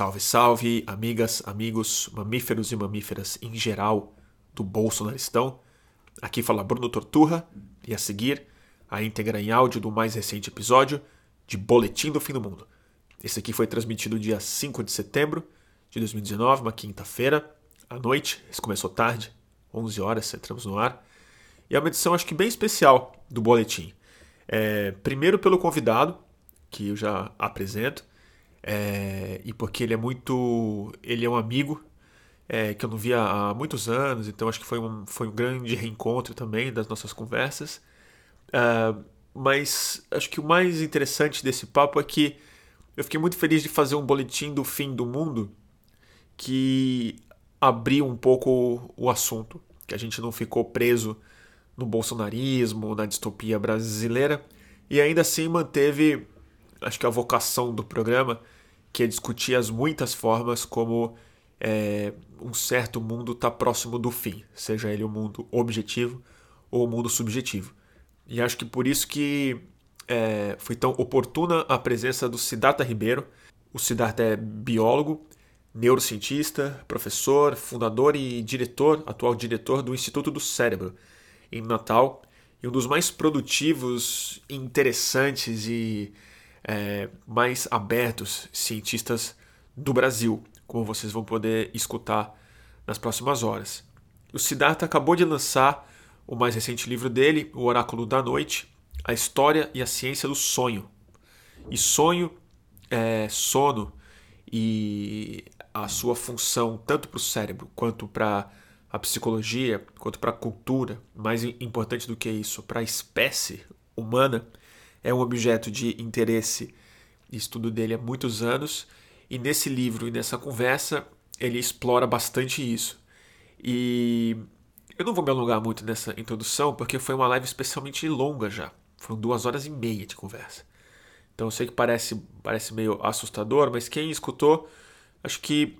Salve, salve, amigas, amigos, mamíferos e mamíferas em geral do Bolsonaristão. Aqui fala Bruno Torturra e a seguir a íntegra em áudio do mais recente episódio de Boletim do Fim do Mundo. Esse aqui foi transmitido dia 5 de setembro de 2019, uma quinta-feira, à noite. Esse começou tarde, 11 horas, entramos no ar. E é uma edição, acho que bem especial do Boletim. É, primeiro pelo convidado, que eu já apresento, é, e porque ele é muito. Ele é um amigo é, que eu não via há muitos anos, então acho que foi um, foi um grande reencontro também das nossas conversas. É, mas acho que o mais interessante desse papo é que eu fiquei muito feliz de fazer um boletim do fim do mundo que abriu um pouco o assunto, que a gente não ficou preso no bolsonarismo, na distopia brasileira, e ainda assim manteve, acho que a vocação do programa, que é discutir as muitas formas como é, um certo mundo está próximo do fim, seja ele o um mundo objetivo ou o um mundo subjetivo. E acho que por isso que é, foi tão oportuna a presença do Siddhartha Ribeiro. O Siddhartha é biólogo, neurocientista, professor, fundador e diretor, atual diretor do Instituto do Cérebro, em Natal, e um dos mais produtivos, interessantes e é, mais abertos cientistas do Brasil, como vocês vão poder escutar nas próximas horas. O Siddhartha acabou de lançar o mais recente livro dele, O Oráculo da Noite, A História e a Ciência do Sonho. E sonho, é, sono e a sua função tanto para o cérebro quanto para a psicologia, quanto para a cultura, mais importante do que isso, para a espécie humana, é um objeto de interesse e estudo dele há muitos anos, e nesse livro e nessa conversa ele explora bastante isso. E eu não vou me alongar muito nessa introdução, porque foi uma live especialmente longa já. Foram duas horas e meia de conversa. Então eu sei que parece, parece meio assustador, mas quem escutou, acho que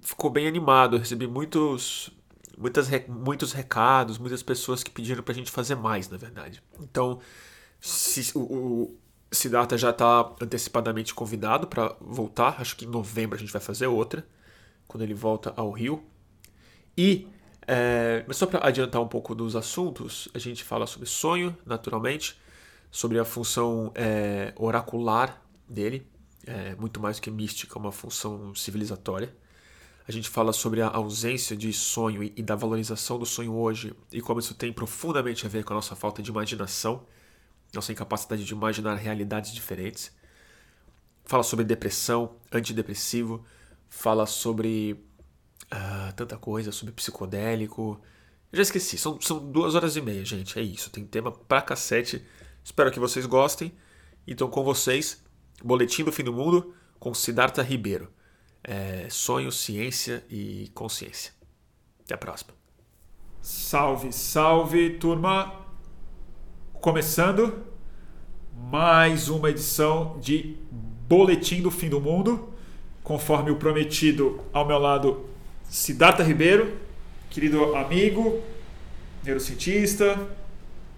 ficou bem animado. Eu recebi muitos, muitas, muitos recados, muitas pessoas que pediram pra gente fazer mais, na verdade. Então, se, o, o Siddhartha já está antecipadamente convidado para voltar. Acho que em novembro a gente vai fazer outra, quando ele volta ao Rio. E, é, mas só para adiantar um pouco dos assuntos, a gente fala sobre sonho, naturalmente, sobre a função é, oracular dele, é, muito mais que mística, uma função civilizatória. A gente fala sobre a ausência de sonho e, e da valorização do sonho hoje e como isso tem profundamente a ver com a nossa falta de imaginação nossa incapacidade de imaginar realidades diferentes. Fala sobre depressão, antidepressivo, fala sobre uh, tanta coisa, sobre psicodélico. Eu já esqueci, são, são duas horas e meia, gente. É isso, tem tema pra cacete. Espero que vocês gostem. Então, com vocês, Boletim do Fim do Mundo com Siddhartha Ribeiro. É, sonho, ciência e consciência. Até a próxima. Salve, salve, turma! Começando mais uma edição de Boletim do Fim do Mundo, conforme o prometido ao meu lado, Siddhartha Ribeiro, querido amigo, neurocientista.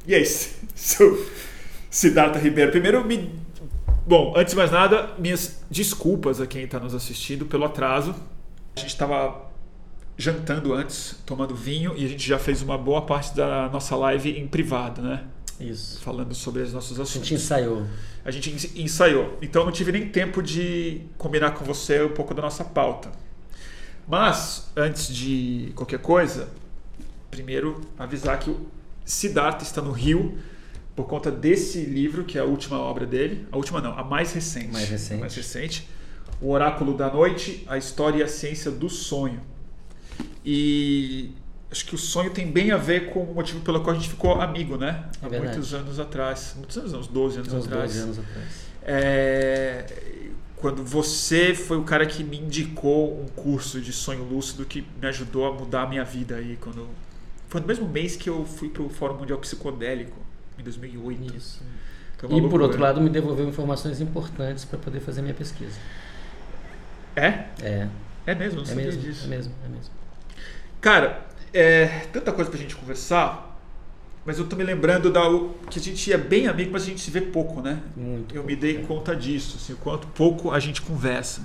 E é isso, Siddhartha Ribeiro. Primeiro, me... bom, antes de mais nada, minhas desculpas a quem está nos assistindo pelo atraso. A gente estava jantando antes, tomando vinho, e a gente já fez uma boa parte da nossa live em privado, né? Isso. Falando sobre os nossos assuntos. A gente ensaiou. A gente ensaiou. Então não tive nem tempo de combinar com você um pouco da nossa pauta. Mas, antes de qualquer coisa, primeiro avisar que o Siddhartha está no Rio por conta desse livro, que é a última obra dele. A última não, a mais recente. Mais recente. Mais recente. O Oráculo da Noite, a História e a Ciência do Sonho. E acho que o sonho tem bem a ver com o motivo pelo qual a gente ficou amigo, né? É Há verdade. muitos anos atrás. Muitos anos, uns 12 anos Uns atrás. 12 anos atrás. É, quando você foi o cara que me indicou um curso de sonho lúcido que me ajudou a mudar a minha vida aí. Quando, foi no mesmo mês que eu fui para o Fórum Mundial Psicodélico, em 2008. Isso. E por outro lado, me devolveu informações importantes para poder fazer minha pesquisa. É? É, É mesmo, não é sabia mesmo, disso. é mesmo, é mesmo. Cara, é tanta coisa pra gente conversar, mas eu tô me lembrando da, que a gente é bem amigo, mas a gente se vê pouco, né? Muito. Eu me dei conta disso, assim, o quanto pouco a gente conversa.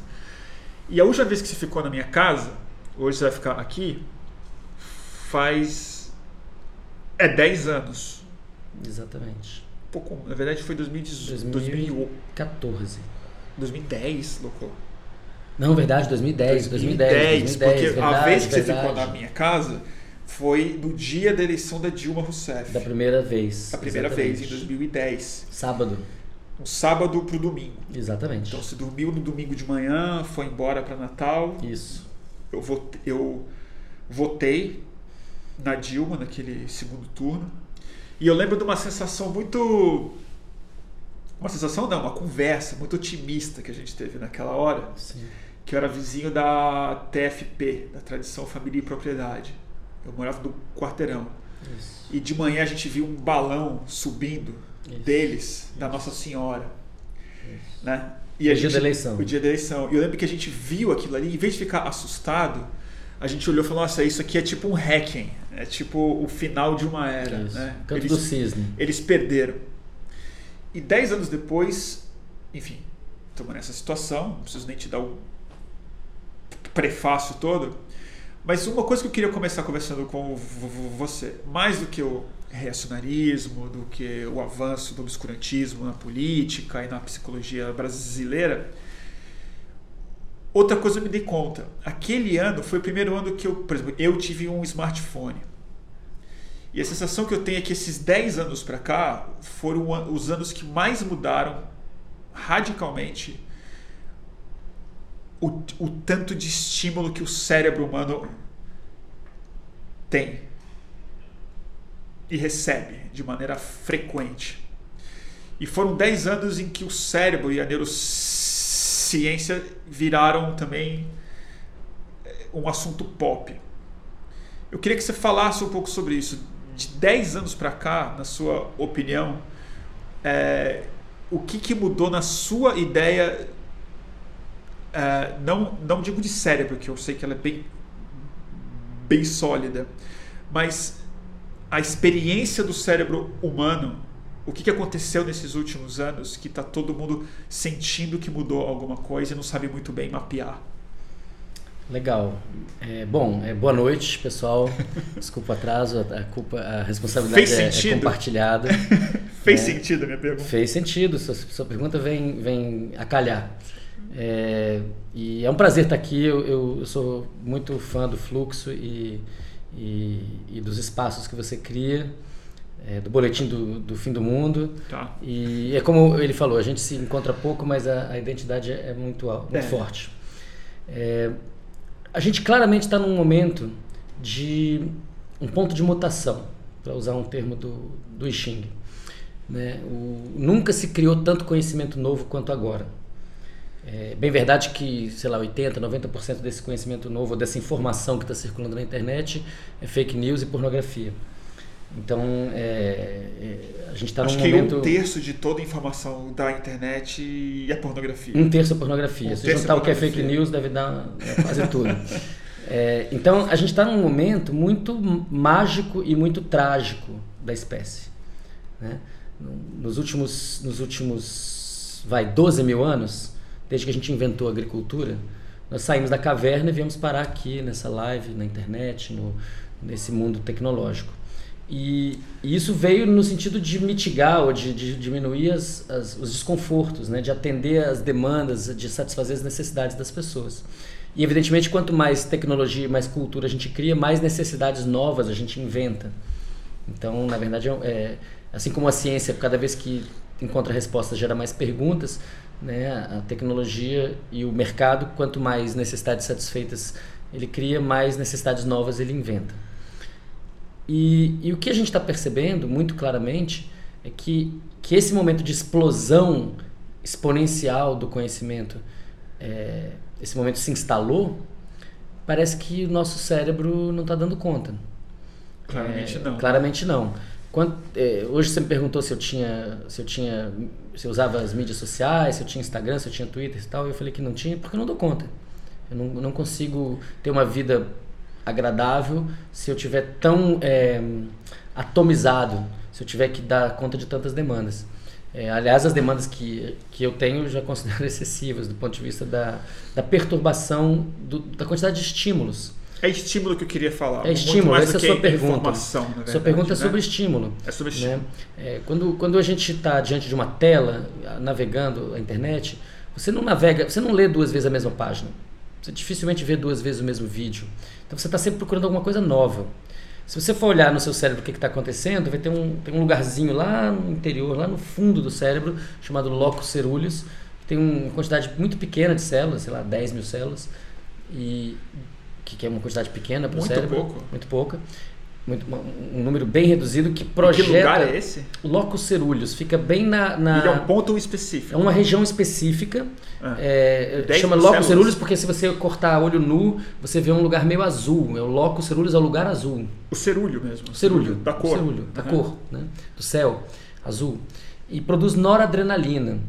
E a última vez que você ficou na minha casa, hoje você vai ficar aqui, faz. É 10 anos. Exatamente. Pouco, na verdade foi 2018, 2014. 2010, louco. Não, verdade, 2010, 2010, 2010, porque verdade, a vez que você verdade. ficou na minha casa foi no dia da eleição da Dilma Rousseff. Da primeira vez. a primeira exatamente. vez, em 2010. Sábado, Um sábado pro domingo. exatamente. Então você dormiu no domingo de manhã, foi embora para Natal. Isso. Eu votei, eu votei na Dilma naquele segundo turno. E eu lembro de uma sensação muito. Uma sensação não, uma conversa muito otimista que a gente teve naquela hora. Sim. que eu era vizinho da TFP, da Tradição Família e Propriedade. Eu morava no quarteirão. Isso. E de manhã a gente viu um balão subindo Isso. deles, da Nossa Senhora. Né? E O a dia gente- da eleição. O dia da eleição. E eu lembro que a gente viu aquilo ali, em vez de ficar assustado, a gente olhou e falou: Nossa, isso aqui é tipo um hacking. É tipo o final de uma era. Isso. Né? Canto Eles- do cisne. eles perderam. E dez anos depois, enfim, estamos nessa situação, não preciso nem te dar o prefácio todo, mas uma coisa que eu queria começar conversando com você, mais do que o reacionarismo, do que o avanço do obscurantismo na política e na psicologia brasileira, outra coisa eu me dei conta. Aquele ano foi o primeiro ano que eu, por exemplo, eu tive um smartphone. E a sensação que eu tenho é que esses 10 anos para cá foram os anos que mais mudaram radicalmente o, o tanto de estímulo que o cérebro humano tem e recebe de maneira frequente. E foram 10 anos em que o cérebro e a neurociência viraram também eh, um assunto pop. Eu queria que você falasse um pouco sobre isso. De 10 anos para cá, na sua opinião, é, o que, que mudou na sua ideia? É, não, não digo de cérebro, que eu sei que ela é bem, bem sólida, mas a experiência do cérebro humano, o que, que aconteceu nesses últimos anos que está todo mundo sentindo que mudou alguma coisa e não sabe muito bem mapear? Legal. É, bom, é, boa noite, pessoal. Desculpa o atraso, a, culpa, a responsabilidade é, é compartilhada. Fez É. sentido a minha pergunta? Fez sentido, sua, sua pergunta vem, vem a calhar. É, e é um prazer estar aqui, eu, eu- eu sou muito fã do fluxo e, e, e dos espaços que você cria, é, do boletim do, do fim do mundo. Tá. E é como ele falou, a gente se encontra pouco, mas a, a identidade é, é muito, muito É. forte. É, a gente claramente está num momento de um ponto de mutação, para usar um termo do, do I Ching. Né? O- nunca se criou tanto conhecimento novo quanto agora. É bem verdade que, sei lá, 80%, 90% desse conhecimento novo, dessa informação que está circulando na internet é fake news e pornografia. Então, é, é, a gente está num Acho que momento... um terço de toda a informação da internet é pornografia. Um terço é pornografia. Um Se juntar é o que é fake news, deve dar é, quase tudo. É, então, a gente está num momento muito mágico e muito trágico da espécie. né? Nos últimos, nos últimos, vai, 12 mil anos, desde que a gente inventou a agricultura, nós saímos da caverna e viemos parar aqui nessa live, na internet, no, nesse mundo tecnológico. E, e isso veio no sentido de mitigar ou de, de diminuir as, as- os desconfortos, né? de atender as demandas, de satisfazer as necessidades das pessoas. E evidentemente, quanto mais tecnologia e mais cultura a gente cria, mais necessidades novas a gente inventa. Então, na verdade, é, é- assim como a ciência, cada vez que encontra respostas, gera mais perguntas, né? a tecnologia e o mercado, quanto mais necessidades satisfeitas ele cria, mais necessidades novas ele inventa. E, e o que a gente está percebendo muito claramente é que, que esse momento de explosão exponencial do conhecimento, é, esse momento se instalou, parece que o nosso cérebro não está dando conta. Claramente É, não. Claramente não. Quant- é, hoje você me perguntou se eu tinha, se eu tinha, se eu usava as mídias sociais, se eu tinha Instagram, se eu tinha Twitter e tal. Eu falei que não tinha porque eu não dou conta. Eu não, não consigo ter uma vida agradável se eu tiver tão é, atomizado, se eu tiver que dar conta de tantas demandas. É, aliás, as demandas que, que eu tenho eu já considero excessivas do ponto de vista da, da perturbação do, da quantidade de estímulos. É estímulo que eu queria falar. É estímulo, essa é a sua pergunta. Verdade, sua pergunta é né? sobre estímulo. É sobre estímulo. Né? É, quando, quando a gente está diante de uma tela, navegando a internet, você não navega, você não lê duas vezes a mesma página. Você dificilmente vê duas vezes o mesmo vídeo. Então você está sempre procurando alguma coisa nova. Se você for olhar no seu cérebro o que está acontecendo, vai ter um, tem um lugarzinho lá no interior, lá no fundo do cérebro, chamado locus ceruleus. Tem uma quantidade muito pequena de células, sei lá, 10 mil células. E que, que é uma quantidade pequena para o cérebro. Muito pouco. Muito pouca. Muito, um número bem reduzido que projeta. E que lugar é esse? Locus ceruleus. Fica bem na. na Ele é um ponto específico. É uma região específica. Ah. É, chama locus ceruleus porque se você cortar olho nu, você vê um lugar meio azul. É o locus ceruleus é o lugar azul. O cerúleo mesmo. O cerúleo. Da cor. Cerúleo, da uhum. cor, né? Do céu, azul. E produz noradrenalina.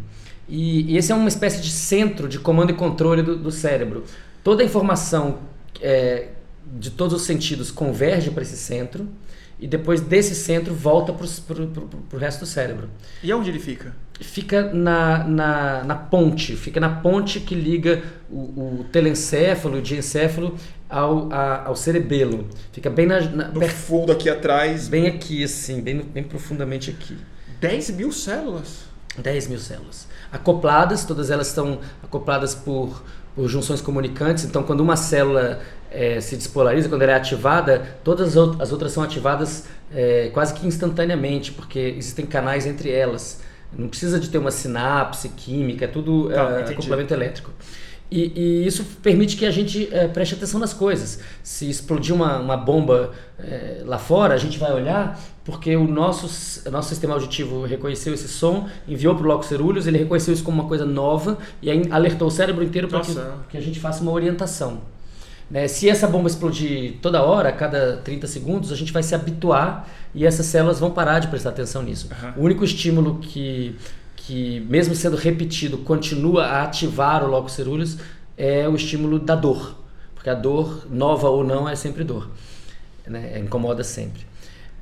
E, e, esse é uma espécie de centro de comando e controle do, do cérebro. Toda a informação é, de todos os sentidos converge para esse centro e depois desse centro volta para o resto do cérebro. E onde ele fica? Fica na, na, na ponte, fica na ponte que liga o, o telencéfalo, o diencéfalo ao, a, ao cerebelo. Fica bem na, na no per... fundo aqui atrás. Bem aqui, assim, bem, bem profundamente aqui. 10 mil células? 10 mil células. Acopladas, todas elas estão acopladas por, por junções comunicantes. Então, quando uma célula é, se despolariza, quando ela é ativada, todas as outras são ativadas é, quase que instantaneamente, porque existem canais entre elas. Não precisa de ter uma sinapse química, é tudo tá, é, acoplamento elétrico. E, e, isso permite que a gente é, preste atenção nas coisas. Se explodir uma, uma bomba é, lá fora, a gente vai olhar porque o nosso, nosso sistema auditivo reconheceu esse som, enviou para o locus ceruleus, ele reconheceu isso como uma coisa nova e aí alertou o cérebro inteiro para que, que a gente faça uma orientação. Né? Se essa bomba explodir toda hora, a cada 30 segundos, a gente vai se habituar e essas células vão parar de prestar atenção nisso. Uhum. O único estímulo que, que, mesmo sendo repetido, continua a ativar o locus ceruleus é o estímulo da dor. Porque a dor, nova ou não, é sempre dor. Né? Incomoda sempre.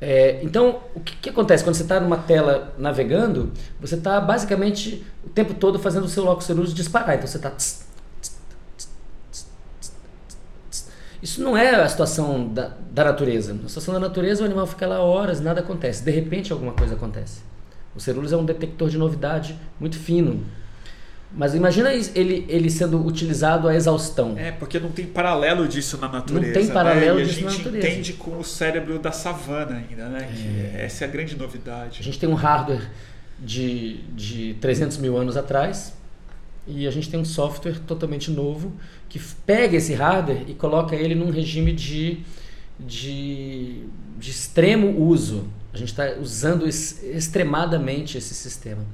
É, então, o que, que, acontece quando você está numa tela navegando? Você está basicamente o tempo todo fazendo o seu locus ceruleus disparar. Então você está Isso não é a situação da, da natureza. Na situação da natureza, o animal fica lá horas, nada acontece. De repente, alguma coisa acontece. O Cerulus é um detector de novidade muito fino. Mas imagina ele, ele sendo utilizado a exaustão. É, porque não tem paralelo disso na natureza. Não tem paralelo né? disso na natureza. A gente entende com o cérebro da savana ainda, né? É. essa é a grande novidade. A gente tem um hardware de, de 300 mil anos atrás e a gente tem um software totalmente novo que pega esse hardware e coloca ele num regime de, de, de extremo uso. A gente está usando extremadamente esse sistema.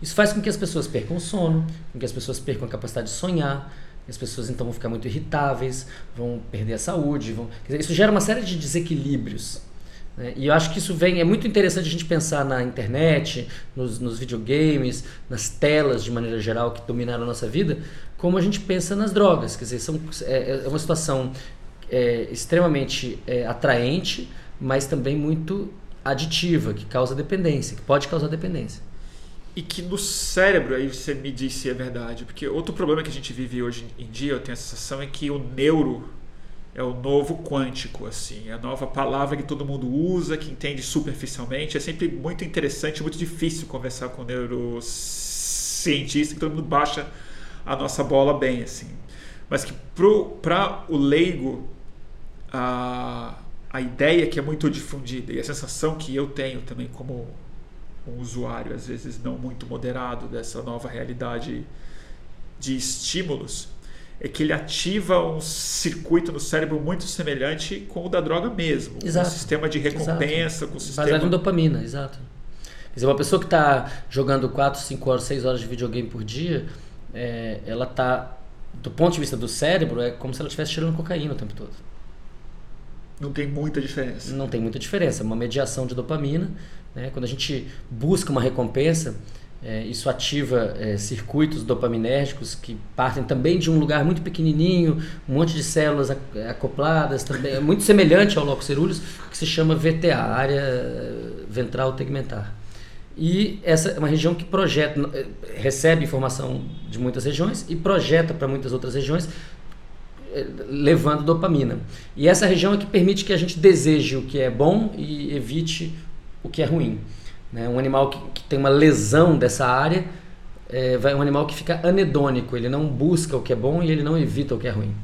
Isso faz com que as pessoas percam o sono, com que as pessoas percam a capacidade de sonhar, as pessoas então vão ficar muito irritáveis, vão perder a saúde, vão... Dizer, isso gera uma série de desequilíbrios. Né? E eu acho que isso vem, é muito interessante a gente pensar na internet, nos, nos videogames, nas telas de maneira geral que dominaram a nossa vida, como a gente pensa nas drogas. Quer dizer, são, é, é uma situação é, extremamente é, atraente, mas também muito aditiva, que causa dependência, que pode causar dependência. E que no cérebro, aí você me disse se é verdade, porque outro problema que a gente vive hoje em dia, eu tenho a sensação, é que o neuro é o novo quântico, assim, é a nova palavra que todo mundo usa, que entende superficialmente. É sempre muito interessante, muito difícil conversar com um neurocientista, que todo mundo baixa a nossa bola bem, assim. Mas que para o leigo, a, a ideia que é muito difundida e a sensação que eu tenho também como um usuário, às vezes não muito moderado dessa nova realidade de estímulos, é que ele ativa um circuito no cérebro muito semelhante com o da droga mesmo. Exato. Um sistema de recompensa, exato. com o sistema... Baseado em dopamina, exato. Quer dizer, uma pessoa que está jogando 4, 5 horas, 6 horas de videogame por dia, é, ela está, do ponto de vista do cérebro, é como se ela estivesse tirando cocaína o tempo todo. Não tem muita diferença. Não tem muita diferença. É uma mediação de dopamina. Né? Quando a gente busca uma recompensa, é, isso ativa é, circuitos dopaminérgicos que partem também de um lugar muito pequenininho, um monte de células acopladas, também é muito semelhante ao locus ceruleus, que se chama VTA, área ventral tegmentar. E essa é uma região que projeta, eh, recebe informação de muitas regiões e projeta para muitas outras regiões, eh, levando dopamina. E essa região é que permite que a gente deseje o que é bom e evite o que é ruim. Né? Um animal que, que tem uma lesão dessa área é um animal que fica anedônico, ele não busca o que é bom e ele não evita o que é ruim.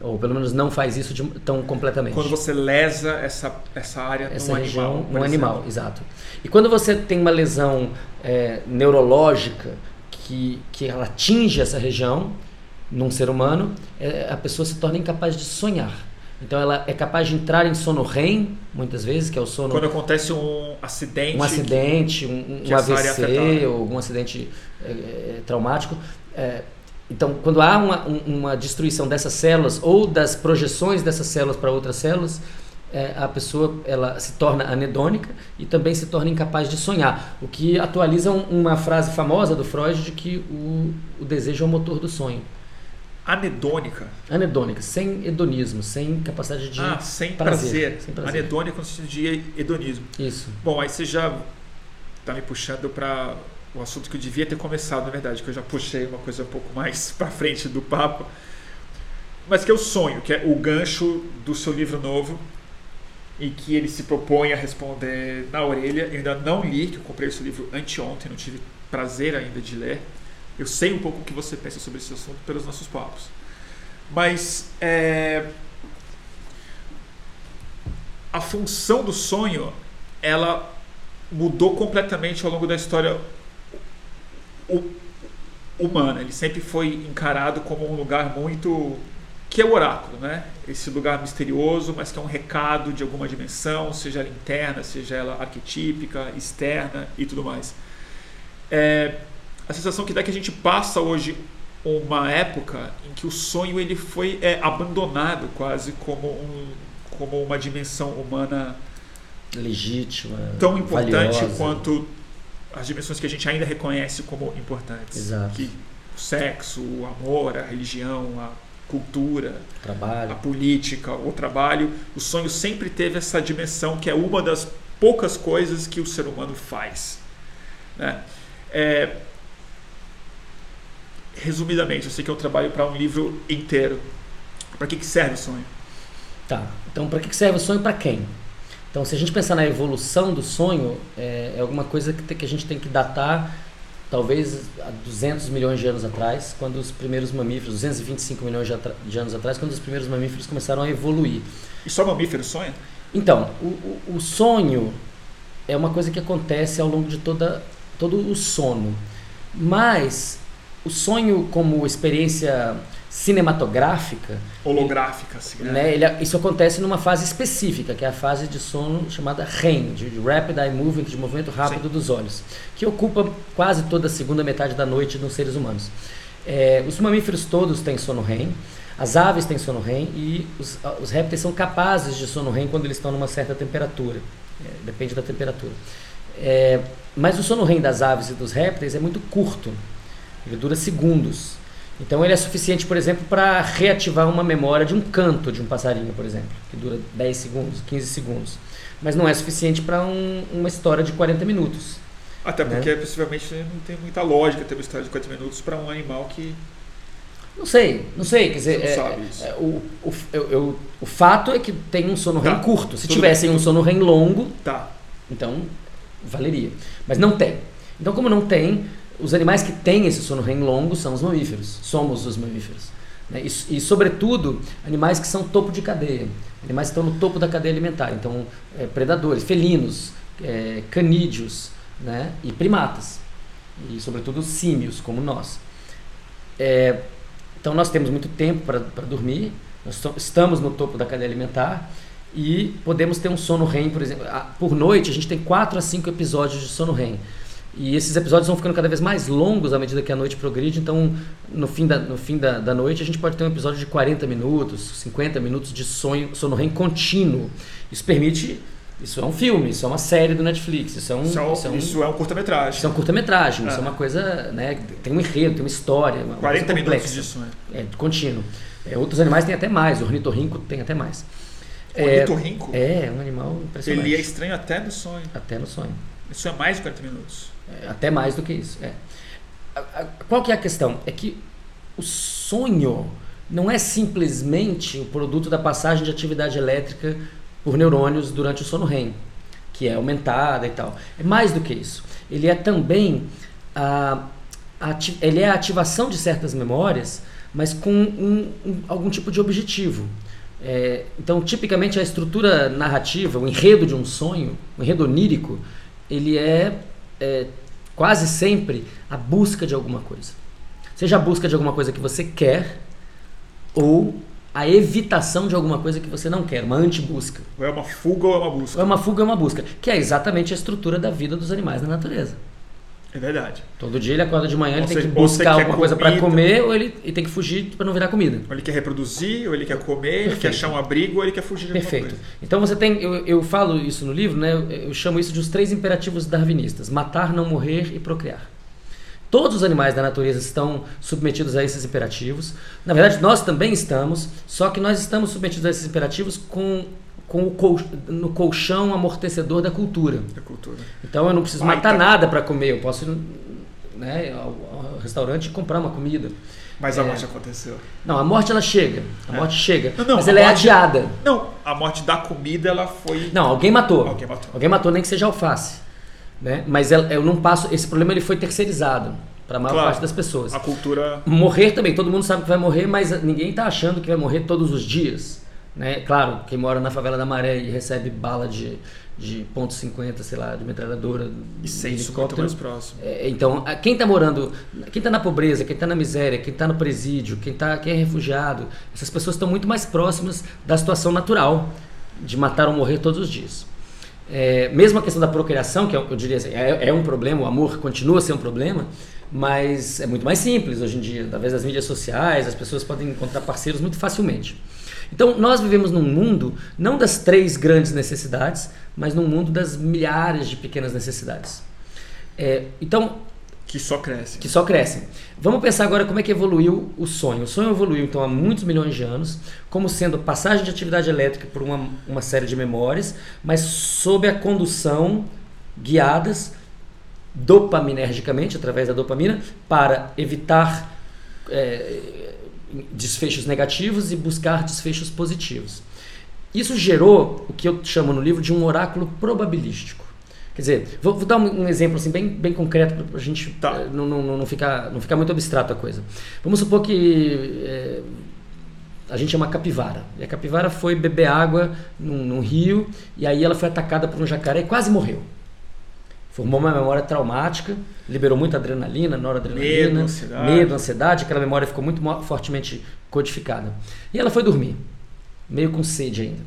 Ou pelo menos não faz isso de, tão completamente. Quando você lesa essa, essa área essa num região, animal. no animal, exato. E quando você tem uma lesão é, neurológica que, que ela atinge essa região num ser humano, é, a pessoa se torna incapaz de sonhar. Então ela é capaz de entrar em sono REM, muitas vezes, que é o sono. Quando acontece um acidente. Um acidente, um, um AVC ou algum acidente é, é, traumático. É, então, quando há uma, uma destruição dessas células ou das projeções dessas células para outras células, é, a pessoa ela se torna anedônica e também se torna incapaz de sonhar. O que atualiza uma frase famosa do Freud de que o, o desejo é o motor do sonho. Anedônica? Anedônica, sem hedonismo, sem capacidade de. Ah, sem prazer. prazer. Sem prazer. Anedônica no sentido de hedonismo. Isso. Bom, aí você já está me puxando para o assunto que eu devia ter começado, na verdade, que eu já puxei uma coisa um pouco mais para frente do papo. Mas que é o sonho, que é o gancho do seu livro novo, e que ele se propõe a responder na orelha. Eu ainda não li, que eu comprei esse livro anteontem, não tive prazer ainda de ler. Eu sei um pouco o que você pensa sobre esse assunto pelos nossos papos. Mas é, a função do sonho, ela mudou completamente ao longo da história humana. Ele sempre foi encarado como um lugar muito que é o oráculo, né? Esse lugar misterioso, mas que é um recado de alguma dimensão, seja ela interna, seja ela arquetípica, externa e tudo mais. É, a sensação que dá é que a gente passa hoje uma época em que o sonho ele foi é, abandonado quase como, um, como uma dimensão humana legítima, tão importante valiosa. quanto as dimensões que a gente ainda reconhece como importantes. Exato. Que o sexo, o amor, a religião, a cultura, trabalho. a política, o trabalho. O sonho sempre teve essa dimensão que é uma das poucas coisas que o ser humano faz. Né? É, resumidamente, eu sei que eu trabalho para um livro inteiro. Para que, que serve o sonho? Tá. Então, para que serve o sonho para quem? Então, se a gente pensar na evolução do sonho, é, é alguma coisa que, que a gente tem que datar talvez há 200 milhões de anos atrás, quando os primeiros mamíferos, 225 milhões de, de, anos atrás, quando os primeiros mamíferos começaram a evoluir. E só mamíferos sonham? Então, o, o, o, sonho é uma coisa que acontece ao longo de toda, todo o sono. Mas o sonho como experiência cinematográfica. Holográfica, assim, né? né? Ele, isso acontece numa fase específica, que é a fase de sono chamada REM, de Rapid Eye Movement, de movimento rápido Sim. dos olhos, que ocupa quase toda a segunda metade da noite nos seres humanos. É, os mamíferos todos têm sono REM, as aves têm sono REM e os, os répteis são capazes de sono REM quando eles estão numa certa temperatura. É, depende da temperatura. É, mas o sono REM das aves e dos répteis é muito curto, ele dura segundos. Então ele é suficiente, por exemplo, para reativar uma memória de um canto de um passarinho, por exemplo, que dura 10 segundos, 15 segundos. Mas não é suficiente para um, uma história de 40 minutos. Até porque né? possivelmente não tem muita lógica ter uma história de 40 minutos para um animal que. Não sei, não sei. Quer dizer, é. É, o, o, eu, eu, o fato é que tem um sono REM Tá, curto. Se tudo tivesse bem. um sono REM longo, Tá. então valeria. Mas não tem. Então, como não tem, os animais que têm esse sono REM longo são os mamíferos. Somos os mamíferos. Né? E, e, sobretudo, animais que são topo de cadeia. Animais que estão no topo da cadeia alimentar. Então, é, predadores, felinos, é, canídeos né? e primatas. E, sobretudo, símios, como nós. É, então, nós temos muito tempo para dormir. Nós so- estamos no topo da cadeia alimentar. E podemos ter um sono REM, por exemplo. a- Por noite, a gente tem 4 a 5 episódios de sono REM. E esses episódios vão ficando cada vez mais longos à medida que a noite progride. Então, no fim da, no fim da, da noite, a gente pode ter um episódio de 40 minutos, 50 minutos de sonho, sono REM contínuo. Isso permite. Isso é um filme, isso é uma série do Netflix, isso é um. Isso é um, isso é um- isso é um curta-metragem. isso é um curta-metragem, isso Ah. é uma coisa. Né, tem um enredo, tem uma história. Uma 40 coisa minutos de sonho. É, contínuo. É, outros animais têm até mais, o ornitorrinco tem até mais. O ornitorrinco? É, é um animal impressionante. Ele é estranho até no sonho. Até no sonho. Isso é mais de 40 minutos. É, até mais do que isso. É. Qual que é a questão? É que o sonho não é simplesmente o produto da passagem de atividade elétrica por neurônios durante o sono REM, que é aumentada e tal. É mais do que isso. Ele é também a, a ele é a ativação de certas memórias, mas com um, um, algum tipo de objetivo. É, então, tipicamente, a estrutura narrativa, o enredo de um sonho, o enredo onírico, ele é, é quase sempre a busca de alguma coisa. Seja a busca de alguma coisa que você quer ou a evitação de alguma coisa que você não quer, uma antibusca. Ou é uma fuga ou é uma busca. Ou é uma fuga ou é uma busca, que é exatamente a estrutura da vida dos animais na natureza. É verdade. Todo dia ele acorda de manhã, ou ele seja, tem que buscar alguma coisa para comer, ou ele, ele, tem que fugir para não virar comida. Ou ele quer reproduzir, ou ele quer comer, Perfeito. ele quer achar um abrigo, ou ele quer fugir de Perfeito. Coisa. Então você tem, eu, eu falo isso no livro, né? Eu, eu chamo isso de os três imperativos darwinistas: matar, não morrer e procriar. Todos os animais da natureza estão submetidos a esses imperativos. Na verdade, nós também estamos, só que nós estamos submetidos a esses imperativos com, com o col no colchão amortecedor da cultura. Da cultura. Então eu não preciso Vai, matar tá... nada para comer, eu posso ir né, ao, ao, restaurante e comprar uma comida. Mas a é... morte aconteceu. Não, a morte ela chega. A é. morte chega. Não, não, mas ela é morte... é adiada. Não, a morte da comida ela foi. Não, alguém matou. Alguém matou. Alguém matou, nem que seja alface. Né? Mas eu não passo. Esse problema ele foi terceirizado para a maior claro, parte das pessoas. A cultura. Morrer também, todo mundo sabe que vai morrer, mas ninguém está achando que vai morrer todos os dias. Né? Claro, quem mora na favela da Maré e recebe bala de, de ponto .50, sei lá, de metralhadora, e sente helicóptero. mais próximo. É, então, quem está morando, quem está na pobreza, quem está na miséria, quem está no presídio, quem, tá, quem é refugiado, essas pessoas estão muito mais próximas da situação natural de matar ou morrer todos os dias. É, mesmo a questão da procriação, que eu, eu diria assim, é, é, um problema, o amor continua a ser um problema, mas é muito mais simples hoje em dia. Através das mídias sociais, as pessoas podem encontrar parceiros muito facilmente. Então, nós vivemos num mundo não das três grandes necessidades, mas num mundo das milhares de pequenas necessidades. É, então, que só crescem. Que só crescem. Vamos pensar agora como é que evoluiu o sonho. O sonho evoluiu então há muitos milhões de anos, como sendo passagem de atividade elétrica por uma, uma série de memórias, mas sob a condução guiadas dopaminergicamente, através da dopamina, para evitar é, desfechos negativos e buscar desfechos positivos. Isso gerou o que eu chamo no livro de um oráculo probabilístico. Quer dizer, vou, vou dar um, exemplo assim, bem, bem concreto para a gente tá. Eh, não, não, não, ficar, não ficar muito abstrato a coisa. Vamos supor que é, a gente é uma capivara. E a capivara foi beber água num, num, rio e aí ela foi atacada por um jacaré e quase morreu. Formou uma memória traumática, liberou muita adrenalina, noradrenalina, medo, ansiedade. medo, ansiedade. Aquela memória ficou muito fortemente codificada. E ela foi dormir, meio com sede ainda.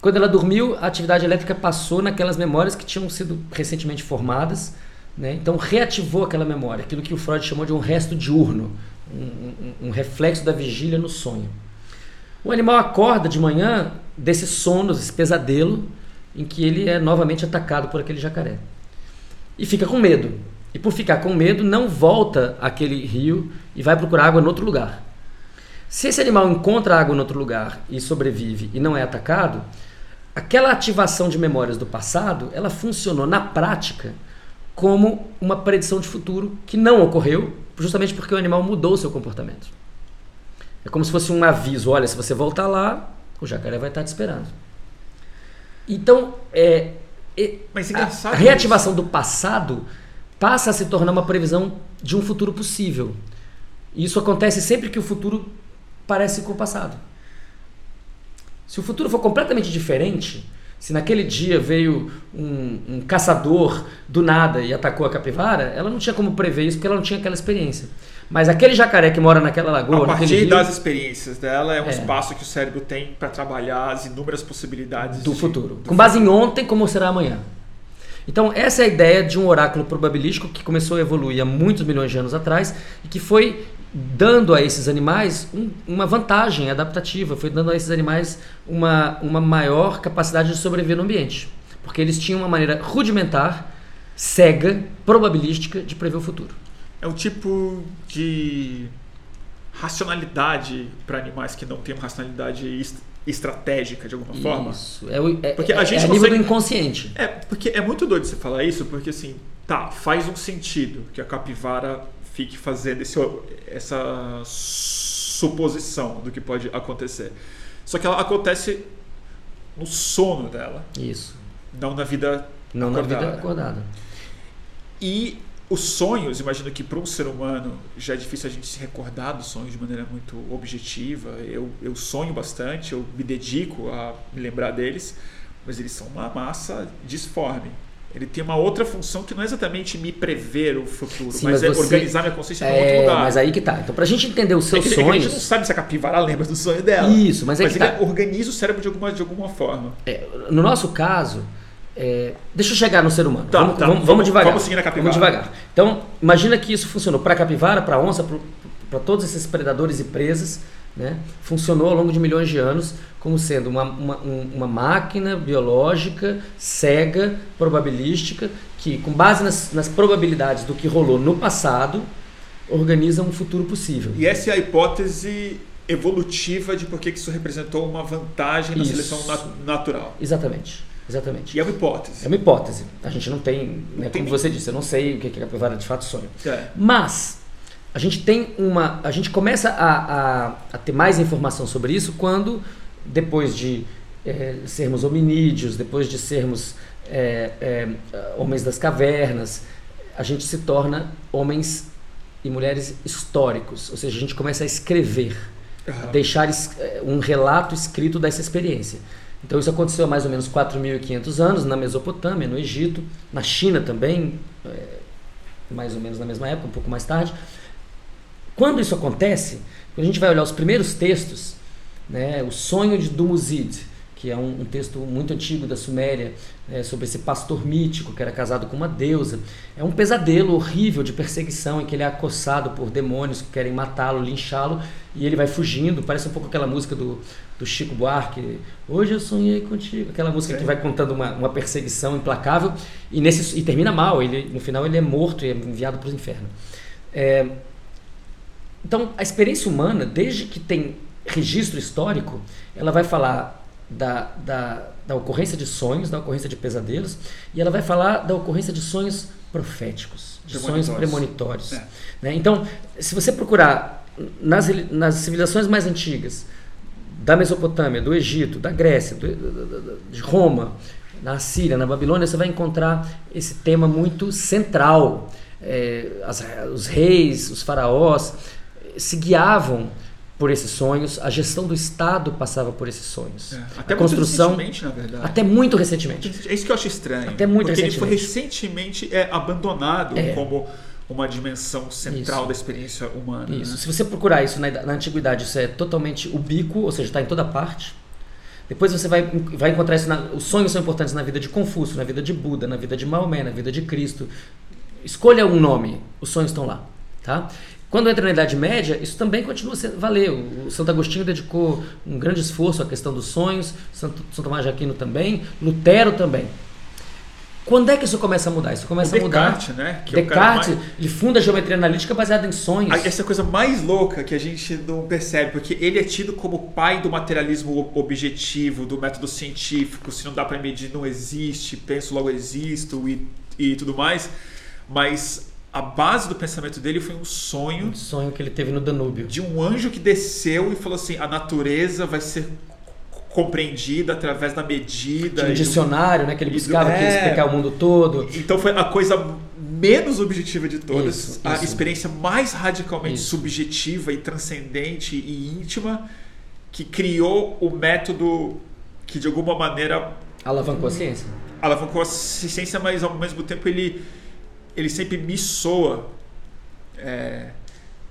Quando ela dormiu, a atividade elétrica passou naquelas memórias que tinham sido recentemente formadas, né? então reativou aquela memória, aquilo que o Freud chamou de um resto diurno, um, um, um reflexo da vigília no sonho. O animal acorda de manhã desse sono, desse pesadelo, em que ele é novamente atacado por aquele jacaré. E fica com medo. E por ficar com medo, não volta àquele rio e vai procurar água em outro lugar. Se esse animal encontra água em outro lugar e sobrevive e não é atacado, aquela ativação de memórias do passado, ela funcionou na prática como uma predição de futuro que não ocorreu, justamente porque o animal mudou seu comportamento. É como se fosse um aviso, olha, se você voltar lá, o jacaré vai estar te esperando. Então, é, é a, a reativação isso. do passado passa a se tornar uma previsão de um futuro possível. E isso acontece sempre que o futuro parece com o passado. Se o futuro for completamente diferente, se naquele dia veio um, um, caçador do nada e atacou a capivara, ela não tinha como prever isso porque ela não tinha aquela experiência. Mas aquele jacaré que mora naquela lagoa. A partir rio, das experiências dela, é um é. espaço que o cérebro tem para trabalhar as inúmeras possibilidades do de, futuro. Do com base em ontem, como será amanhã. Então, essa é a ideia de um oráculo probabilístico que começou a evoluir há muitos milhões de anos atrás e que foi dando a esses animais um, uma vantagem adaptativa, foi dando a esses animais uma, uma maior capacidade de sobreviver no ambiente. Porque eles tinham uma maneira rudimentar, cega, probabilística de prever o futuro. É um tipo de racionalidade para animais que não têm uma racionalidade est estratégica de alguma forma. Isso. É, o- é, Porque a é- gente é nível consegue- do inconsciente. É, porque é muito doido você falar isso, porque assim, tá, faz um sentido que a capivara fique fazendo esse, essa suposição do que pode acontecer. Só que ela acontece no sono dela, Isso. não na vida Não na acordada. vida acordada. E os sonhos, imagino que para um ser humano já é difícil a gente se recordar dos sonhos de maneira muito objetiva. Eu, eu sonho bastante, eu me dedico a me lembrar deles, mas eles são uma massa disforme. Ele tem uma outra função que não é exatamente me prever o futuro, Sim, mas, mas é você- organizar minha consciência em outro É, lugar. mas aí que tá. Então, pra gente entender os É seus é que a gente não sonhos. sabe se a capivara lembra do sonho dela. Isso, mas é mas que ele tá. organiza o cérebro de alguma, de alguma forma. É, no nosso caso, é, deixa eu chegar no ser humano. Tá, vamos, tá, vamos, vamos- devagar. vamos seguir na capivara. Vamos devagar. Então, imagina que isso funcionou para capivara, para onça, para todos esses predadores e presas. Né? Funcionou ao longo de milhões de anos como sendo uma, uma, um- uma máquina biológica, cega, probabilística, que, com base nas, nas probabilidades do que rolou no passado, organiza um futuro possível. E essa é a hipótese evolutiva de por que que isso representou uma vantagem na Isso. seleção nat- natural. Exatamente. Exatamente. E é uma hipótese. É uma hipótese. A gente não tem, né, como você disse, eu não sei o que a capivara de fato sonha. É. Mas a gente tem uma, a gente começa a, a, a ter mais informação sobre isso quando depois de eh, sermos hominídeos, depois de sermos eh, homens das cavernas, a gente se torna homens e mulheres históricos, ou seja, a gente começa a escrever Aham. deixar es- eh, um relato escrito dessa experiência. Então isso aconteceu há mais ou menos 4.500 anos na Mesopotâmia, no Egito, na China também, eh, mais ou menos na mesma época, um pouco mais tarde. Quando isso acontece, quando a gente vai olhar os primeiros textos, né, o sonho de Dumuzid, que é um, um texto muito antigo da Suméria, eh, sobre esse pastor mítico que era casado com uma deusa, é um pesadelo horrível de perseguição em que ele é acossado por demônios que querem matá-lo, linchá-lo, e ele vai fugindo. Parece um pouco aquela música do, do Chico Buarque, Hoje eu sonhei contigo, aquela música que vai contando uma, uma perseguição implacável e, nesse, e termina mal. Ele, no final ele é morto e é enviado para o inferno. É, então, a experiência humana, desde que tem registro histórico, ela vai falar da, da, da ocorrência de sonhos, da ocorrência de pesadelos, e ela vai falar da ocorrência de sonhos proféticos, de sonhos Premonitórios. premonitórios. É. né? Então, se você procurar nas, nas civilizações mais antigas, da Mesopotâmia, do Egito, da Grécia, do- de Roma, na Síria, na Babilônia, você vai encontrar esse tema muito central. É, as- os reis, os faraós eh, se guiavam por esses sonhos, a gestão do Estado passava por esses sonhos. É. a Até construção, muito recentemente, na verdade. até muito recentemente. É isso que eu acho estranho. Até muito porque ele foi recentemente é, abandonado É. como uma dimensão central Isso. da experiência humana. Isso. né? Se você procurar isso na, na antiguidade, isso é totalmente ubíquo, ou seja, está em toda parte. Depois você vai, vai encontrar isso. Na, os sonhos são importantes na vida de Confúcio, na vida de Buda, na vida de Maomé, na vida de Cristo. Escolha um nome, os sonhos estão lá. Tá? Quando entra na Idade Média, isso também continua a valer. O Santo Agostinho dedicou um grande esforço à questão dos sonhos, Santo, Santo Tomás de Aquino também, Lutero também. Quando é que isso começa a mudar? Isso começa O a mudar. Descartes, né? Que é Descartes, mais- ele funda a geometria analítica baseada em sonhos. Essa é coisa mais louca que a gente não percebe, porque ele é tido como pai do materialismo ob- objetivo, do método científico, se não dá para medir, não existe, penso, logo existo e, e tudo mais. Mas a base do pensamento dele foi um sonho Um sonho que ele teve no Danúbio. de um anjo que desceu e falou assim: a natureza vai ser compreendida através da medida. Tinha um e do- dicionário, né, que ele e do- buscava que é. explicar o mundo todo. Então foi a coisa menos objetiva de todas, Isso, a isso. experiência mais radicalmente Isso. subjetiva e transcendente e íntima que criou o método que de alguma maneira Alavancou a ciência. alavancou a ciência, mas ao mesmo tempo ele, ele sempre me soa é,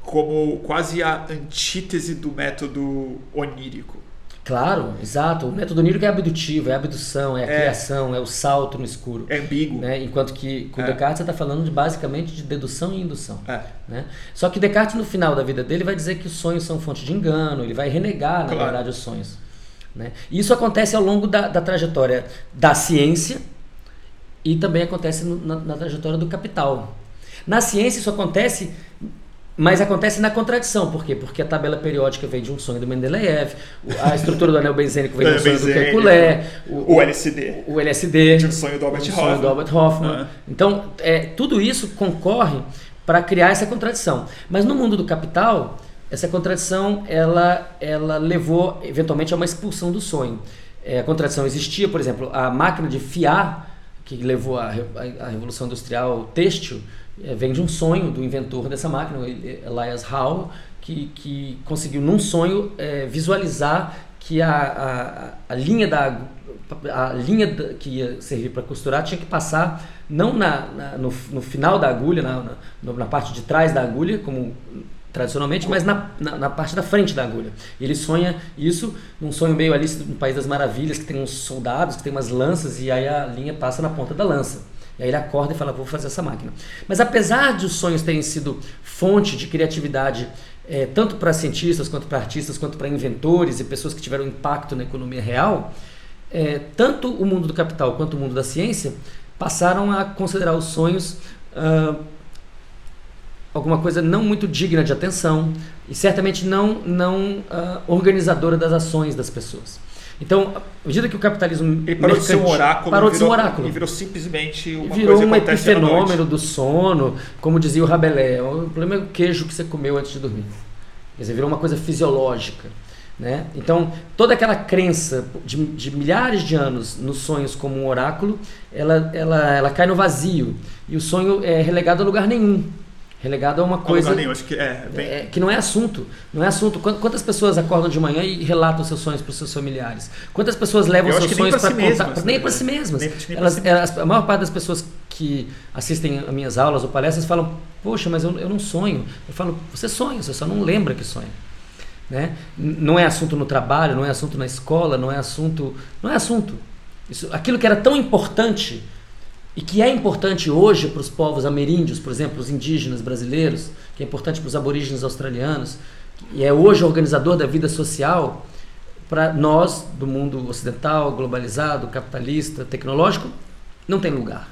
como quase a antítese do método onírico. Claro, exato. O método onírico é abdutivo, é a abdução, é a É. criação, é o salto no escuro. É ambíguo. Né? Enquanto que com É. Descartes você está falando de, basicamente de dedução e indução. É. Né? Só que Descartes, no final da vida dele, vai dizer que os sonhos são fonte de engano, ele vai renegar, na Claro. verdade, os sonhos. Né? E isso acontece ao longo da, da trajetória da ciência e também acontece no- na, na trajetória do capital. Na ciência, isso acontece Mas acontece na contradição, por quê? Porque a tabela periódica vem de um sonho do Mendeleev, a estrutura do anel benzênico vem de um sonho do Kekulé, o, o, LSD. O LSD. De um sonho do Albert um Hoffman. Do Albert Hoffman. Então, é, tudo isso concorre para criar essa contradição. Mas no mundo do capital, essa contradição ela, ela levou eventualmente a uma expulsão do sonho. É, a contradição existia, por exemplo, a máquina de fiar, que levou à Revolução Industrial Têxtil, é, vem de um sonho do inventor dessa máquina, Elias Howe, que, que conseguiu num sonho é, visualizar que a, a, a, linha da a linha que ia servir para costurar tinha que passar não na, na no, no, final da agulha, na, na, na, parte de trás da agulha, como tradicionalmente, mas na, na, na, parte da frente da agulha. Ele sonha isso num sonho meio ali no País das Maravilhas, que tem uns soldados, que tem umas lanças, e aí a linha passa na ponta da lança. E aí ele acorda e fala, vou fazer essa máquina. Mas apesar de os sonhos terem sido fonte de criatividade, é, tanto para cientistas, quanto para artistas, quanto para inventores e pessoas que tiveram impacto na economia real, é, tanto o mundo do capital quanto o mundo da ciência passaram a considerar os sonhos uh, alguma coisa não muito digna de atenção e certamente não, não uh, organizadora das ações das pessoas. Então, à medida que o capitalismo ele parou de ser um oráculo, parou de ser um oráculo e virou simplesmente uma virou coisa um epifenômeno do sono, como dizia o Rabelais. O problema é o queijo que você comeu antes de dormir. Quer dizer, virou uma coisa fisiológica. Né? Então, toda aquela crença de, de, milhares de anos nos sonhos como um oráculo, ela, ela, ela cai no vazio. E o sonho é relegado a lugar nenhum. Relegado a uma coisa nenhum, que, é, bem... é, que não é assunto. Não é assunto. Quantas pessoas acordam de manhã e relatam seus sonhos para os seus familiares? Quantas pessoas levam seus sonhos para si contar? Mesmas, nem né? para si mesmas. Nem, nem elas, si elas, a maior parte das pessoas que assistem a minhas aulas ou palestras falam: Poxa, mas eu, eu não sonho. Eu falo: Você sonha, você só não lembra que sonha. Né? Não é assunto no trabalho, não é assunto na escola, não é assunto. Não é assunto. Isso, aquilo que era tão importante e que é importante hoje para os povos ameríndios, por exemplo, os indígenas brasileiros, que é importante para os aborígenes australianos, e é hoje organizador da vida social, para nós, do mundo ocidental, globalizado, capitalista, tecnológico, não tem lugar.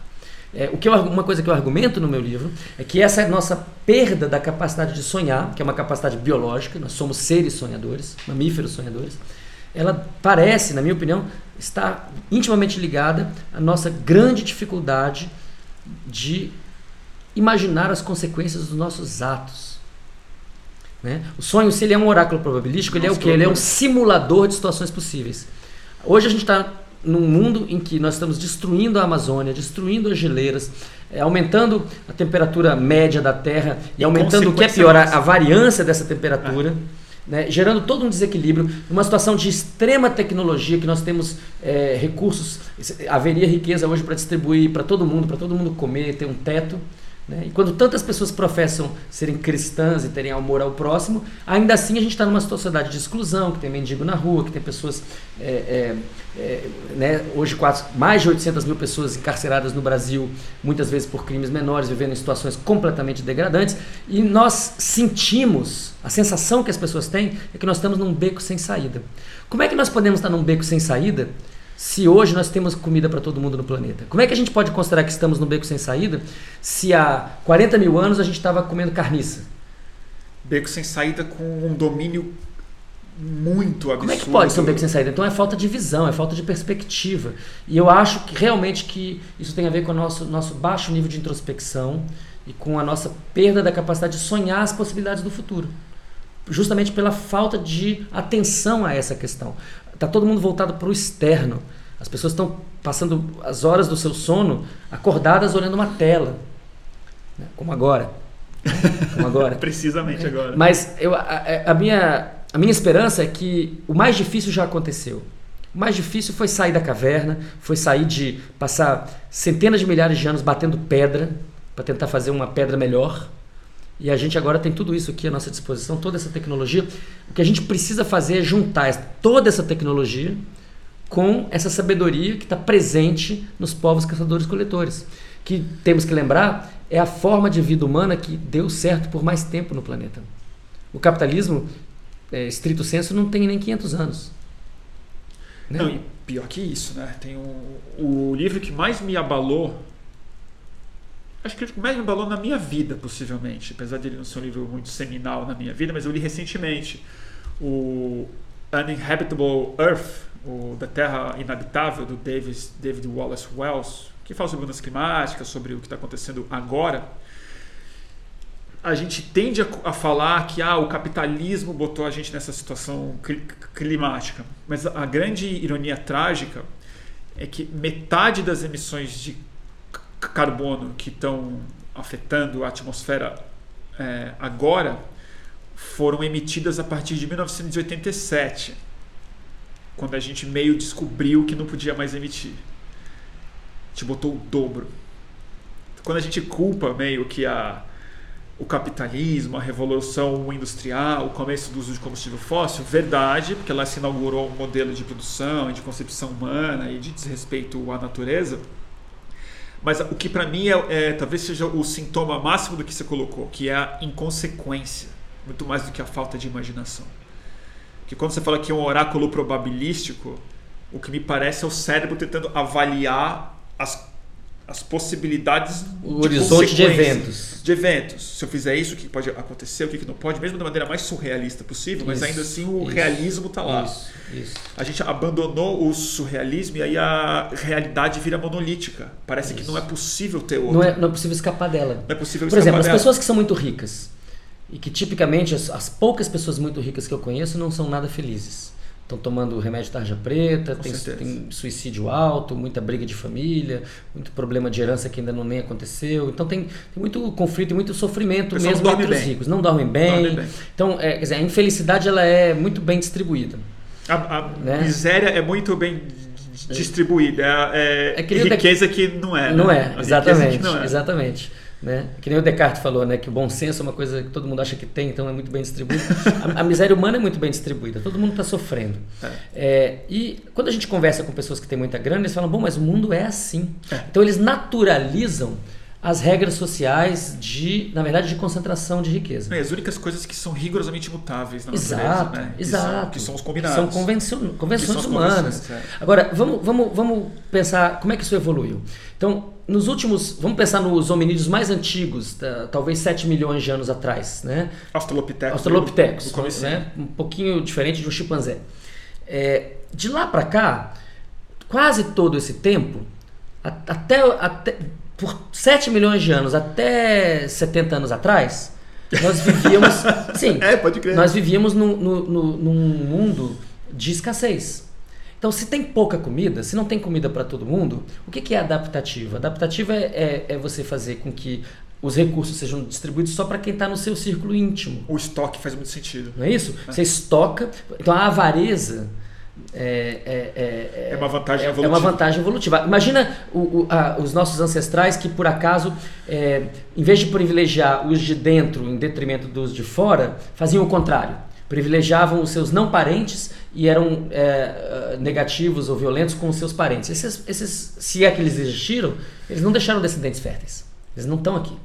É, o que eu, uma coisa que eu argumento no meu livro é que essa nossa perda da capacidade de sonhar, que é uma capacidade biológica, nós somos seres sonhadores, mamíferos sonhadores, ela parece, na minha opinião, estar intimamente ligada à nossa grande dificuldade de imaginar as consequências dos nossos atos. Né? O sonho, se ele é um oráculo probabilístico, ele é o quê? Ele é um simulador de situações possíveis. Hoje a gente está num mundo em que nós estamos destruindo a Amazônia, destruindo as geleiras, é, aumentando a temperatura média da Terra e, e aumentando o que é pior, a, a variância dessa temperatura. É né, gerando todo um desequilíbrio, numa situação de extrema tecnologia, que nós temos é, recursos, haveria riqueza hoje para distribuir para todo mundo, para todo mundo comer, ter um teto. Né? E quando tantas pessoas professam serem cristãs e terem amor ao próximo, ainda assim a gente está numa sociedade de exclusão, que tem mendigo na rua, que tem pessoas. É, é, é, né? Hoje, quase, mais de 800 mil pessoas encarceradas no Brasil, muitas vezes por crimes menores, vivendo em situações completamente degradantes. E nós sentimos, a sensação que as pessoas têm é que nós estamos num beco sem saída. Como é que nós podemos estar num beco sem saída? Se hoje nós temos comida para todo mundo no planeta? Como é que a gente pode considerar que estamos no beco sem saída se há 40 mil anos a gente estava comendo carniça? Beco sem saída com um domínio muito absurdo. Como é que pode ser um beco sem saída? Então é falta de visão, é falta de perspectiva. E eu acho que realmente que isso tem a ver com o nosso, nosso baixo nível de introspecção e com a nossa perda da capacidade de sonhar as possibilidades do futuro. Justamente pela falta de atenção a essa questão. Está todo mundo voltado para o externo. As pessoas estão passando as horas do seu sono acordadas olhando uma tela. Né? Como agora. Como agora. Precisamente agora. Mas eu, a, a, minha, a minha esperança é que o mais difícil já aconteceu. O mais difícil foi sair da caverna, foi sair de passar centenas de milhares de anos batendo pedra para tentar fazer uma pedra melhor. E a gente agora tem tudo isso aqui à nossa disposição, toda essa tecnologia. O que a gente precisa fazer é juntar toda essa tecnologia com essa sabedoria que está presente nos povos caçadores-coletores. Que temos que lembrar é a forma de vida humana que deu certo por mais tempo no planeta. O capitalismo, é, estrito senso, não tem nem 500 anos. Né? Não, e pior que isso, né? Tem um, o livro que mais me abalou acho que o mais me abalou na minha vida, possivelmente. Apesar de ele não ser um livro muito seminal na minha vida, mas eu li recentemente o Uninhabitable Earth, o Da Terra Inabitável, do Davis, David Wallace Wells, que fala sobre mudanças climáticas, sobre o que está acontecendo agora. A gente tende a, a, falar que ah, o capitalismo botou a gente nessa situação climática, mas a grande ironia trágica é que metade das emissões de carbono que estão afetando a atmosfera é, agora foram emitidas a partir de 1987, quando a gente meio descobriu que não podia mais emitir. A gente botou o dobro. Quando a gente culpa meio que a, o capitalismo, a revolução industrial, o começo do uso de combustível fóssil, verdade, porque ela se inaugurou um modelo de produção, de concepção humana e de desrespeito à natureza mas o que para mim é, é, talvez seja o sintoma máximo do que você colocou, que é a inconsequência, muito mais do que a falta de imaginação. Que quando você fala que é um oráculo probabilístico, o que me parece é o cérebro tentando avaliar as as possibilidades o de horizonte de eventos. de eventos. Se eu fizer isso o que pode acontecer o que não pode mesmo da maneira mais surrealista possível mas isso, ainda assim o isso, realismo está lá. Isso, isso. a gente abandonou o surrealismo e aí a realidade vira monolítica. Parece que não é possível ter outra não é, não é possível escapar dela. Não é possível por exemplo dela. as pessoas que são muito ricas e que tipicamente as, as poucas pessoas muito ricas que eu conheço não são nada felizes estão tomando remédio tarja preta, tem, tem, suicídio alto, muita briga de família, muito problema de herança que ainda não nem aconteceu. Então tem, tem muito conflito e muito sofrimento mesmo entre bem. os ricos. Não dormem bem. Dorme bem. Então, é, quer dizer, a infelicidade ela é muito bem distribuída. A, a né? miséria é muito bem distribuída. É, é, é riqueza que não é. Não né? é, exatamente. Não é. Exatamente. Né? Que nem o Descartes falou, né? que o bom senso é uma coisa que todo mundo acha que tem, então é muito bem distribuído. a, a miséria humana é muito bem distribuída, todo mundo está sofrendo. É. É, e quando a gente conversa com pessoas que têm muita grana, eles falam, bom, mas o mundo é assim. É. Então eles naturalizam as regras sociais de, na verdade, de concentração de riqueza. É, as únicas coisas que são rigorosamente mutáveis na exato, natureza, né? Exato. Que são, que são os combinados. São convencio, convenções são humanas. Convenções, é. Agora, vamos, vamos, vamos pensar como é que isso evoluiu. Então, nos últimos, vamos pensar nos hominídeos mais antigos, talvez 7 milhões de anos atrás, né? Australopithecus. Australopithecus, né? Um pouquinho diferente de um chimpanzé. É, de lá para cá, quase todo esse tempo, até, até por 7 milhões de anos até 70 anos atrás, nós vivíamos. sim, é, pode crer. Nós vivíamos num, num, num mundo de escassez. Então, se tem pouca comida, se não tem comida para todo mundo, o que, que é adaptativa? Adaptativa é, é, é você fazer com que os recursos sejam distribuídos só para quem está no seu círculo íntimo. O estoque faz muito sentido. Não é isso? É. Você estoca. Então, a avareza é, é, é, é, uma vantagem evolutiva. É uma vantagem evolutiva. Imagina o, o, a, os nossos ancestrais que, por acaso, é, em vez de privilegiar os de dentro em detrimento dos de fora, faziam o contrário. Privilegiavam os seus não parentes e eram é, negativos ou violentos com os seus parentes. Esses, esses, se é que eles existiram, eles não deixaram descendentes férteis. Eles não estão aqui.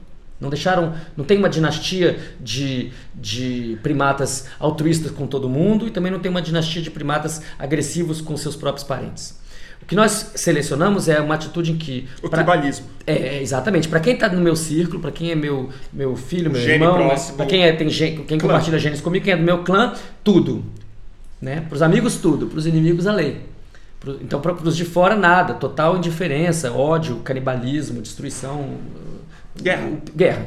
Não deixaram, não tem uma dinastia de, de primatas altruístas com todo mundo e também não tem uma dinastia de primatas agressivos com seus próprios parentes. O que nós selecionamos é uma atitude em que. O pra, tribalismo. É, é exatamente. Para quem está no meu círculo, para quem é meu, meu filho, meu Gene irmão, para quem, é, tem, quem compartilha genes comigo, quem é do meu clã, tudo. Né? Para os amigos, tudo. Para os inimigos, a lei. Então, para os de fora, nada. Total indiferença, ódio, canibalismo, destruição, Guerra. Guerra.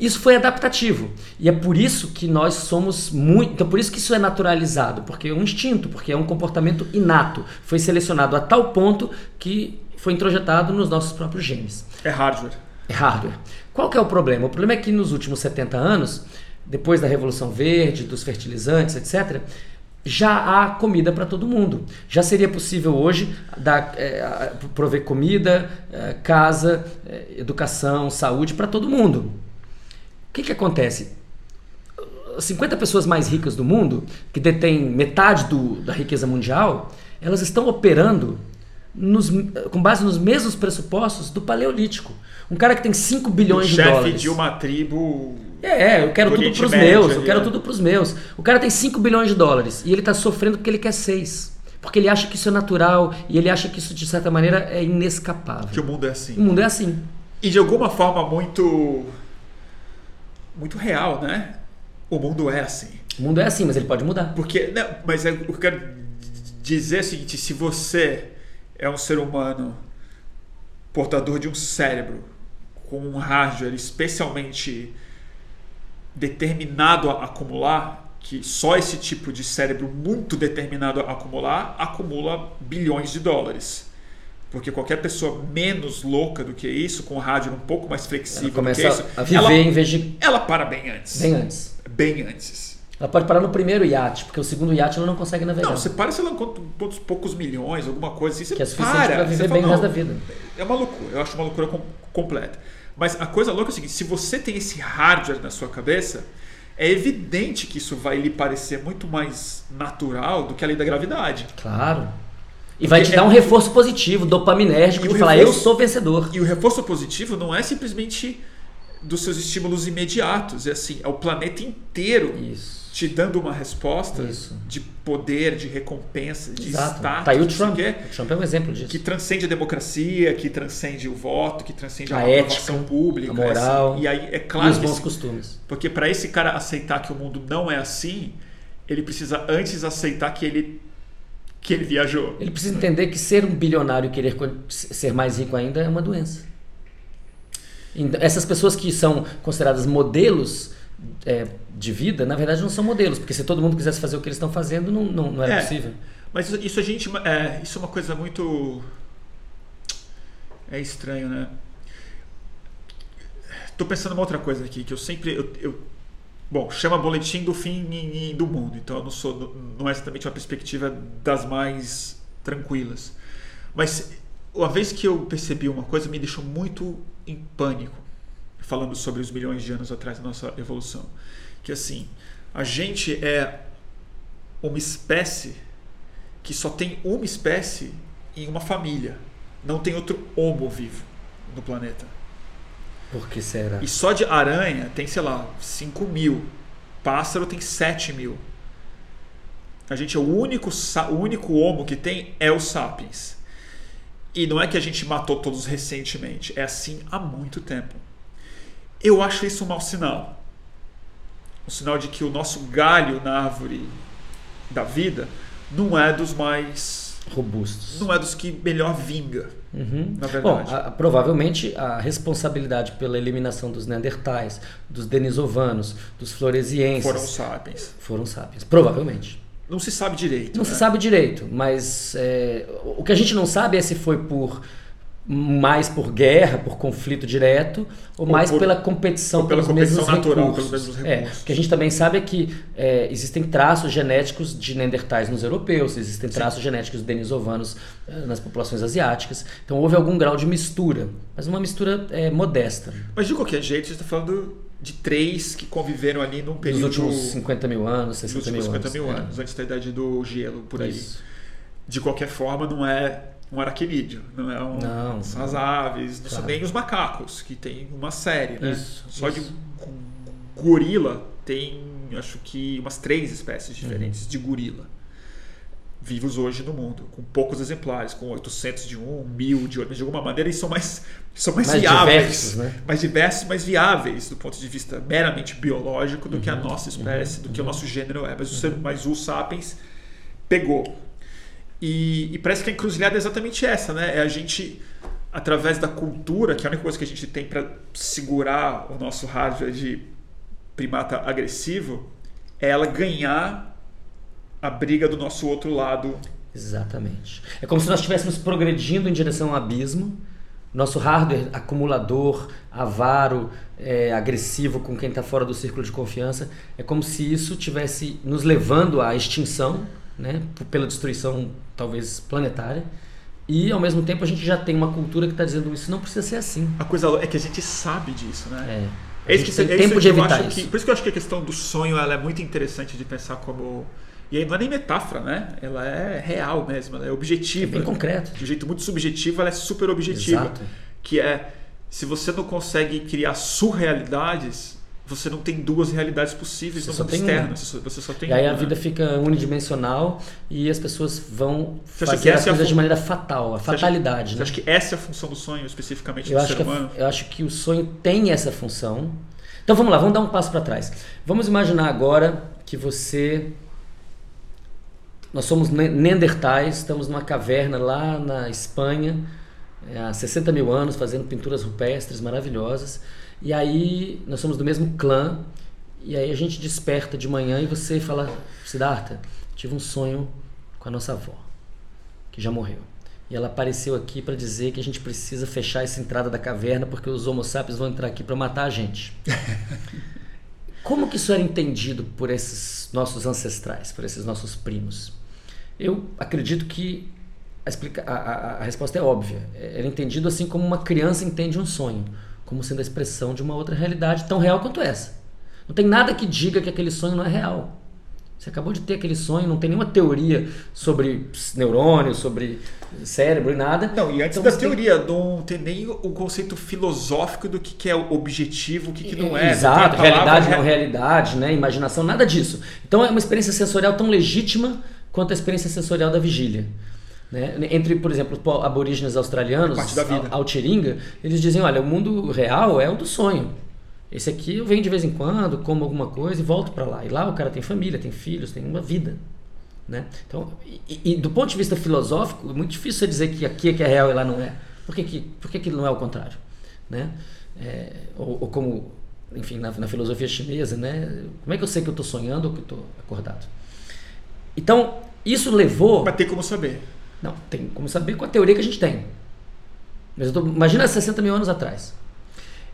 Isso foi adaptativo. E é por isso que nós somos muito. Então, por isso que isso é naturalizado, porque é um instinto, porque é um comportamento inato. Foi selecionado a tal ponto que foi introjetado nos nossos próprios genes. É hardware. É hardware. Qual que é o problema? O problema é que nos últimos 70 anos, depois da Revolução Verde, dos fertilizantes, etc., já há comida para todo mundo. Já seria possível hoje dar, é, prover comida, é, casa, é, educação, saúde para todo mundo. O que, que acontece? 50 pessoas mais ricas do mundo, que detêm metade do, da riqueza mundial, elas estão operando nos, com base nos mesmos pressupostos do Paleolítico. Um cara que tem 5 bilhões de dólares. chefe de uma tribo é, eu quero tudo pros meus, eu quero tudo pros meus. O cara tem 5 bilhões de dólares e ele tá sofrendo porque ele quer 6. Porque ele acha que isso é natural e ele acha que isso, de certa maneira, é inescapável. Que o mundo é assim. O mundo é assim. E de alguma forma muito. muito real, né? O mundo é assim. O mundo é assim, mas ele pode mudar. Porque. Não, mas é, o que eu quero dizer é o seguinte: se você é um ser humano portador de um cérebro com um hardware especialmente determinado a acumular, que só esse tipo de cérebro muito determinado a acumular acumula bilhões de dólares. Porque qualquer pessoa menos louca do que isso, com hardware um pouco mais flexível Ela do que começa isso, a viver ela, em vez de. ela para bem antes. Bem antes. Bem antes. Ela pode parar no primeiro iate, porque o segundo iate ela não consegue navegar. Não, você para, sei lá, quantos, poucos milhões, alguma coisa assim, você que é suficiente para. para viver fala, bem o resto "Não, da vida. É uma loucura, eu acho uma loucura com- completa. Mas a coisa louca é o seguinte: se você tem esse hardware na sua cabeça, é evidente que isso vai lhe parecer muito mais natural do que a lei da gravidade. Claro. E vai Porque te dar é um muito- reforço positivo, dopaminérgico, de falar, reforço- eu sou vencedor. E o reforço positivo não é simplesmente dos seus estímulos imediatos, é assim, é o planeta inteiro Isso. Te dando uma resposta Isso. de poder, de recompensa, de Exato. status, Tá aí o Trump. O Trump é um exemplo disso. que transcende a democracia, que transcende o voto, que transcende a, A ética, pública, a moral assim. e aí é e claro os que bons esse- costumes. porque para esse cara aceitar que o mundo não é assim, ele precisa antes aceitar que ele que ele viajou. Ele precisa entender que ser um bilionário e querer ser mais rico ainda é uma doença. Então, essas pessoas que são consideradas modelos é, de vida, na verdade não são modelos, porque se todo mundo quisesse fazer o que eles estão fazendo, não, não, não era É. possível. Mas isso, a gente é, isso é uma coisa muito é estranho, né? Tô pensando uma outra coisa aqui que eu sempre eu, eu- bom chama boletim do fim do mundo, então eu não sou não é exatamente uma perspectiva das mais tranquilas, mas uma vez que eu percebi uma coisa me deixou muito em pânico falando sobre os milhões de anos atrás da nossa evolução, que assim a gente é uma espécie que só tem uma espécie em uma família. Não tem outro homo vivo no planeta. Por que será? E só de aranha tem, sei lá, 5 mil. Pássaro tem 7 mil. A gente é o único, o único homo que tem é o sapiens. E não é que a gente matou todos recentemente. É assim há muito tempo. Eu acho isso um mau sinal. Um sinal de que o nosso galho na árvore da vida não é dos mais. Robustos. não é dos que melhor vinga, Uhum. na Bom, verdade. a- provavelmente a responsabilidade pela eliminação dos neandertais, dos denisovanos, dos floresienses Foram sapiens. foram sapiens. Provavelmente. Não se sabe direito. Não né? se sabe direito, mas é, o que a gente não sabe é se foi por mais por guerra, por conflito direto, ou, Ou mais por- pela competição ou pela pelos competição mesmos natural, recursos. pelos mesmos É, recursos. o que a gente também sabe é que é, existem traços genéticos de neandertais nos europeus, existem traços genéticos de denisovanos eh, nas populações asiáticas. Então houve algum grau de mistura, mas uma mistura é, modesta. Mas de qualquer jeito, você está falando de três que conviveram ali num Nos período. últimos 50 mil anos, nos 60 últimos mil 50 anos. mil é. anos, antes da idade do gelo, por aí. Isso. De qualquer forma, não é um araquenídeo, não é um. Não, são não. as aves, não são Claro. nem os macacos, que tem uma série, né? Isso, Só isso. de gorila tem, acho que, umas três espécies diferentes Uhum. de gorila. Vivos hoje no mundo, com poucos exemplares, com 800 de um, 1000 de outro, mas de alguma maneira eles são mais, são mais, Mais viáveis. diversos, né? Mais diversos, mais viáveis do ponto de vista meramente biológico do que a Uhum, nossa espécie, do que o nosso gênero é. Mas o, ser, mas o sapiens pegou. E, e parece que a encruzilhada é exatamente essa, né? É a gente, através da cultura, que é a única coisa que a gente tem para segurar o nosso hardware de primata agressivo, é ela ganhar a briga do nosso outro lado. Exatamente. É como se nós estivéssemos progredindo em direção ao abismo. Nosso hardware acumulador, avaro, é, agressivo com quem está fora do círculo de confiança, é como se isso tivesse nos levando à extinção, né, pela destruição talvez planetária. E ao mesmo tempo a gente já tem uma cultura que está dizendo isso não precisa ser assim. A coisa é que a gente sabe disso, né? É. É isso que, tem é isso tempo que de evitar isso. que, por isso que eu acho que a questão do sonho ela é muito interessante de pensar como. E aí não é nem metáfora, né? Ela é real mesmo, ela é É objetiva. bem concreto. De um jeito muito subjetivo, ela é super objetiva. Exato. Que é, se você não consegue criar surrealidades, você não tem duas realidades possíveis Você no só mundo tem externo. uma. Você só, você só tem E aí a uma, vida né? fica unidimensional e as pessoas vão Você acha fazer as é a coisas fun- de maneira fatal, a Você acha- fatalidade. Você né? acha que essa é a função do sonho, especificamente Eu do acho, ser que, a- humano? eu acho que o sonho tem essa função. Então vamos lá, vamos dar um passo para trás. Vamos imaginar agora que você. Nós somos ne- Neandertais, estamos numa caverna lá na Espanha, é, há 60 mil anos, fazendo pinturas rupestres maravilhosas. E aí nós somos do mesmo clã. E aí a gente desperta de manhã e você fala: Siddhartha, tive um sonho com a nossa avó, que já morreu. E ela apareceu aqui para dizer que a gente precisa fechar essa entrada da caverna porque os homo sapiens vão entrar aqui para matar a gente. Como que isso era entendido por esses nossos ancestrais, por esses nossos primos? Eu acredito que a, a- a- a resposta é óbvia. Era entendido assim como uma criança entende um sonho, como sendo a expressão de uma outra realidade tão real quanto essa. Não tem nada que diga que aquele sonho não é real. Você acabou de ter aquele sonho, não tem nenhuma teoria sobre neurônios, sobre cérebro e nada. Não, e antes Então da você tem- teoria, não tem nem o conceito filosófico do que, que é o objetivo, o que, que não é. Exato, realidade, re- não realidade, né? imaginação, nada disso. Então é uma experiência sensorial tão legítima quanto a experiência sensorial da vigília. Né? Entre, por exemplo, os aborígenes australianos, Altiringa, eles dizem, olha, o mundo real é o do sonho. Esse aqui eu venho de vez em quando, como alguma coisa e volto para lá. E lá o cara tem família, tem filhos, tem uma vida. Né? Então, e, e do ponto de vista filosófico, é muito difícil você dizer que aqui é que é real e lá não é. Por que, que, por que, que não é o contrário? Né? É, ou, ou como, enfim, na, na filosofia chinesa, né? como é que eu sei que eu estou sonhando ou que eu estou acordado? Então, isso levou. Mas tem como saber. Não, tem como saber com a teoria que a gente tem. Mas tô, imagina 60 mil anos atrás.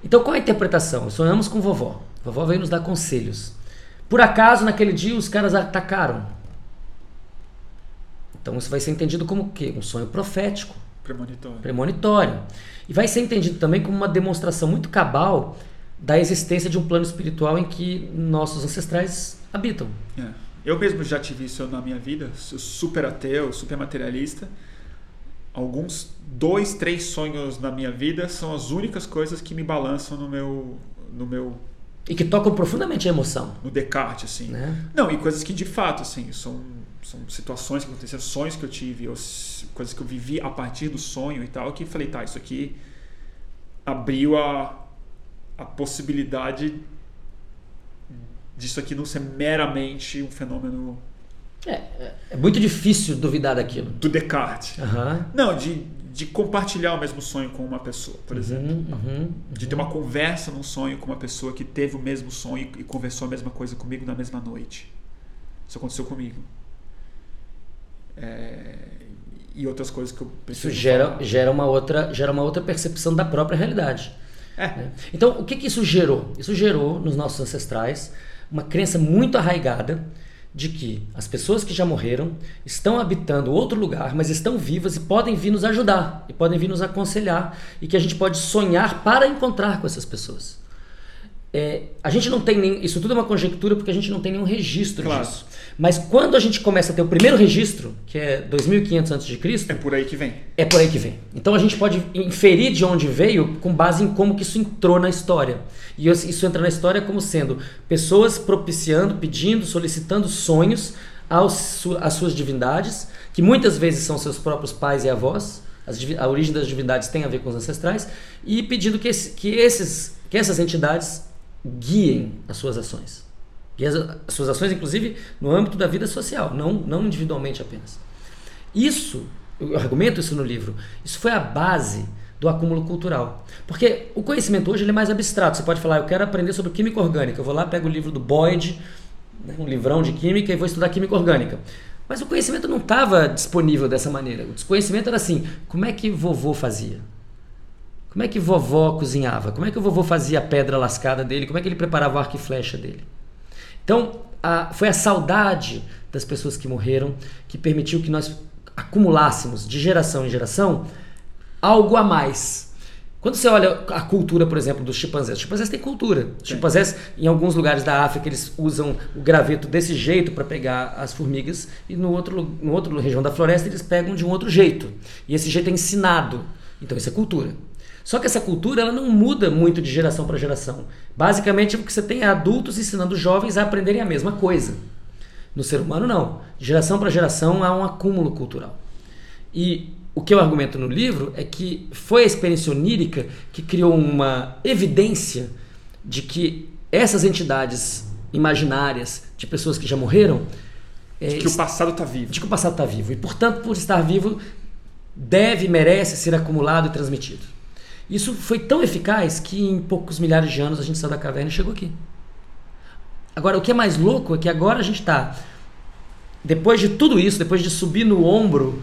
Então qual é a interpretação? Sonhamos com vovó. Vovó veio nos dar conselhos. Por acaso, naquele dia, os caras atacaram. Então isso vai ser entendido como o quê? Um sonho profético, Premonitório. premonitório. E vai ser entendido também como uma demonstração muito cabal da existência de um plano espiritual em que nossos ancestrais habitam. É. Eu mesmo já tive isso na minha vida, sou super ateu, super materialista. Alguns dois, três sonhos na minha vida são as únicas coisas que me balançam no meu, no meu, E que tocam profundamente a emoção. no Descartes, assim. Né? Não, e coisas que de fato, assim, são, são situações que aconteceram, sonhos que eu tive, ou coisas que eu vivi a partir do sonho e tal, que falei, tá, isso aqui abriu a, a possibilidade disso aqui não ser meramente um fenômeno É, é- é muito difícil duvidar daquilo. do Descartes. Aham. Não, de, de compartilhar o mesmo sonho com uma pessoa, por exemplo. Uhum, uhum. De ter uma conversa num sonho com uma pessoa que teve o mesmo sonho e conversou a mesma coisa comigo na mesma noite. Isso aconteceu comigo. É, e outras coisas que eu preciso Isso gera, gera, uma outra, gera uma outra percepção da própria realidade. É, né? Então, o que, que isso gerou? Isso gerou nos nossos ancestrais uma crença muito arraigada de que as pessoas que já morreram estão habitando outro lugar, mas estão vivas e podem vir nos ajudar, e podem vir nos aconselhar, e que a gente pode sonhar para encontrar com essas pessoas. É, a gente não tem nem. Isso tudo é uma conjectura porque a gente não tem nenhum registro Claro. disso. Mas quando a gente começa a ter o primeiro registro, que é 2500 a.C., é por aí que vem. é por aí que vem. Então a gente pode inferir de onde veio com base em como que isso entrou na história. E isso entra na história como sendo pessoas propiciando, pedindo, solicitando sonhos aos, às suas divindades, que muitas vezes são seus próprios pais e avós. As a origem das divindades tem a ver com os ancestrais. E pedindo que, esse- que, esses, que essas entidades guiem as suas ações. As, as suas ações, inclusive, no âmbito da vida social, não, não individualmente apenas. Isso, eu argumento isso no livro, isso foi a base do acúmulo cultural. Porque o conhecimento hoje ele é mais abstrato. Você pode falar, eu quero aprender sobre química orgânica. Eu vou lá, pego o livro do Boyd, né, um livrão de química, e vou estudar química orgânica. Mas o conhecimento não estava disponível dessa maneira. O desconhecimento era assim: como é que vovô fazia? Como é que vovó cozinhava? Como é que o vovô fazia a pedra lascada dele? Como é que ele preparava o arco e flecha dele? Então, a- foi a saudade das pessoas que morreram que permitiu que nós acumulássemos de geração em geração algo a mais. Quando você olha a cultura, por exemplo, dos chimpanzés, os chimpanzés têm cultura. Os chimpanzés, em alguns lugares da África, eles usam o graveto desse jeito para pegar as formigas, e no outro, no outro região da floresta eles pegam de um outro jeito. E esse jeito é ensinado. Então, isso é cultura. Só que essa cultura ela não muda muito de geração para geração. Basicamente, o que você tem é adultos ensinando jovens a aprenderem a mesma coisa. No ser humano, não. De geração para geração há um acúmulo cultural. E o que eu argumento no livro é que foi a experiência onírica que criou uma evidência de que essas entidades imaginárias de pessoas que já morreram. De que é, o passado está vivo. De que o passado está vivo. E, portanto, por estar vivo, deve, merece ser acumulado e transmitido. Isso foi tão eficaz que em poucos milhares de anos a gente saiu da caverna e chegou aqui. Agora, o que é mais louco é que agora a gente está, depois de tudo isso, depois de subir no ombro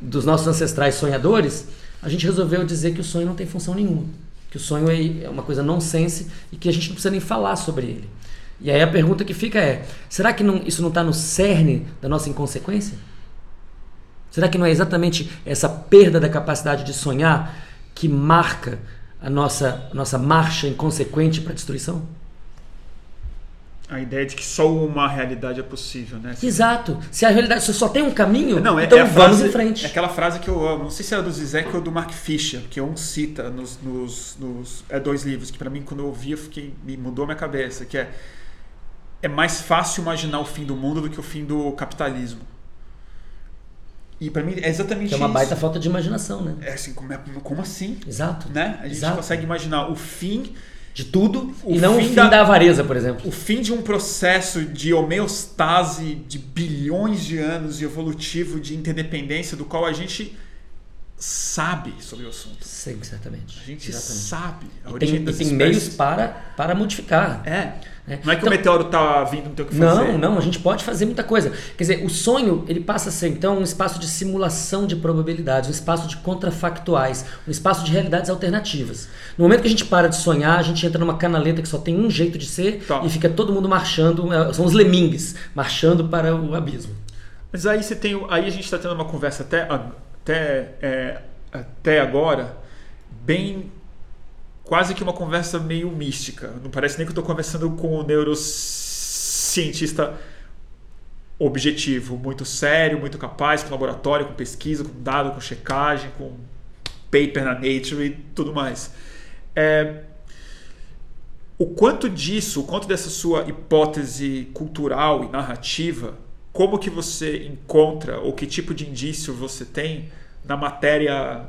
dos nossos ancestrais sonhadores, a gente resolveu dizer que o sonho não tem função nenhuma. Que o sonho é, é uma coisa nonsense e que a gente não precisa nem falar sobre ele. E aí a pergunta que fica é: será que não, isso não está no cerne da nossa inconsequência? Será que não é exatamente essa perda da capacidade de sonhar que marca a nossa, a nossa marcha inconsequente para a destruição? A ideia de que só uma realidade é possível, né? Exato. Se a realidade se só tem um caminho, não, é, então é vamos frase, em frente. É aquela frase que eu amo. Não sei se era do Zizek ou do Mark Fisher, que um cita nos, nos, nos é, dois livros, que para mim, quando eu ouvi, eu fiquei, me mudou a minha cabeça, que é é mais fácil imaginar o fim do mundo do que o fim do capitalismo. E para mim é exatamente isso. É uma isso. baita falta de imaginação, né? É assim, como, é, como assim? Exato. Né? A gente Exato. consegue imaginar o fim de tudo o e não fim o fim da- da, avareza, por exemplo. o fim de um processo de homeostase de bilhões de anos e evolutivo de interdependência do qual a gente sabe sobre o assunto. Sim, certamente. A gente Exatamente. sabe a E tem, e tem meios para, para modificar. É. né? Não é que Então- o meteoro tá vindo, não tem o que fazer. Não, não, a gente pode fazer muita coisa. Quer dizer, o sonho ele passa a ser então um espaço de simulação de probabilidades, um espaço de contrafactuais, um espaço de realidades alternativas. No momento que a gente para de sonhar, a gente entra numa canaleta que só tem um jeito de ser Tá. e fica todo mundo marchando, é, são os lemingues marchando para o abismo. Mas aí você tem. Aí a gente está tendo uma conversa até, até, é, até agora, bem. Quase que uma conversa meio mística. Não parece nem que eu estou conversando com um neurocientista objetivo, muito sério, muito capaz, com laboratório, com pesquisa, com dado, com checagem, com paper na Nature e tudo mais. É, o quanto disso, o quanto dessa sua hipótese cultural e narrativa, como que você encontra ou que tipo de indício você tem na matéria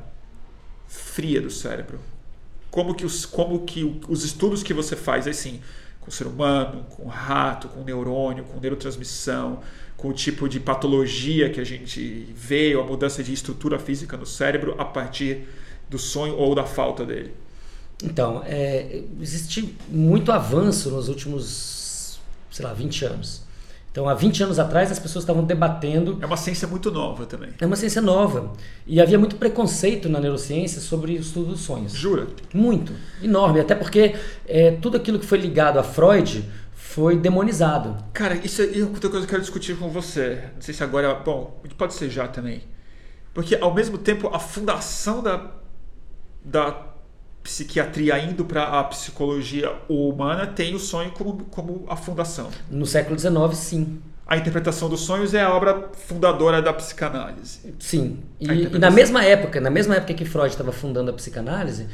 fria do cérebro? Como que os, como que os estudos que você faz, assim, com o ser humano, com o rato, com o neurônio, com neurotransmissão, com o tipo de patologia que a gente vê, ou a mudança de estrutura física no cérebro a partir do sonho ou da falta dele? Então, é, existe muito avanço nos últimos, sei lá, 20 anos. Então, há 20 anos atrás, as pessoas estavam debatendo É uma ciência muito nova também. É uma ciência nova. E havia muito preconceito na neurociência sobre o estudo dos sonhos. Jura? Muito. Enorme. Até porque é, tudo aquilo que foi ligado a Freud foi demonizado. Cara, isso é outra coisa que eu quero discutir com você. Não sei se agora. Bom, pode ser já também. Porque, ao mesmo tempo, a fundação da, da psiquiatria indo para a psicologia humana tem o sonho como, como a fundação. No século XIX, sim. A interpretação dos sonhos é a obra fundadora da psicanálise. Sim. E, e na mesma época, na mesma época que Freud estava fundando a psicanálise,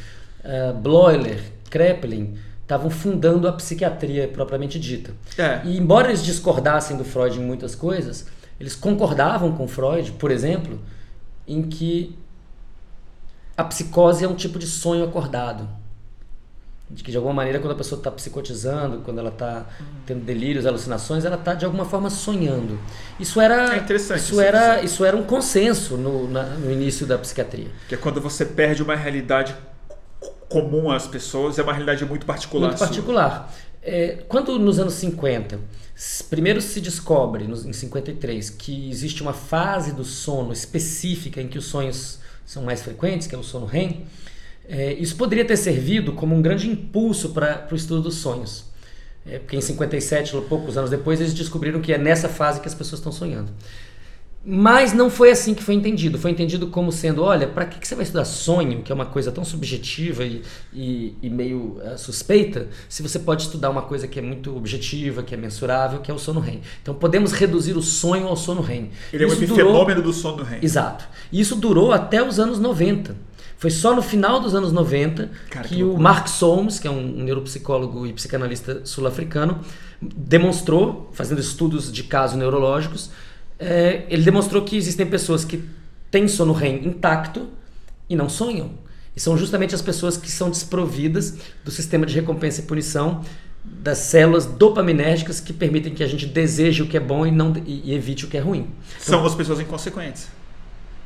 uh, Bloiler, Kraepelin estavam fundando a psiquiatria propriamente dita. É. E embora eles discordassem do Freud em muitas coisas, eles concordavam com Freud, por exemplo, em que a psicose é um tipo de sonho acordado. De que de alguma maneira, quando a pessoa está psicotizando, quando ela está tendo delírios, alucinações, ela está de alguma forma sonhando. Isso era, É interessante isso era, isso era um consenso no, na- no início da psiquiatria. Que é quando você perde uma realidade comum às pessoas, é uma realidade muito particular. Muito particular. É, quando nos anos 50, s- primeiro se descobre, nos- em 53, que existe uma fase do sono específica em que os sonhos são mais frequentes, que é o sono REM, é, isso poderia ter servido como um grande impulso para o estudo dos sonhos. É, porque em 57, poucos anos depois, eles descobriram que é nessa fase que as pessoas estão sonhando. Mas não foi assim que foi entendido. Foi entendido como sendo, olha, para que que você vai estudar sonho, que é uma coisa tão subjetiva e, e, e meio eh, suspeita, se você pode estudar uma coisa que é muito objetiva, que é mensurável, que é o sono REM. Então podemos reduzir o sonho ao sono REM. Ele é um Isso durou- fenômeno do sono REM. Exato. E isso durou até os anos 90. Foi só no final dos anos 90 Cara, que, que o. Mark Solms, que é um neuropsicólogo e psicanalista sul-africano, demonstrou, fazendo estudos de casos neurológicos, é, ele demonstrou que existem pessoas que têm sono REM intacto e não sonham. E são justamente as pessoas que são desprovidas do sistema de recompensa e punição das células dopaminérgicas que permitem que a gente deseje o que é bom e, não, e, e evite o que é ruim. São as pessoas inconsequentes.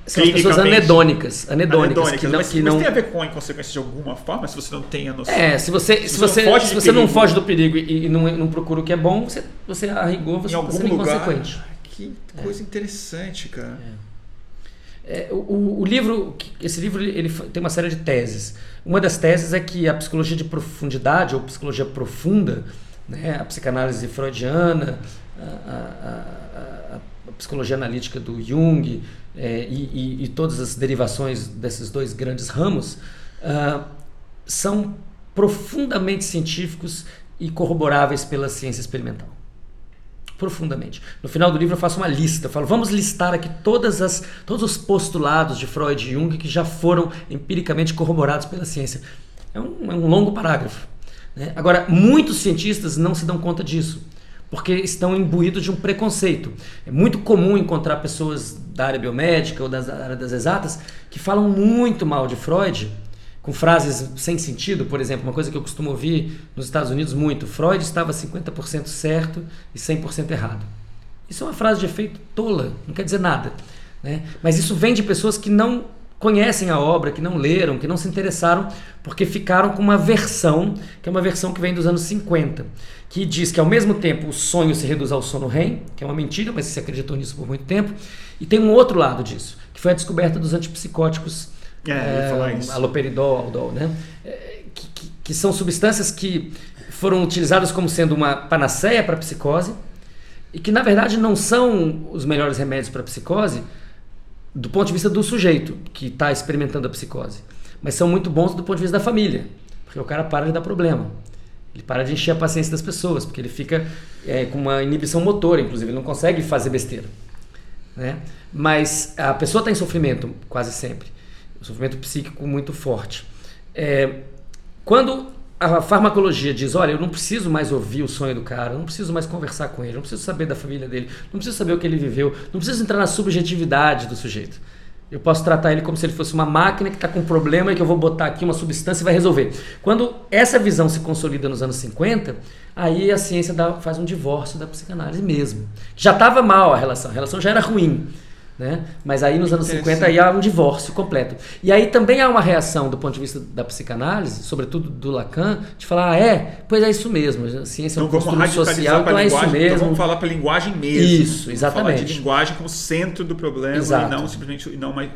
São as pessoas anedônicas, anedônicas, Anedônicas, que não, mas, que mas não tem a ver com a inconsequência de alguma forma, se você não tem a noção. É, se você, se Se você não foge se você não foge do perigo e, e não, não procura o que é bom, você, você a rigor, você está sendo lugar. inconsequente. Que coisa interessante, cara. É, o, o livro, esse livro ele tem uma série de teses. Uma das teses é que a psicologia de profundidade ou psicologia profunda, né, a psicanálise freudiana, a, a- a- a- psicologia analítica do Jung é, e, e- e todas as derivações desses dois grandes ramos ah, são profundamente científicos e corroboráveis pela ciência experimental profundamente. No final do livro eu faço uma lista, falo, vamos listar aqui todas as, todos os postulados de Freud e Jung que já foram empiricamente corroborados pela ciência. É um, é um longo parágrafo. né? Agora, muitos cientistas não se dão conta disso, porque estão imbuídos de um preconceito. É muito comum encontrar pessoas da área biomédica ou da área das exatas que falam muito mal de Freud, com frases sem sentido, por exemplo, uma coisa que eu costumo ouvir nos Estados Unidos muito: Freud estava 50% certo e 100% errado. Isso é uma frase de efeito tola, não quer dizer nada. Né? Mas isso vem de pessoas que não conhecem a obra, que não leram, que não se interessaram, porque ficaram com uma versão, que é uma versão que vem dos anos 50, que diz que ao mesmo tempo o sonho se reduz ao sono REM, que é uma mentira, mas se acreditou nisso por muito tempo, e tem um outro lado disso, que foi a descoberta dos antipsicóticos É, ia falar isso. aloperidol, aldol, né? É, que, que- que são substâncias que foram utilizadas como sendo uma panaceia para psicose e que na verdade não são os melhores remédios para psicose do ponto de vista do sujeito que está experimentando a psicose, mas são muito bons do ponto de vista da família, porque o cara para de dar problema. Ele para de encher a paciência das pessoas, porque ele fica é, com uma inibição motora, inclusive, ele não consegue fazer besteira né? Mas a pessoa está em sofrimento quase sempre, um sofrimento psíquico muito forte. É, quando a farmacologia diz, olha, eu não preciso mais ouvir o sonho do cara, eu não preciso mais conversar com ele, eu não preciso saber da família dele, não preciso saber o que ele viveu, não preciso entrar na subjetividade do sujeito. Eu posso tratar ele como se ele fosse uma máquina que está com um problema e que eu vou botar aqui uma substância e vai resolver. Quando essa visão se consolida nos anos 50, aí a ciência dá- faz um divórcio da psicanálise mesmo. Já estava mal a relação, a relação já era ruim. Né? Mas aí nos anos 50 aí há um divórcio completo. E aí também há uma reação do ponto de vista da psicanálise, sobretudo do Lacan, de falar, ah, é, pois é isso mesmo, a ciência é um Então vamos radicalizar social, então a é isso mesmo. Então vamos falar para a linguagem mesmo. Isso, Vamos exatamente. Falar de linguagem como centro do problema Exato. e não simplesmente e não mais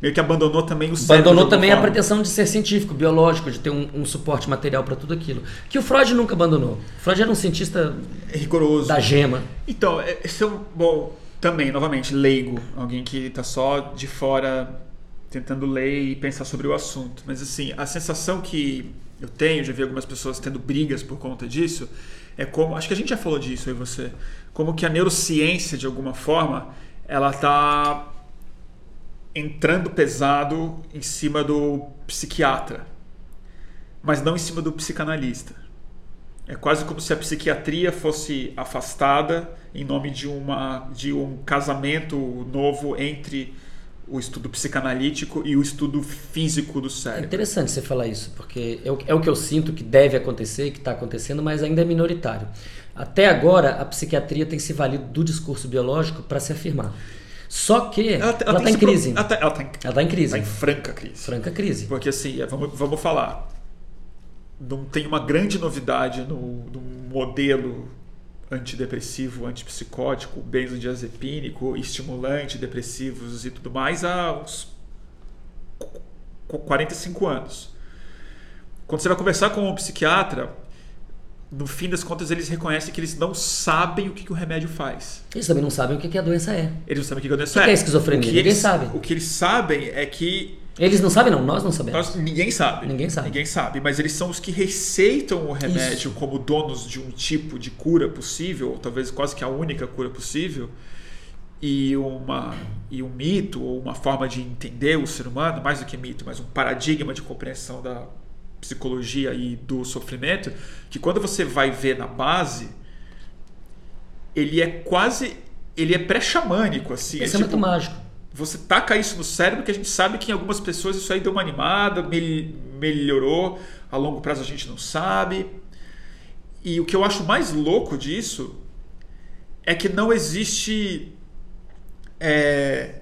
meio que abandonou também o cérebro. Abandonou também a forma. pretensão de ser científico, biológico, de ter um, um suporte material para tudo aquilo. Que o Freud nunca abandonou. O Freud era um cientista rigoroso. da gema. Então, esse é um, bom, também, novamente, leigo, alguém que está só de fora tentando ler e pensar sobre o assunto. Mas assim, a sensação que eu tenho, já vi algumas pessoas tendo brigas por conta disso, é como, acho que a gente já falou disso aí você, como que a neurociência de alguma forma, ela tá entrando pesado em cima do psiquiatra, mas não em cima do psicanalista. É quase como se a psiquiatria fosse afastada em nome de, uma, de um casamento novo entre o estudo psicanalítico e o estudo físico do É cérebro. interessante você falar isso, porque é o, é o que eu sinto que deve acontecer, que está acontecendo, mas ainda é minoritário. Até agora, a psiquiatria tem se valido do discurso biológico para se afirmar. Só que ela está em esse pro- crise. Ela está ela tá em, Ela está em crise. tá em franca crise. Franca crise. Porque assim, é, vamos, vamos falar. Não tem uma grande novidade no, no modelo antidepressivo, antipsicótico, benzodiazepínico, estimulante, depressivos e tudo mais há uns qu- 45 anos. Quando você vai conversar com um psiquiatra, no fim das contas eles reconhecem que eles não sabem o que, que o remédio faz. Eles também não sabem o que que a doença é. Eles não sabem o que, que a doença O que que é esquizofrenia? O que Ninguém eles, sabe. O que eles sabem é que Eles não sabem, não. Nós não sabemos. nós- ninguém sabe. Ninguém sabe. Ninguém sabe. Mas eles são os que receitam o remédio como donos de um tipo de cura possível, ou talvez quase que a única cura possível. e, uma, e um mito, ou uma forma de entender o ser humano, mais do que mito, mas um paradigma de compreensão da psicologia e do sofrimento, que quando você vai ver na base, ele é quase. ele é pré-xamânico, assim. Pensamento é tipo, mágico. Você taca isso no cérebro que a gente sabe que em algumas pessoas isso aí deu uma animada, mel melhorou, a longo prazo a gente não sabe. E o que eu acho mais louco disso é que não existe é,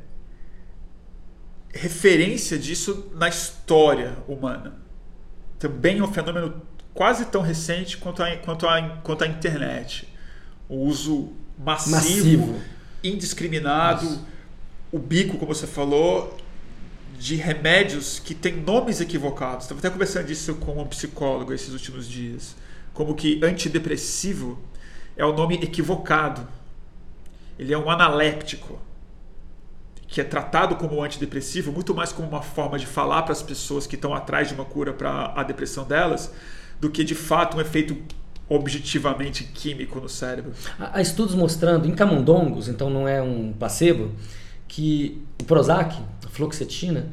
referência disso na história humana. Também é um fenômeno quase tão recente quanto a, quanto a, quanto a internet. O uso massivo, massivo. indiscriminado, Nossa. O bico, como você falou, de remédios que têm nomes equivocados. Estava até conversando disso com um psicólogo esses últimos dias. Como que antidepressivo é o nome equivocado. Ele é um analéptico que é tratado como antidepressivo muito mais como uma forma de falar para as pessoas que estão atrás de uma cura para a depressão delas, do que de fato um efeito objetivamente químico no cérebro. Há estudos mostrando em camundongos, então não é um placebo, que o Prozac, a fluoxetina,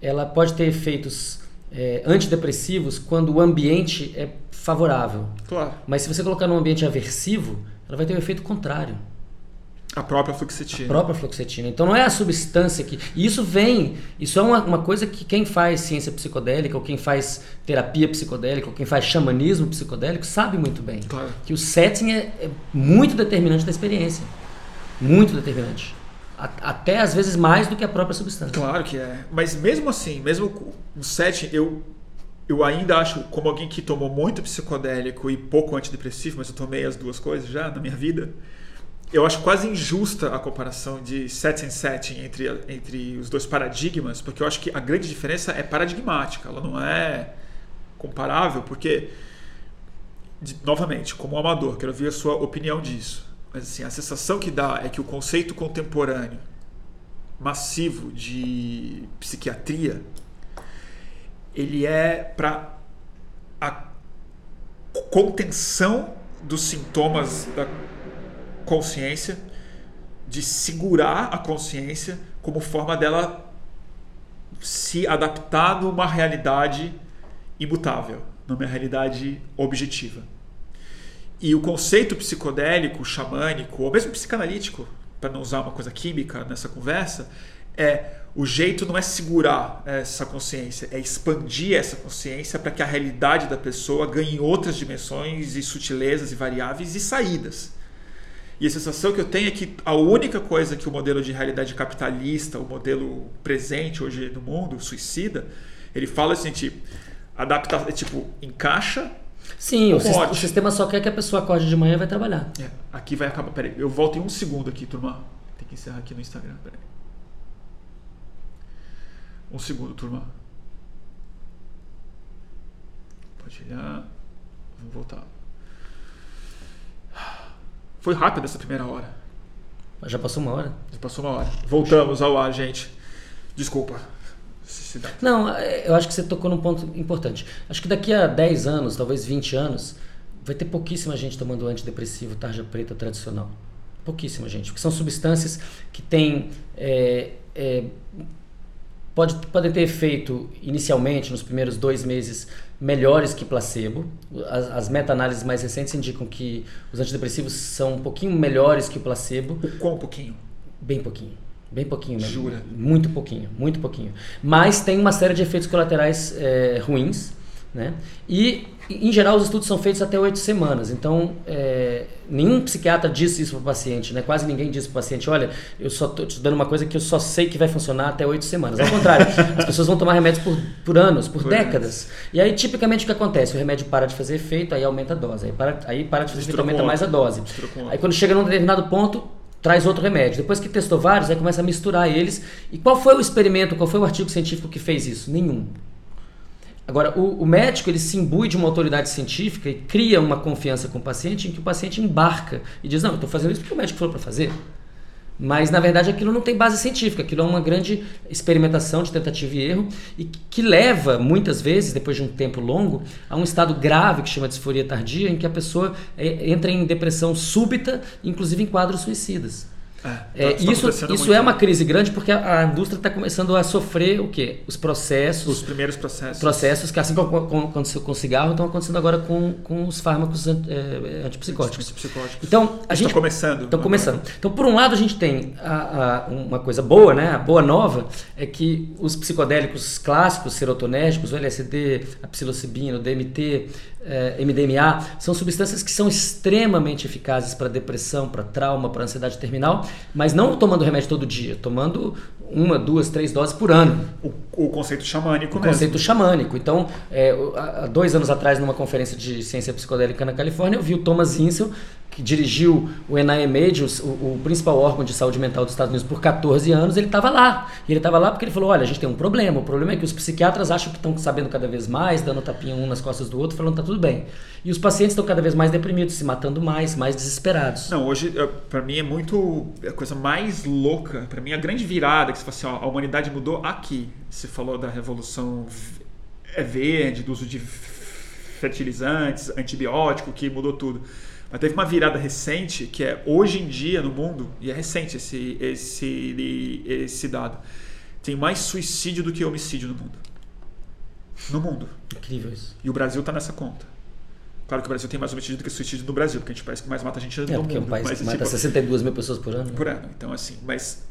ela pode ter efeitos é, antidepressivos quando o ambiente é favorável. Claro. Mas se você colocar num ambiente aversivo, ela vai ter um efeito contrário. A própria fluoxetina. A própria fluoxetina. Então não é a substância que. E isso vem. Isso é uma, uma coisa que quem faz ciência psicodélica, ou quem faz terapia psicodélica, ou quem faz xamanismo psicodélico, sabe muito bem. Claro. Que o setting é, é muito determinante da experiência. Muito determinante. Até às vezes mais do que a própria substância. Claro que é. Mas mesmo assim, mesmo o setting, eu, eu ainda acho, como alguém que tomou muito psicodélico e pouco antidepressivo, mas eu tomei as duas coisas já na minha vida eu acho quase injusta a comparação de setting em setting entre, entre os dois paradigmas, porque eu acho que a grande diferença é paradigmática, ela não é comparável, porque, de, novamente, como amador, quero ouvir a sua opinião disso, mas assim, a sensação que dá é que o conceito contemporâneo massivo de psiquiatria ele é para a contenção dos sintomas da consciência, de segurar a consciência como forma dela se adaptar numa realidade imutável, numa realidade objetiva. E o conceito psicodélico, xamânico, ou mesmo psicanalítico, para não usar uma coisa química nessa conversa, é o jeito não é segurar essa consciência, é expandir essa consciência para que a realidade da pessoa ganhe outras dimensões e sutilezas e variáveis e saídas. E a sensação que eu tenho é que a única coisa que o modelo de realidade capitalista, o modelo presente hoje no mundo, suicida, ele fala assim, tipo, adapta, é, tipo, encaixa. Sim, o, o, sistema só quer que a pessoa acorde de manhã e vai trabalhar. É, aqui vai acabar. Peraí, eu volto em um segundo aqui, turma. Tem que encerrar aqui no Instagram. Peraí. Um segundo, turma. Pode olhar. Vamos voltar. Foi rápido essa primeira hora. Já passou uma hora? Já passou uma hora. Voltamos ao ar, gente. Desculpa. Não, é, eu acho que você tocou num ponto importante. Acho que daqui a 10 anos, talvez 20 anos, vai ter pouquíssima gente tomando antidepressivo tarja preta tradicional. Pouquíssima gente. Porque são substâncias que têm. É, é, pode, podem ter efeito inicialmente, nos primeiros dois meses, melhores que placebo. As, as meta-análises mais recentes indicam que os antidepressivos são um pouquinho melhores que o placebo. O quão pouquinho? Bem pouquinho. Bem pouquinho mesmo. Jura? Muito pouquinho, muito pouquinho. Mas tem uma série de efeitos colaterais é, ruins né? E, em geral, os estudos são feitos até oito semanas. Então, é, nenhum psiquiatra disse isso para o paciente, né? quase ninguém disse para o paciente: olha, eu só estou te dando uma coisa que eu só sei que vai funcionar até oito semanas. Ao contrário, as pessoas vão tomar remédios por, por anos, por, por décadas. Anos. E aí, tipicamente, o que acontece? O remédio para de fazer efeito, aí aumenta a dose. Aí para, aí para de fazer efeito, aumenta mais a dose. Aí, quando chega num determinado ponto, traz outro remédio. Depois que testou vários, aí começa a misturar eles. E qual foi o experimento, qual foi o artigo científico que fez isso? Nenhum. Agora, o, o, médico ele se imbui de uma autoridade científica e cria uma confiança com o paciente em que o paciente embarca e diz: Não, eu estou fazendo isso porque o médico falou para fazer. Mas, na verdade, aquilo não tem base científica, aquilo é uma grande experimentação de tentativa e erro e que leva, muitas vezes, depois de um tempo longo, a um estado grave que chama disforia tardia, em que a pessoa é, entra em depressão súbita, inclusive em quadros suicidas. É, tá- isso isso muito. é uma crise grande porque a, a indústria está começando a sofrer o quê? Os processos, Os primeiros processos. processos que assim como com- aconteceu com o cigarro, estão acontecendo agora com, com os fármacos é, antipsicóticos. Antipsicóticos. Então, a Está gente começando. Estão começando. Então, por um lado, a gente tem a- a- uma coisa boa, né? A boa nova é que os psicodélicos clássicos, serotonérgicos, o LSD, a psilocibina, o DMT, eh, MDMA, são substâncias que são extremamente eficazes para depressão, para trauma, para ansiedade terminal, mas não tomando remédio todo dia, tomando uma, duas, três doses por ano. O, o conceito xamânico O mesmo. conceito xamânico. Então, é, há dois anos atrás, numa conferência de ciência psicodélica na Califórnia, eu vi o Thomas Insel, que dirigiu o NIMH, o, o principal órgão de saúde mental dos Estados Unidos, por 14 anos. Ele estava lá. E ele estava lá porque ele falou: olha, a gente tem um problema. O problema é que os psiquiatras acham que estão sabendo cada vez mais, dando tapinha um nas costas do outro, falando tá tudo bem. E os pacientes estão cada vez mais deprimidos, se matando mais, mais desesperados. Não, hoje, pra mim, é muito. A coisa mais louca, pra mim, a grande virada que você fala assim: ó, a humanidade mudou aqui. Você falou da revolução é verde, do uso de fertilizantes, antibiótico, que mudou tudo. Mas teve uma virada recente que é hoje em dia no mundo, e é recente esse, esse, esse dado, tem mais suicídio do que homicídio no mundo. No mundo. Incrível isso. E o Brasil está nessa conta. Claro que o Brasil tem mais homicídio do que suicídio no Brasil, porque a gente parece que mais mata gente É, no porque é um mundo. país mas, que mata tipo, 62 mil pessoas por ano. por ano. Então, assim, mas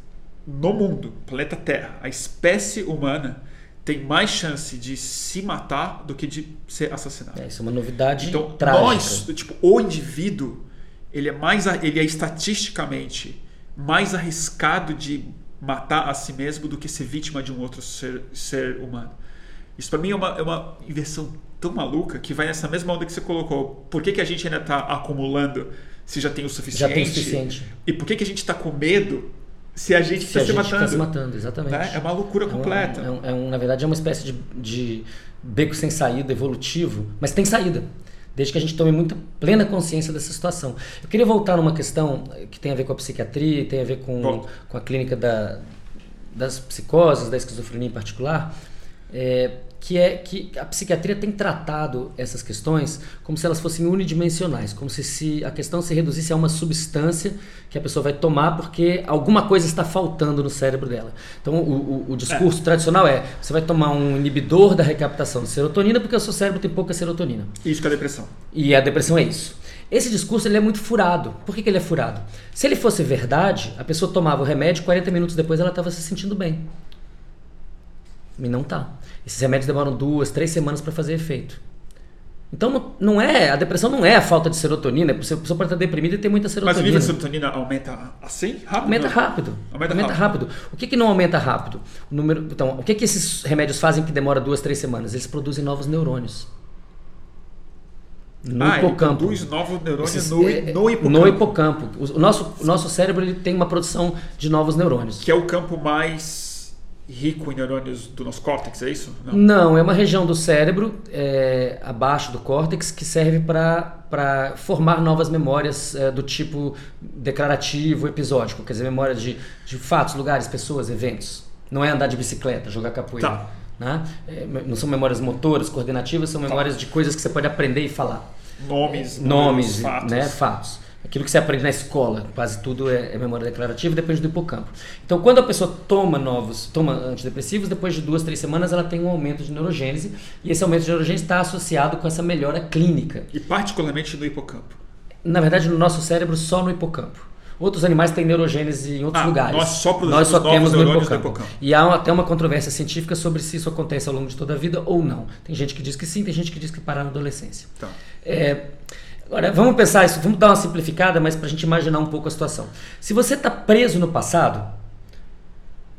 no mundo, planeta Terra, a espécie humana tem mais chance de se matar do que de ser assassinada. É, isso é uma novidade Então, trágica. nós, tipo, o indivíduo, ele é mais, ele é estatisticamente mais arriscado de matar a si mesmo do que ser vítima de um outro ser, ser humano. Isso para mim é uma, é uma inversão tão maluca que vai nessa mesma onda que você colocou. Por que, que a gente ainda está acumulando se já tem o suficiente? Já tem o suficiente. E por que, que a gente está com medo se a gente Se está a se gente matando? está se matando, exatamente. Né? É uma loucura É completa. é um- é um- na verdade, é uma espécie de, de beco sem saída evolutivo, mas tem saída. Desde que a gente tome muita plena consciência dessa situação. Eu queria voltar numa questão que tem a ver com a psiquiatria, tem a ver com, Bom. com a clínica da, das psicoses, da esquizofrenia em particular, é, que é que a psiquiatria tem tratado essas questões como se elas fossem unidimensionais, como se, se a questão se reduzisse a uma substância que a pessoa vai tomar porque alguma coisa está faltando no cérebro dela. Então, o, o- o discurso tradicional é: você vai tomar um inibidor da recaptação de serotonina porque o seu cérebro tem pouca serotonina. Isso que é a depressão. E a depressão é isso. Esse discurso ele é muito furado. Por que, que ele é furado? Se ele fosse verdade, a pessoa tomava o remédio, 40 minutos depois ela estava se sentindo bem. E não tá. Esses remédios demoram duas, três semanas para fazer efeito. Então não, é, a depressão não é a falta de serotonina, a pessoa pode estar deprimida e ter muita Mas o serotonina. nível de serotonina aumenta assim? Rápido? Aumenta rápido. Aumenta Aumenta, rápido. rápido. O que, que não aumenta rápido? O número, então, o que, que esses remédios fazem que demora duas, três semanas? Eles produzem novos neurônios. No ah, hipocampo. produz novos neurônios Esses- no, é, no hipocampo. No hipocampo. O, o nosso, o nosso cérebro ele tem uma produção de novos neurônios. Que é o campo mais rico em neurônios do nosso córtex, é isso? Não. Não, é uma região do cérebro é, abaixo do córtex que serve para formar novas memórias é, do tipo declarativo, episódico, quer dizer, memórias de, de fatos, lugares, pessoas, eventos. Não é andar de bicicleta, jogar capoeira. Tá. Né? É, não são memórias motoras, coordenativas, são memórias de coisas que você pode aprender e falar. Nomes, nomes, números, fatos. né, fatos. Aquilo que você aprende na escola, quase tudo é, é memória declarativa, depende do hipocampo. Então, quando a pessoa toma novos, toma antidepressivos, depois de duas, três semanas, ela tem um aumento de neurogênese e esse aumento de neurogênese está associado com essa melhora clínica. E particularmente no hipocampo. Na verdade, no nosso cérebro, só no hipocampo. Outros animais têm neurogênese em outros Ah, lugares. nós só produzimos Nós só temos no hipocampo. hipocampo. E há até uma controvérsia científica sobre se isso acontece ao longo de toda a vida ou não. Tem gente que diz que sim, tem gente que diz que para na adolescência. Tá. É, agora, vamos pensar isso, vamos dar uma simplificada, mas para a gente imaginar um pouco a situação. Se você está preso no passado,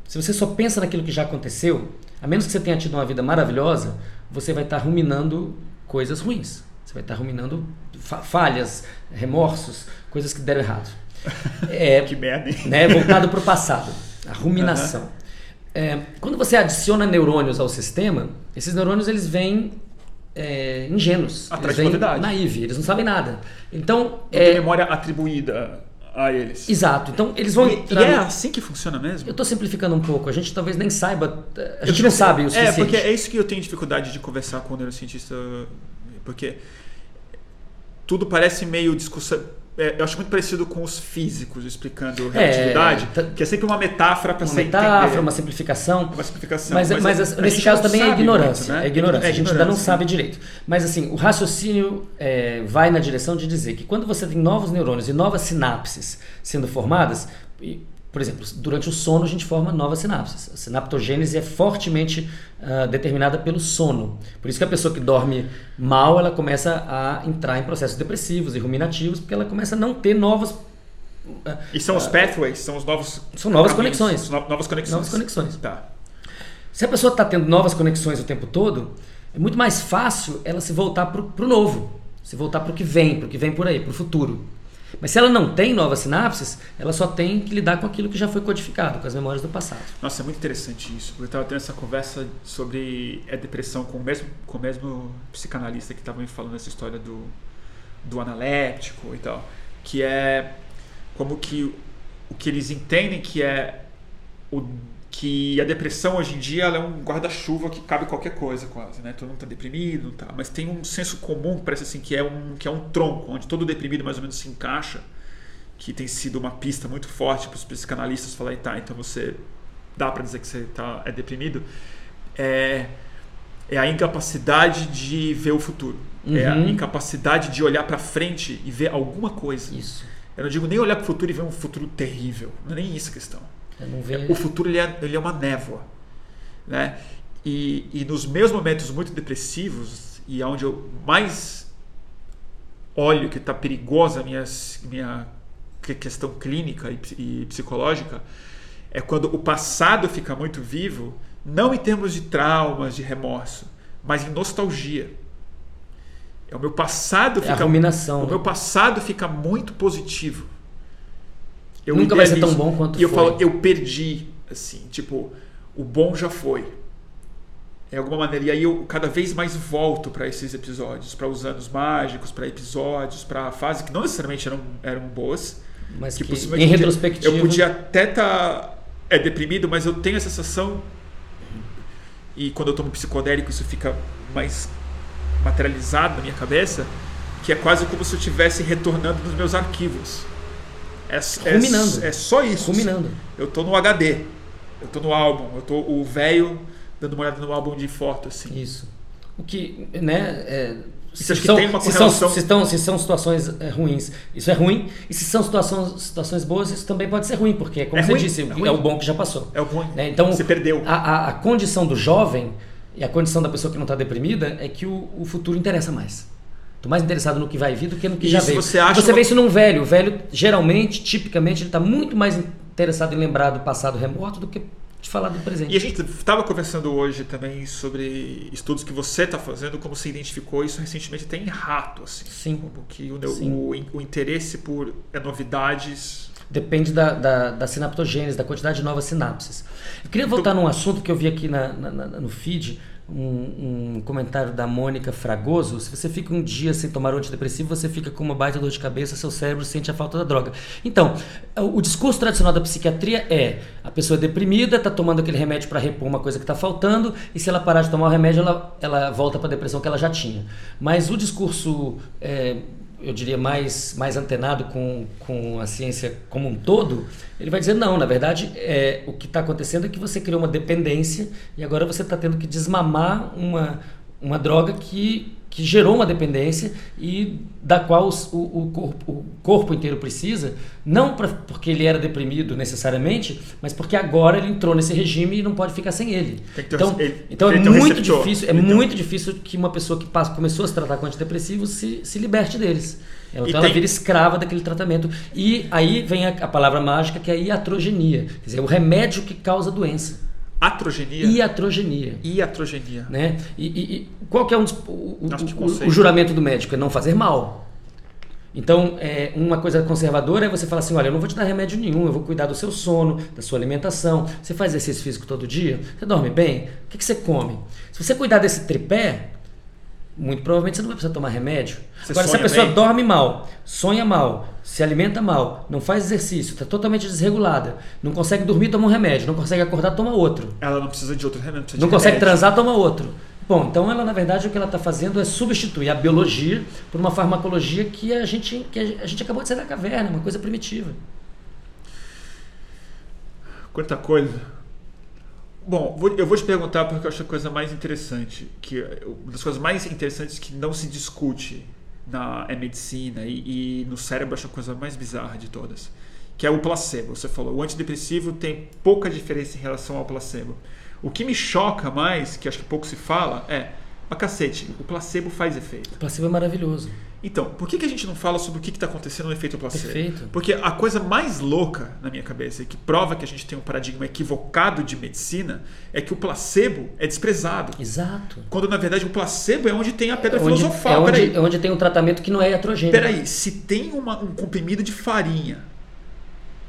se você só pensa naquilo que já aconteceu, a menos que você tenha tido uma vida maravilhosa, você vai estar ruminando coisas ruins. Você vai estar ruminando fa- falhas, remorsos, coisas que deram errado. É, Que merda, hein? né, voltado para o passado, a ruminação. É, quando você adiciona neurônios ao sistema, esses neurônios eles vêm é, ingênuos, Atrás eles vêm naive, eles não sabem nada. Então, Não tem é, memória atribuída a eles. exato. Então eles vão E, e entrar. é no- assim que funciona mesmo? Eu estou simplificando um pouco. A gente talvez nem saiba. A Eu gente não sabe o É, suficiente. porque é isso que eu tenho dificuldade de conversar com o neurocientista, porque tudo parece meio discussão. É, eu acho muito parecido com os físicos explicando relatividade, É, que é sempre uma metáfora para você metáfora, entender. uma simplificação. Uma simplificação. Mas, mas, a- a nesse caso também é ignorância. muito, né? É ignorância. É a gente ainda não ignorância. sabe direito. Mas assim, o raciocínio é, vai na direção de dizer que quando você tem novos neurônios e novas sinapses sendo formadas, por exemplo, durante o sono a gente forma novas sinapses. A sinaptogênese é fortemente ah, determinada pelo sono. Por isso que a pessoa que dorme mal, ela começa a entrar em processos depressivos e ruminativos, porque ela começa a não ter novos ah, E são os pathways, são os novos. São novas conexões. Novas conexões. Novas conexões. Tá. Se a pessoa está tendo novas conexões o tempo todo, é muito mais fácil ela se voltar para o novo, se voltar para o que vem, para o que vem por aí, para o futuro. Mas se ela não tem novas sinapses, ela só tem que lidar com aquilo que já foi codificado, com as memórias do passado. Nossa, é muito interessante isso. Eu estava tendo essa conversa sobre a depressão com o mesmo, com o mesmo psicanalista que estava me falando essa história do, do analéptico e tal. Que é como que o que eles entendem que é o, que a depressão hoje em dia é um guarda-chuva que cabe qualquer coisa quase, né? Todo mundo está deprimido, tá? mas tem um senso comum que parece assim que é um que é um tronco onde todo deprimido mais ou menos se encaixa, que tem sido uma pista muito forte para os psicanalistas falarem, tá, então você dá para dizer que você tá, é deprimido, é, é a incapacidade de ver o futuro. É a Uhum. incapacidade de olhar para frente e ver alguma coisa. Isso. Eu não digo nem olhar para o futuro e ver um futuro terrível. Não é nem isso a questão. Não vejo. O futuro ele é, ele é uma névoa. Né? E, e nos meus momentos muito depressivos, e onde eu mais olho que está perigosa a minha, minha que- questão clínica e, e psicológica, é quando o passado fica muito vivo, não em termos de traumas, de remorso, mas em nostalgia. É o meu passado É a fica ruminação, o né? meu passado fica muito positivo. Eu Nunca vai ser tão bom quanto E eu foi. falo, eu perdi, assim, tipo, o bom já foi. É alguma maneira. E aí eu cada vez mais volto para esses episódios, para os anos mágicos, para episódios, para a fase que não necessariamente eram, eram boas. Mas Que que, possivelmente em eu retrospectiva. Eu podia até estar é, deprimido, mas eu tenho a sensação. E quando eu tomo psicodélico, isso fica mais materializado na minha cabeça, que é quase como se eu estivesse retornando nos meus arquivos. É, é, Ruminando. é só isso. Ruminando. Eu tô no HD, eu tô no álbum, eu tô o velho dando uma olhada no álbum de foto, assim. Isso. O que, né? É, se, são, tem uma se, são, se, estão, se são situações é, ruins, isso é ruim. E se são situações, situações boas, isso também pode ser ruim, porque, como É você ruim, disse, é é, ruim. o bom que já passou. É o bom. né? Então, Você perdeu. A, a, a condição do jovem e a condição da pessoa que não está deprimida é que o, o futuro interessa mais. Estou mais interessado no que vai vir do que no que E já veio. você acha você uma- vê isso num velho. O velho, geralmente, tipicamente, ele está muito mais interessado em lembrar do passado remoto do que de falar do presente. E a gente estava conversando hoje também sobre estudos que você está fazendo, como você identificou isso recentemente até em rato, assim. Sim. Como que o, Sim. o, o interesse por é, novidades. Depende da, da, da sinaptogênese, da quantidade de novas sinapses. Eu queria voltar num assunto que eu vi aqui na, na- na- no feed, um, um comentário da Mônica Fragoso. Se você fica um dia sem tomar um antidepressivo, você fica com uma baita dor de cabeça, seu cérebro sente a falta da droga. Então, o, o discurso tradicional da psiquiatria é a pessoa é deprimida, está tomando aquele remédio para repor uma coisa que está faltando, e se ela parar de tomar o remédio, ela, ela volta para a depressão que ela já tinha. Mas o discurso. é, eu diria, mais, mais antenado com, com a ciência como um todo, ele vai dizer, não, na verdade, é, o que está acontecendo é que você criou uma dependência e agora você está tendo que desmamar uma, uma droga que, que gerou uma dependência e da qual o, o, corpo, o corpo inteiro precisa, não pra, porque ele era deprimido necessariamente, mas porque agora ele entrou nesse regime e não pode ficar sem ele. Ter- Então, ele- então é um muito receptor. difícil, é um- muito difícil que uma pessoa que passa- começou a se tratar com antidepressivos se, se liberte deles. Ela, então ela tem- vira escrava daquele tratamento. E aí vem a, a palavra mágica que é a iatrogenia. Quer dizer, o remédio que causa a doença. Atrogenia. Iatrogenia. Iatrogenia. Né? E, e- e qual que é um dos- o, o- o juramento do médico? É não fazer mal. Então, é, uma coisa conservadora é você falar assim: olha, eu não vou te dar remédio nenhum, eu vou cuidar do seu sono, da sua alimentação. Você faz exercício físico todo dia? Você dorme bem? O que, que você come? Se você cuidar desse tripé, muito provavelmente você não vai precisar tomar remédio. Você Agora, se a pessoa bem? dorme mal, sonha mal, se alimenta mal, não faz exercício, está totalmente desregulada, não consegue dormir, toma um remédio, não consegue acordar, toma outro. Ela não precisa de outro remédio. Não consegue remédio. transar, toma outro. Bom, então ela na verdade o que ela está fazendo é substituir a biologia por uma farmacologia que a gente, que a gente acabou de sair da caverna, uma coisa primitiva. Quanta coisa. Bom, eu vou te perguntar porque eu acho a coisa mais interessante, que uma das coisas mais interessantes que não se discute na é medicina e, e no cérebro acho a coisa mais bizarra de todas, que é o placebo. Você falou, o antidepressivo tem pouca diferença em relação ao placebo. O que me choca mais, que acho que pouco se fala, é, mas cacete, o placebo faz efeito. O placebo é maravilhoso. Então, por que, que a gente não fala sobre o que está acontecendo no efeito placebo? Perfeito. Porque a coisa mais louca na minha cabeça e que prova que a gente tem um paradigma equivocado de medicina é que o placebo é desprezado. Exato. Quando na verdade o placebo é onde tem a pedra é onde, filosofal. É onde, é onde, tem um tratamento que não é iatrogênico. Peraí, se tem uma, um comprimido de farinha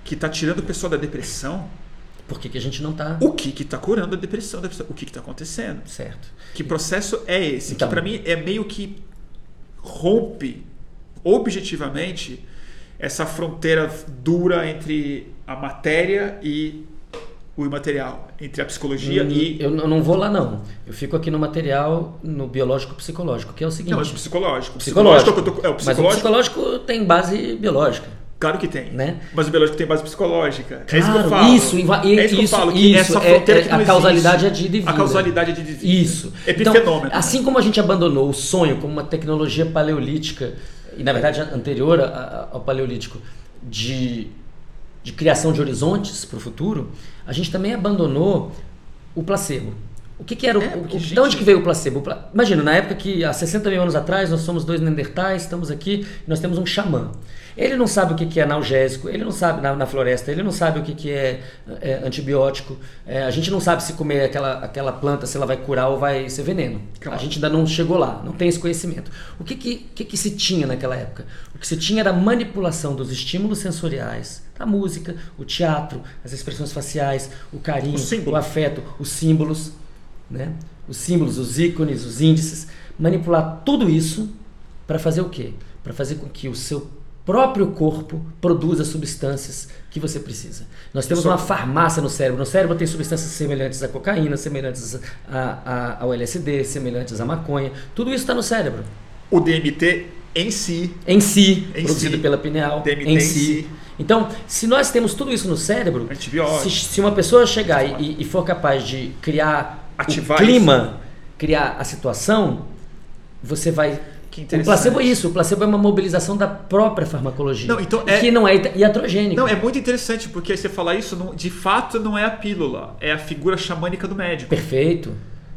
que está tirando o pessoal da depressão, por que, que a gente não está. O que está curando a depressão da pessoa? O que está acontecendo? Certo. Que processo é esse? Então, que para mim é meio que rompe objetivamente essa fronteira dura entre a matéria e o imaterial, entre a psicologia hum, e. Eu não vou lá, não. Eu fico aqui no material, no biológico-psicológico, que é o seguinte. Não, mas psicológico. Psicológico. psicológico, é, o psicológico. Mas o psicológico tem base biológica. Claro que tem. Né? Mas o biológico tem base psicológica. Claro, é isso que eu falo. Isso, e, é isso, que eu falo, que isso, essa fronteira é, que não A causalidade existe, é de divina. A causalidade é de divina. Isso. Epifenômeno. Então, assim como a gente abandonou o sonho como uma tecnologia paleolítica, e na verdade anterior ao paleolítico, de, de criação de horizontes para o futuro, a gente também abandonou o placebo. O que, que era o, é, o, gente... De onde que veio o placebo? Imagina, na época que há 60 mil anos atrás nós somos dois neandertais, estamos aqui, nós temos um xamã. Ele não sabe o que é analgésico, ele não sabe na, na floresta, ele não sabe o que é, é antibiótico. É, a gente não sabe se comer aquela, aquela planta, se ela vai curar ou vai ser veneno. Claro. A gente ainda não chegou lá, não tem esse conhecimento. O que, que, que, que se tinha naquela época? O que se tinha era a manipulação dos estímulos sensoriais, a música, o teatro, as expressões faciais, o carinho, o, o afeto, os símbolos, né? os símbolos, os ícones, os índices. Manipular tudo isso para fazer o quê? Para fazer com que o seu próprio corpo produz as substâncias que você precisa. Nós temos uma farmácia no cérebro. No cérebro tem substâncias semelhantes à cocaína, semelhantes a, a, ao LSD, semelhantes à maconha. Tudo isso está no cérebro. O DMT em si. Em si, em produzido si. pela pineal. DMT em, em si. si. Então, se nós temos tudo isso no cérebro, se, se, uma pessoa chegar e, e, for capaz de criar Ativar o clima, isso. criar a situação, você vai o placebo é isso, o placebo é uma mobilização da própria farmacologia. Não, então é... Que não é iatrogênico. Não, é muito interessante, porque você falar isso, de fato não é a pílula, é a figura xamânica do médico. Perfeito.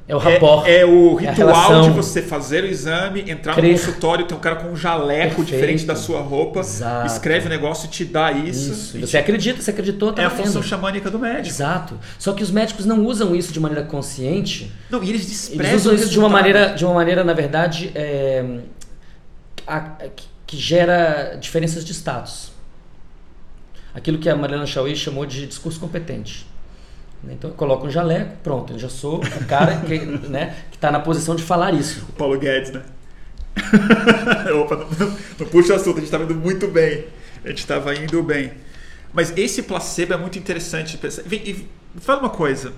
É o rapport. É, é o é ritual de você fazer o exame, entrar Crer. no consultório, tem um cara com um jaleco Perfeito. diferente da sua roupa, Exato. escreve o negócio e te dá isso. Isso. Você acredita, você acreditou, tá É a função xamânica do médico. Exato. Só que os médicos não usam isso de maneira consciente. Não, e eles desprezam Eles usam isso de uma maneira, de uma maneira, na verdade, é, a- que- que gera diferenças de status. Aquilo que a Mariana Chauí chamou de discurso competente. Então eu coloco um jaleco, pronto, eu já sou o cara que né, está na posição de falar isso. O Paulo Guedes, né? Opa, não, não, não puxa o assunto, a gente estava indo muito bem. A gente estava indo bem. Mas esse placebo é muito interessante. de pensar. Vem, e fala uma coisa.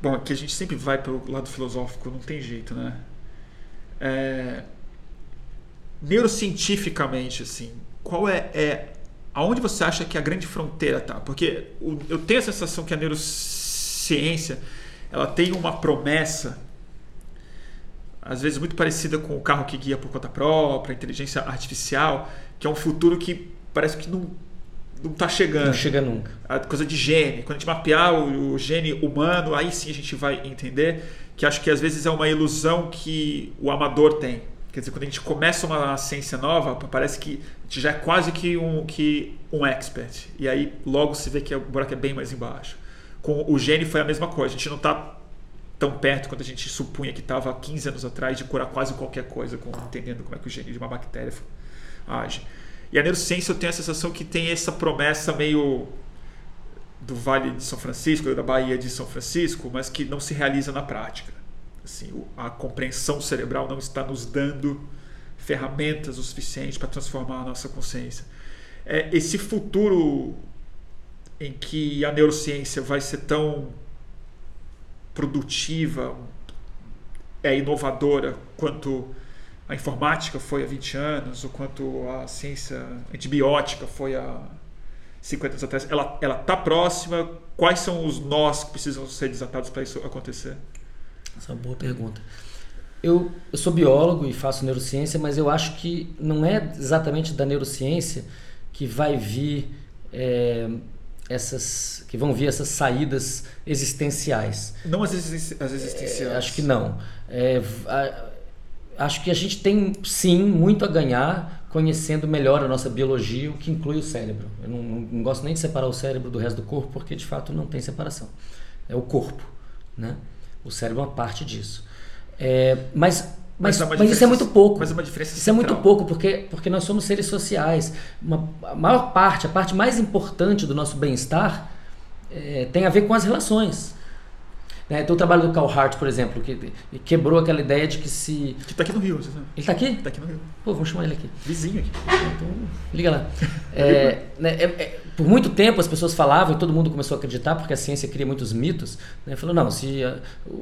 Bom, aqui a gente sempre vai pelo lado filosófico, não tem jeito, né? É, neurocientificamente, assim, qual é, é aonde você acha que a grande fronteira tá? Porque eu tenho a sensação que a neurociência ela tem uma promessa às vezes muito parecida com o carro que guia por conta própria, a inteligência artificial, que é um futuro que parece que não não está chegando. Não chega nunca. A coisa de gene, quando a gente mapear o, o gene humano, aí sim a gente vai entender que acho que às vezes é uma ilusão que o amador tem. Quer dizer, quando a gente começa uma ciência nova, parece que já é quase que um, que um expert. E aí logo se vê que o buraco é bem mais embaixo. Com o gene foi a mesma coisa. A gente não está tão perto quanto a gente supunha que estava há 15 anos atrás de curar quase qualquer coisa, com, entendendo como é que o gene de uma bactéria age. E a neurociência eu tenho a sensação que tem essa promessa meio do Vale de São Francisco, da Bahia de São Francisco, mas que não se realiza na prática. Assim, a compreensão cerebral não está nos dando ferramentas o suficiente para transformar a nossa consciência. É, esse futuro em que a neurociência vai ser tão produtiva, é inovadora quanto a informática foi há 20 anos, ou quanto a ciência antibiótica foi há 50 anos atrás, ela está próxima? Quais são os nós que precisam ser desatados para isso acontecer? Essa é uma boa pergunta. Eu, eu sou biólogo e faço neurociência, mas eu acho que não é exatamente da neurociência que vai vir é, essas que vão vir essas saídas existenciais. Não as, existenciais. É, acho que não. É, a, acho que a gente tem sim muito a ganhar conhecendo melhor a nossa biologia, o que inclui o cérebro. Eu não, não, não gosto nem de separar o cérebro do resto do corpo, porque de fato não tem separação. É o corpo, né? O cérebro é uma parte disso. É, mas mas, mas, mas, isso é muito pouco. Mas é uma diferença Isso é muito pouco, porque, porque nós somos seres sociais. Uma, a maior parte, a parte mais importante do nosso bem-estar é, tem a ver com as relações. Né? Então, o trabalho do Carl Hart, por exemplo, que quebrou aquela ideia de que se. Que está aqui no Rio, você sabe? Ele está aqui? Está aqui no Rio. Pô, vamos chamar ele aqui. Vizinho aqui. Então, liga lá. É, né, é, é, por muito tempo as pessoas falavam e todo mundo começou a acreditar, porque a ciência cria muitos mitos. Né? Falou, não, se a,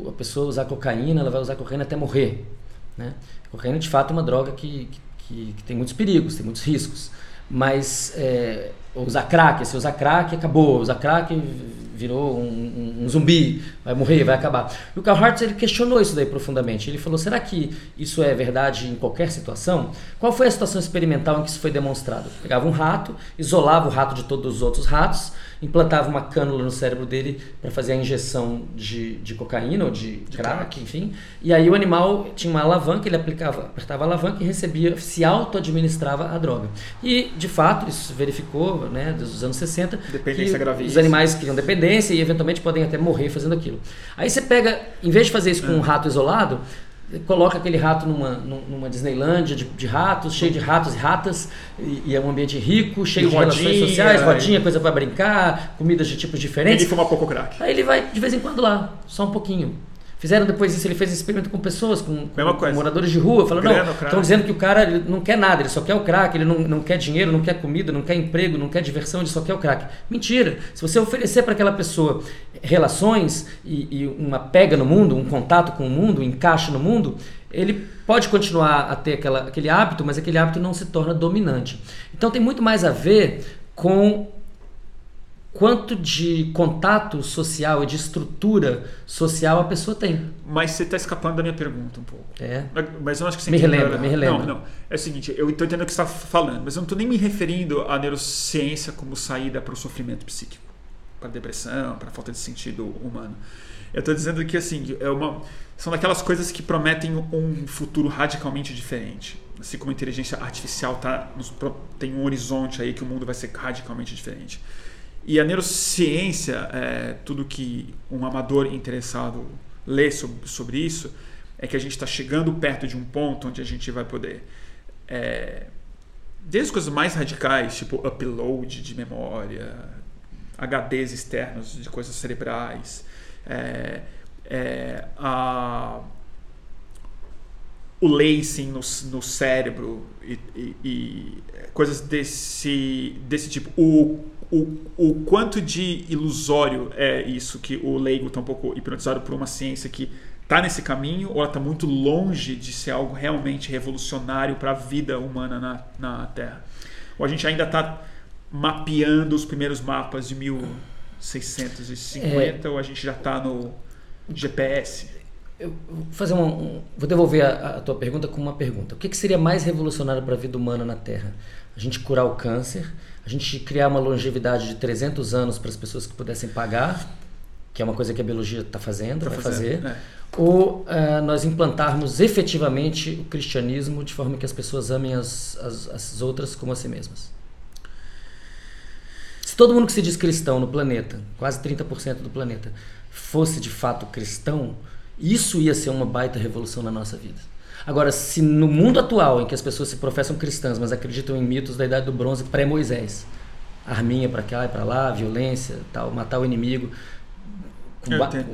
a pessoa usar cocaína, ela vai usar cocaína até morrer. Né? A cocaína, de fato, é uma droga que, que, que tem muitos perigos, tem muitos riscos. Mas é, usar crack, se usar crack, acabou. Usar crack virou um, um, um, zumbi, vai morrer, vai acabar. E o Karl Hartz ele questionou isso daí profundamente. Ele falou: será que isso é verdade em qualquer situação? Qual foi a situação experimental em que isso foi demonstrado? Pegava um rato, isolava o rato de todos os outros ratos implantava uma cânula no cérebro dele para fazer a injeção de, de cocaína ou de, de crack, enfim. E aí o animal tinha uma alavanca, ele aplicava, apertava a alavanca e recebia, se auto-administrava a droga. E, de fato, isso se verificou, né, dos anos 60, dependência que os animais criam dependência e eventualmente podem até morrer fazendo aquilo. Aí você pega, em vez de fazer isso com um rato isolado, coloca aquele rato numa, numa Disneylândia de, de ratos, cheio de ratos e ratas, e, e é um ambiente rico, cheio e de rodinha, relações sociais, rodinha, coisa para brincar, comidas de tipos diferentes. Ele fuma pouco crack. Aí ele vai de vez em quando lá, só um pouquinho. Fizeram depois isso, ele fez experimento com pessoas, com, com moradores de rua. Falou, não, estão dizendo que o cara não quer nada, ele só quer o crack, ele não, não quer dinheiro, não quer comida, não quer emprego, não quer diversão, ele só quer o crack. Mentira! Se você oferecer para aquela pessoa relações e, e, uma pega no mundo, um contato com o mundo, um encaixe no mundo, ele pode continuar a ter aquela, aquele hábito, mas aquele hábito não se torna dominante. Então tem muito mais a ver com quanto de contato social e de estrutura social a pessoa tem. Mas você está escapando da minha pergunta um pouco. É. Mas eu acho que você me relembra, me relembra. Não, não. É o seguinte, eu estou entendendo o que você está falando, mas eu não estou nem me referindo à neurociência como saída para o sofrimento psíquico, para a depressão, para a falta de sentido humano. Eu estou dizendo que assim, é uma, são daquelas coisas que prometem um futuro radicalmente diferente. Assim como a inteligência artificial tá, tem um horizonte aí que o mundo vai ser radicalmente diferente. E a neurociência, é, tudo que um amador interessado lê sobre, sobre isso, é que a gente está chegando perto de um ponto onde a gente vai poder. É, desde coisas mais radicais, tipo upload de memória, HDs externos de coisas cerebrais, é, é, a, o lacing no, no cérebro e, e, e, coisas desse, desse tipo. O o, o quanto de ilusório é isso que o leigo está um pouco hipnotizado por uma ciência que está nesse caminho ou ela está muito longe de ser algo realmente revolucionário para a vida humana na, na Terra? Ou a gente ainda está mapeando os primeiros mapas de 1650 é, ou a gente já está no GPS? Eu vou fazer uma, um, vou devolver a, a, tua pergunta com uma pergunta. O que, que seria mais revolucionário para a vida humana na Terra? A gente curar o câncer, a gente criar uma longevidade de 300 anos para as pessoas que pudessem pagar, que é uma coisa que a biologia está fazendo, tá vai fazendo, fazer, é. ou uh, nós implantarmos efetivamente o cristianismo de forma que as pessoas amem as, as, as outras como a si mesmas. Se todo mundo que se diz cristão no planeta, quase 30% do planeta, fosse de fato cristão, isso ia ser uma baita revolução na nossa vida. Agora, se no mundo atual, em que as pessoas se professam cristãs, mas acreditam em mitos da Idade do Bronze pré-Moisés, arminha para cá e para lá, violência, tal, matar o inimigo,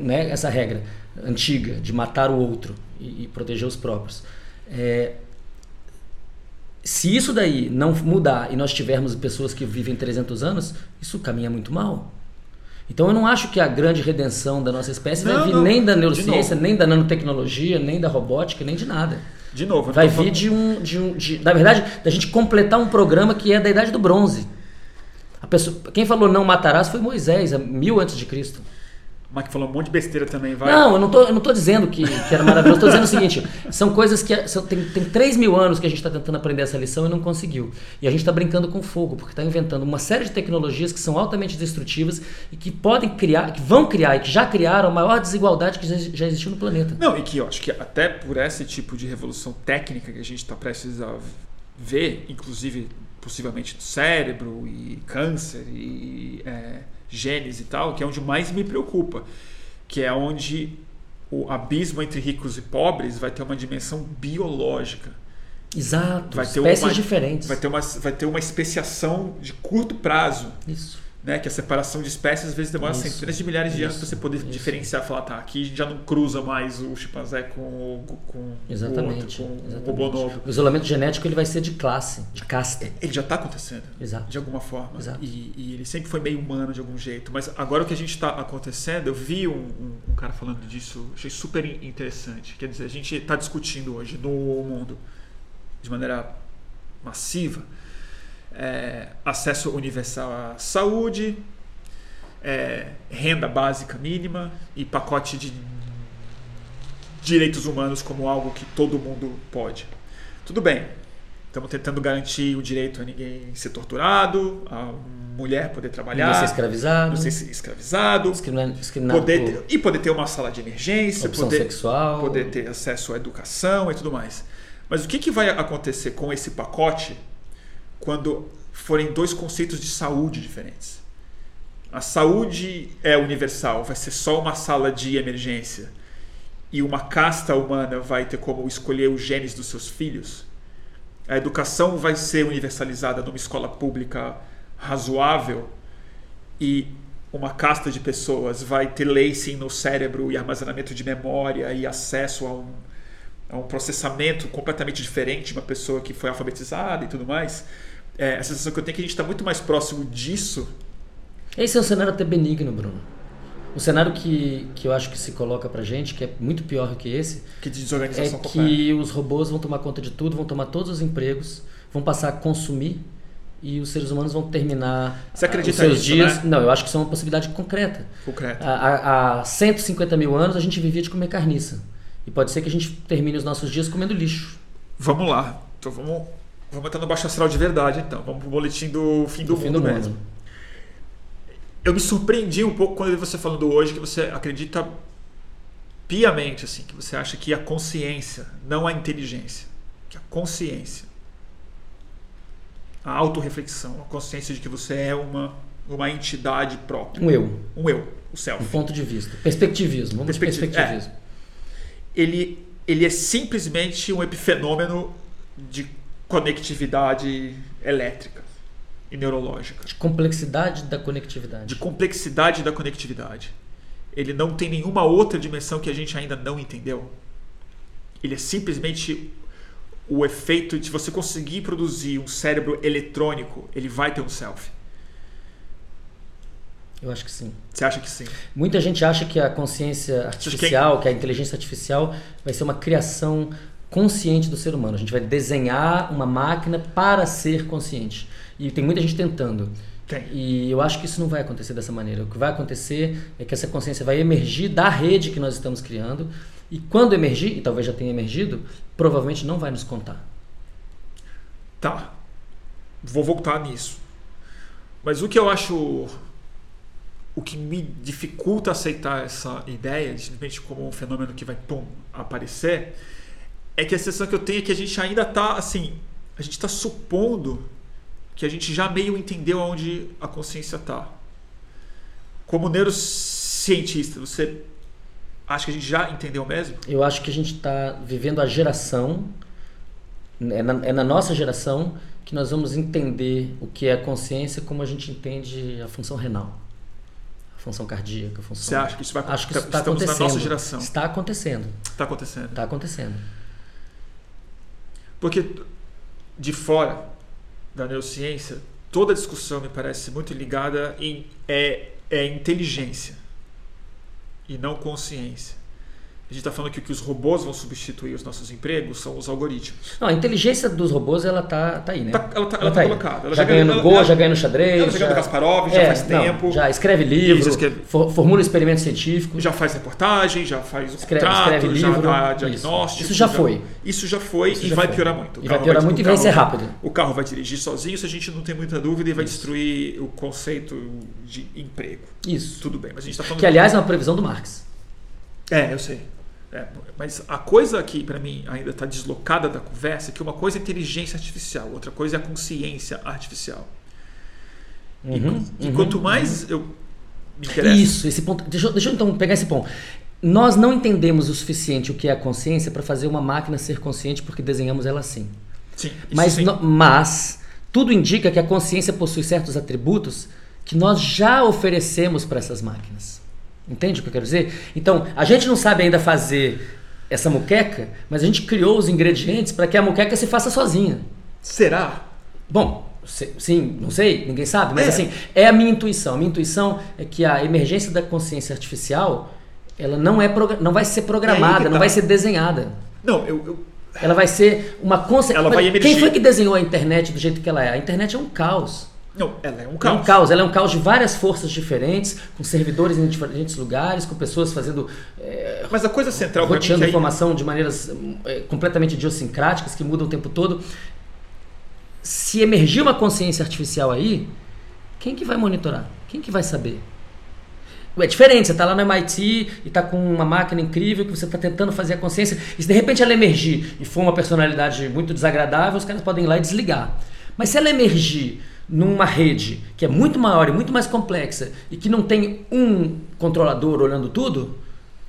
né, essa regra antiga de matar o outro e, e proteger os próprios. É, se isso daí não mudar e nós tivermos pessoas que vivem 300 anos, isso caminha muito mal. Então eu não acho que a grande redenção da nossa espécie Não, vai vir não. nem da neurociência, nem da nanotecnologia, nem da robótica, nem de nada. De novo, Vai vir de um, de um. de- na verdade, da gente completar um programa que é da idade do bronze. A pessoa, quem falou não matarás foi Moisés, a mil antes de Cristo. O Mike falou um monte de besteira também, vai. Não, eu não tô, eu não tô dizendo que, que era maravilhoso. Estou dizendo o seguinte: são coisas que. São, tem, tem 3 mil anos que a gente está tentando aprender essa lição e não conseguiu. E a gente está brincando com fogo, porque está inventando uma série de tecnologias que são altamente destrutivas e que podem criar, que vão criar e que já criaram a maior desigualdade que já, já existiu no planeta. Não, e que eu acho que até por esse tipo de revolução técnica que a gente está prestes a ver, inclusive possivelmente do cérebro e câncer e é, genes e tal, que é onde mais me preocupa, que é onde o abismo entre ricos e pobres vai ter uma dimensão biológica. Exato. Vai ter espécies uma- diferentes. Vai ter uma, vai ter uma especiação de curto prazo. Isso. Né, que a separação de espécies às vezes demora Isso, centenas de milhares de anos isso, para você poder isso. diferenciar, falar, tá, aqui já não cruza mais o chimpanzé com o, com Exatamente. o outro, com o exatamente. bonobo. O isolamento genético ele vai ser de classe, de casta. Ele já está acontecendo, Exato. de alguma forma. Exato. E, e ele sempre foi meio humano de algum jeito. Mas agora o que a gente está acontecendo, eu vi um, um- um cara falando disso, achei super in- interessante. Quer dizer, a gente está discutindo hoje no mundo de maneira massiva é, acesso universal à saúde, é, renda básica mínima e pacote de direitos humanos como algo que todo mundo pode. Tudo bem, estamos tentando garantir o direito a ninguém ser torturado, a mulher poder trabalhar, Não ser escravizado. não ser escravizado, discriminado, poder por ter- e poder ter uma sala de emergência, poder, sexual. poder ter acesso à educação e tudo mais. Mas o que, que vai acontecer com esse pacote quando forem dois conceitos de saúde diferentes? A saúde é universal, vai ser só uma sala de emergência e uma casta humana vai ter como escolher os genes dos seus filhos. A educação vai ser universalizada numa escola pública razoável e uma casta de pessoas vai ter lacing no cérebro e armazenamento de memória e acesso a um, a um processamento completamente diferente de uma pessoa que foi alfabetizada e tudo mais. É, a sensação que eu tenho é que a gente está muito mais próximo disso. Esse é um cenário até benigno, Bruno. O cenário que, que eu acho que se coloca pra gente, que é muito pior do que esse, Que de é desorganização completa. que os robôs vão tomar conta de tudo, vão tomar todos os empregos, vão passar a consumir e os seres humanos vão terminar Você acredita os seus nisso, dias. né? Não, eu acho que isso é uma possibilidade concreta. Concreto. Há, há, há 150 mil anos a gente vivia de comer carniça. E pode ser que a gente termine os nossos dias comendo lixo. Vamos lá. Então vamos, vamos entrar no baixo astral de verdade, então. Vamos pro boletim do fim do, fim mundo, do mundo. mesmo. Eu me surpreendi um pouco quando eu vi você falando hoje que você acredita piamente, assim, que você acha que a consciência, não a inteligência, que a consciência, a autorreflexão, a consciência de que você é uma, uma entidade própria, Um eu, um eu, o self. um ponto de vista. Perspectivismo, vamos de Perspectiva- perspectivismo. ele, ele é simplesmente um epifenômeno de conectividade elétrica e neurológica, De complexidade da conectividade. de complexidade da conectividade. Ele não tem nenhuma outra dimensão que a gente ainda não entendeu. Ele é simplesmente o efeito de você conseguir produzir um cérebro eletrônico, ele vai ter um self. Eu acho que sim. Você acha que sim? Muita gente acha que a consciência que- artificial, que a inteligência artificial vai ser uma criação consciente do ser humano. A gente vai desenhar uma máquina para ser consciente. E tem muita gente tentando. Tem. E eu acho que isso não vai acontecer dessa maneira. O que vai acontecer é que essa consciência vai emergir da rede que nós estamos criando. E quando emergir, e talvez já tenha emergido, provavelmente não vai nos contar. Tá. Vou voltar nisso. Mas o que eu acho. O que me dificulta aceitar essa ideia, de simplesmente como um fenômeno que vai pum, aparecer, é que a sensação que eu tenho é que a gente ainda está assim. A gente está supondo que a gente já meio entendeu aonde a consciência está. Como neurocientista, você acha que a gente já entendeu mesmo? Eu acho que a gente está vivendo a geração, é na, é na nossa geração que nós vamos entender o que é a consciência como a gente entende a função renal, a função cardíaca, a função. Você acha que isso vai Acho que isso está Estamos acontecendo. na nossa geração. Está acontecendo. Está acontecendo. Está acontecendo. Porque de fora da neurociência, toda discussão me parece muito ligada em é, é inteligência e não consciência. A gente está falando que, que os robôs vão substituir os nossos empregos são os algoritmos. Não, a inteligência dos robôs ela tá, tá aí, né? Tá- ela tá- ela tá aí. colocada. Ela já, já ganha no Go, ela- já ganha no xadrez. ela já ganha no Kasparov, já faz não, tempo. Já escreve livro, Isso, escreve- for- formula experimento científico. Já faz reportagem, já faz o Escreve- contrato, escreve já livro, dá isso. diagnóstico. Isso já foi. Isso já foi Isso e já vai foi. piorar muito. O E vai piorar o muito e vai ser rápido. O carro vai dirigir sozinho, isso a gente não tem muita dúvida e vai destruir o conceito de emprego. Isso. Tudo bem, mas a gente está falando Que aliás é uma previsão do Marx. É, eu sei. É, mas a coisa que para mim ainda está deslocada da conversa é que uma coisa é inteligência artificial, outra coisa é a consciência artificial. E- Uhum, e, uhum, quanto mais eu me interesso, Isso, esse ponto. Deixa, eu- deixa eu então pegar esse ponto. Nós não entendemos o suficiente o que é a consciência para fazer uma máquina ser consciente porque desenhamos ela assim. sim, Mas, sim. no- mas tudo indica que a consciência possui certos atributos que nós já oferecemos para essas máquinas. Entende o que eu quero dizer? Então, a gente não sabe ainda fazer essa muqueca, mas a gente criou os ingredientes para que a muqueca se faça sozinha. será? Bom, sim, não sei, ninguém sabe, mas É. assim, é a minha intuição. A minha intuição é que a emergência da consciência artificial, ela não, é não vai ser É programada, não tá. vai ser desenhada. Não, eu, eu- Ela vai ser uma consciência. Quem foi que desenhou a internet do jeito que ela é? A internet é um caos. Não, ela é um É caos. um caos, ela é um caos de várias forças diferentes, com servidores em diferentes lugares, com pessoas fazendo, é, Mas a coisa central roteando aí- informação de maneiras é, completamente idiosincráticas, que mudam o tempo todo. Se emergir uma consciência artificial aí, quem que vai monitorar? Quem que vai saber? É diferente, você está lá no MIT e está com uma máquina incrível que você está tentando fazer a consciência, e se de repente ela emergir e for uma personalidade muito desagradável, os caras podem ir lá e desligar. Mas se ela emergir numa rede que é muito maior e muito mais complexa e que não tem um controlador olhando tudo,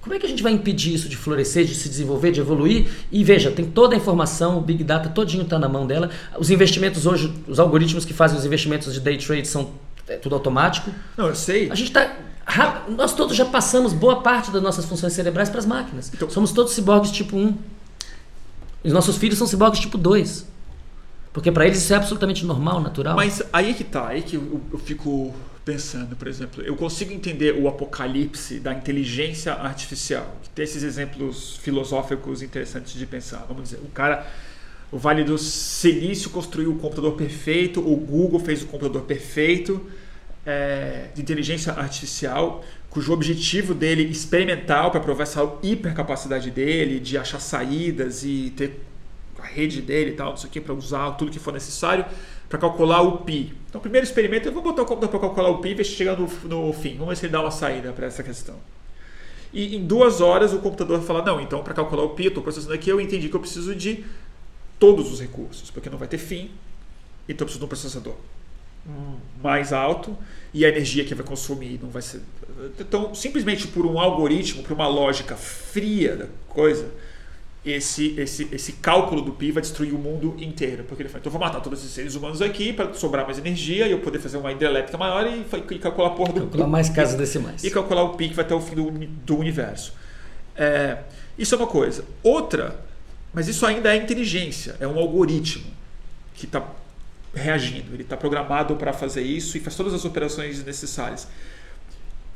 como é que a gente vai impedir isso de florescer, de se desenvolver, de evoluir? E veja, tem toda a informação, o Big Data todinho está na mão dela. Os investimentos hoje, os algoritmos que fazem os investimentos de day trade são é tudo automático. Não, eu sei. A gente tá. ra- Nós todos já passamos boa parte das nossas funções cerebrais para as máquinas. Então- Somos todos ciborgues tipo 1. Os nossos filhos são ciborgues tipo 2. Porque para eles isso é absolutamente normal, natural. Mas aí é que tá, aí que eu, eu fico pensando, por exemplo, eu consigo entender o apocalipse da inteligência artificial. que Tem esses exemplos filosóficos interessantes de pensar. Vamos dizer, o cara, o Vale do Silício construiu o computador perfeito, o Google fez o computador perfeito é, de inteligência artificial, cujo objetivo dele experimental para provar essa hipercapacidade dele de achar saídas e ter rede dele e tal, não sei o que, para usar tudo que for necessário para calcular o pi. Então, primeiro experimento, eu vou botar o computador para calcular o pi e ver se chega no, no fim. Vamos ver se ele dá uma saída para essa questão. E em duas horas o computador fala: Não, então para calcular o pi, eu estou processando aqui, eu entendi que eu preciso de todos os recursos, porque não vai ter fim, então eu preciso de um processador mais alto e a energia que vai consumir não vai ser. Então, simplesmente por um algoritmo, por uma lógica fria da coisa, esse, esse, esse cálculo do pi vai destruir o mundo inteiro. Porque ele fala, então vou matar todos esses seres humanos aqui para sobrar mais energia e eu poder fazer uma hidrelétrica maior e, e calcular a porra do Calcular mais casas decimais. e calcular o pi que vai até o fim do, do universo. É, isso é uma coisa. Outra, mas isso ainda é inteligência, é um algoritmo que está reagindo. Ele está programado para fazer isso e faz todas as operações necessárias.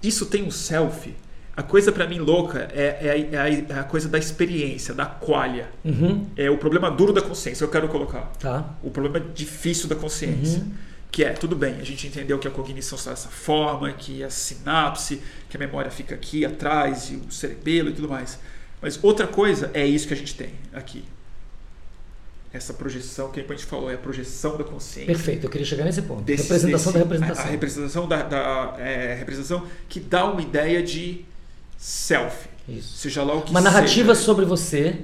Isso tem um selfie. A coisa para mim louca é, é a- é a, é a coisa da experiência, da qualia. Uhum, É o problema duro da consciência. Eu quero colocar tá. o problema difícil da consciência. Uhum. Que é, tudo bem, a gente entendeu que a cognição está dessa forma, que a sinapse, que a memória fica aqui atrás, e o cerebelo e tudo mais. Mas outra coisa é isso que a gente tem aqui. Essa projeção, que a gente falou, é a projeção da consciência. Perfeito, eu queria chegar nesse ponto. Desse- representação desse- da representação. A, a representação da, da- é, representação que dá uma ideia de self. Isso. Seja lá o que Uma narrativa seja. sobre você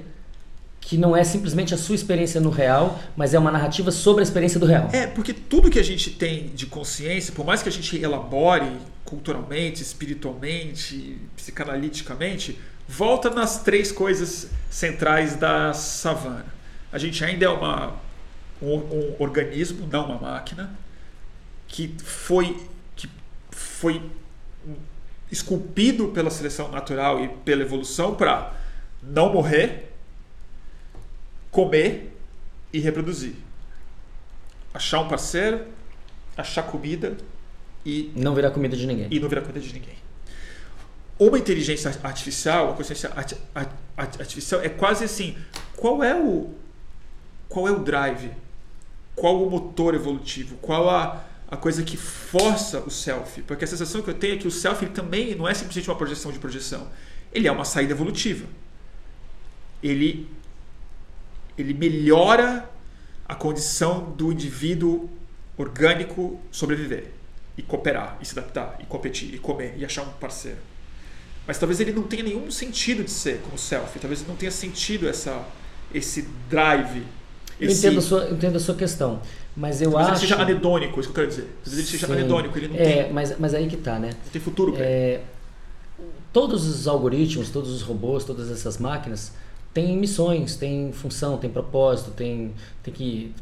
que não é simplesmente a sua experiência no real, mas é uma narrativa sobre a experiência do real. É, porque tudo que a gente tem de consciência, por mais que a gente elabore culturalmente, espiritualmente, psicanaliticamente, volta nas três coisas centrais da savana. A gente ainda é uma, um, um organismo, não uma máquina, que foi, que foi esculpido pela seleção natural e pela evolução para não morrer, comer e reproduzir. Achar um parceiro, achar comida e Não virar comida de ninguém. e não virar comida de ninguém. Uma inteligência artificial, uma consciência arti- art- art- artificial é quase assim, qual é o qual é o drive? Qual o motor evolutivo? Qual a, a coisa que força o self? Porque a sensação que eu tenho é que o self também não é simplesmente uma projeção de projeção. Ele é uma saída evolutiva. Ele ele melhora a condição do indivíduo orgânico sobreviver e cooperar, e se adaptar, e competir, e comer, e achar um parceiro. Mas talvez ele não tenha nenhum sentido de ser como self, talvez ele não tenha sentido essa, esse drive. Eu Esse, entendo a sua, eu entendo a sua questão, mas eu talvez acho. ele seja anedônico, é isso que eu quero dizer. Talvez ele seja Sim. anedônico, ele não, é, tem, mas, mas aí que tá, né? não tem futuro ele. É, todos os algoritmos, todos os robôs, todas essas máquinas têm missões, têm função, têm propósito, tem, tem que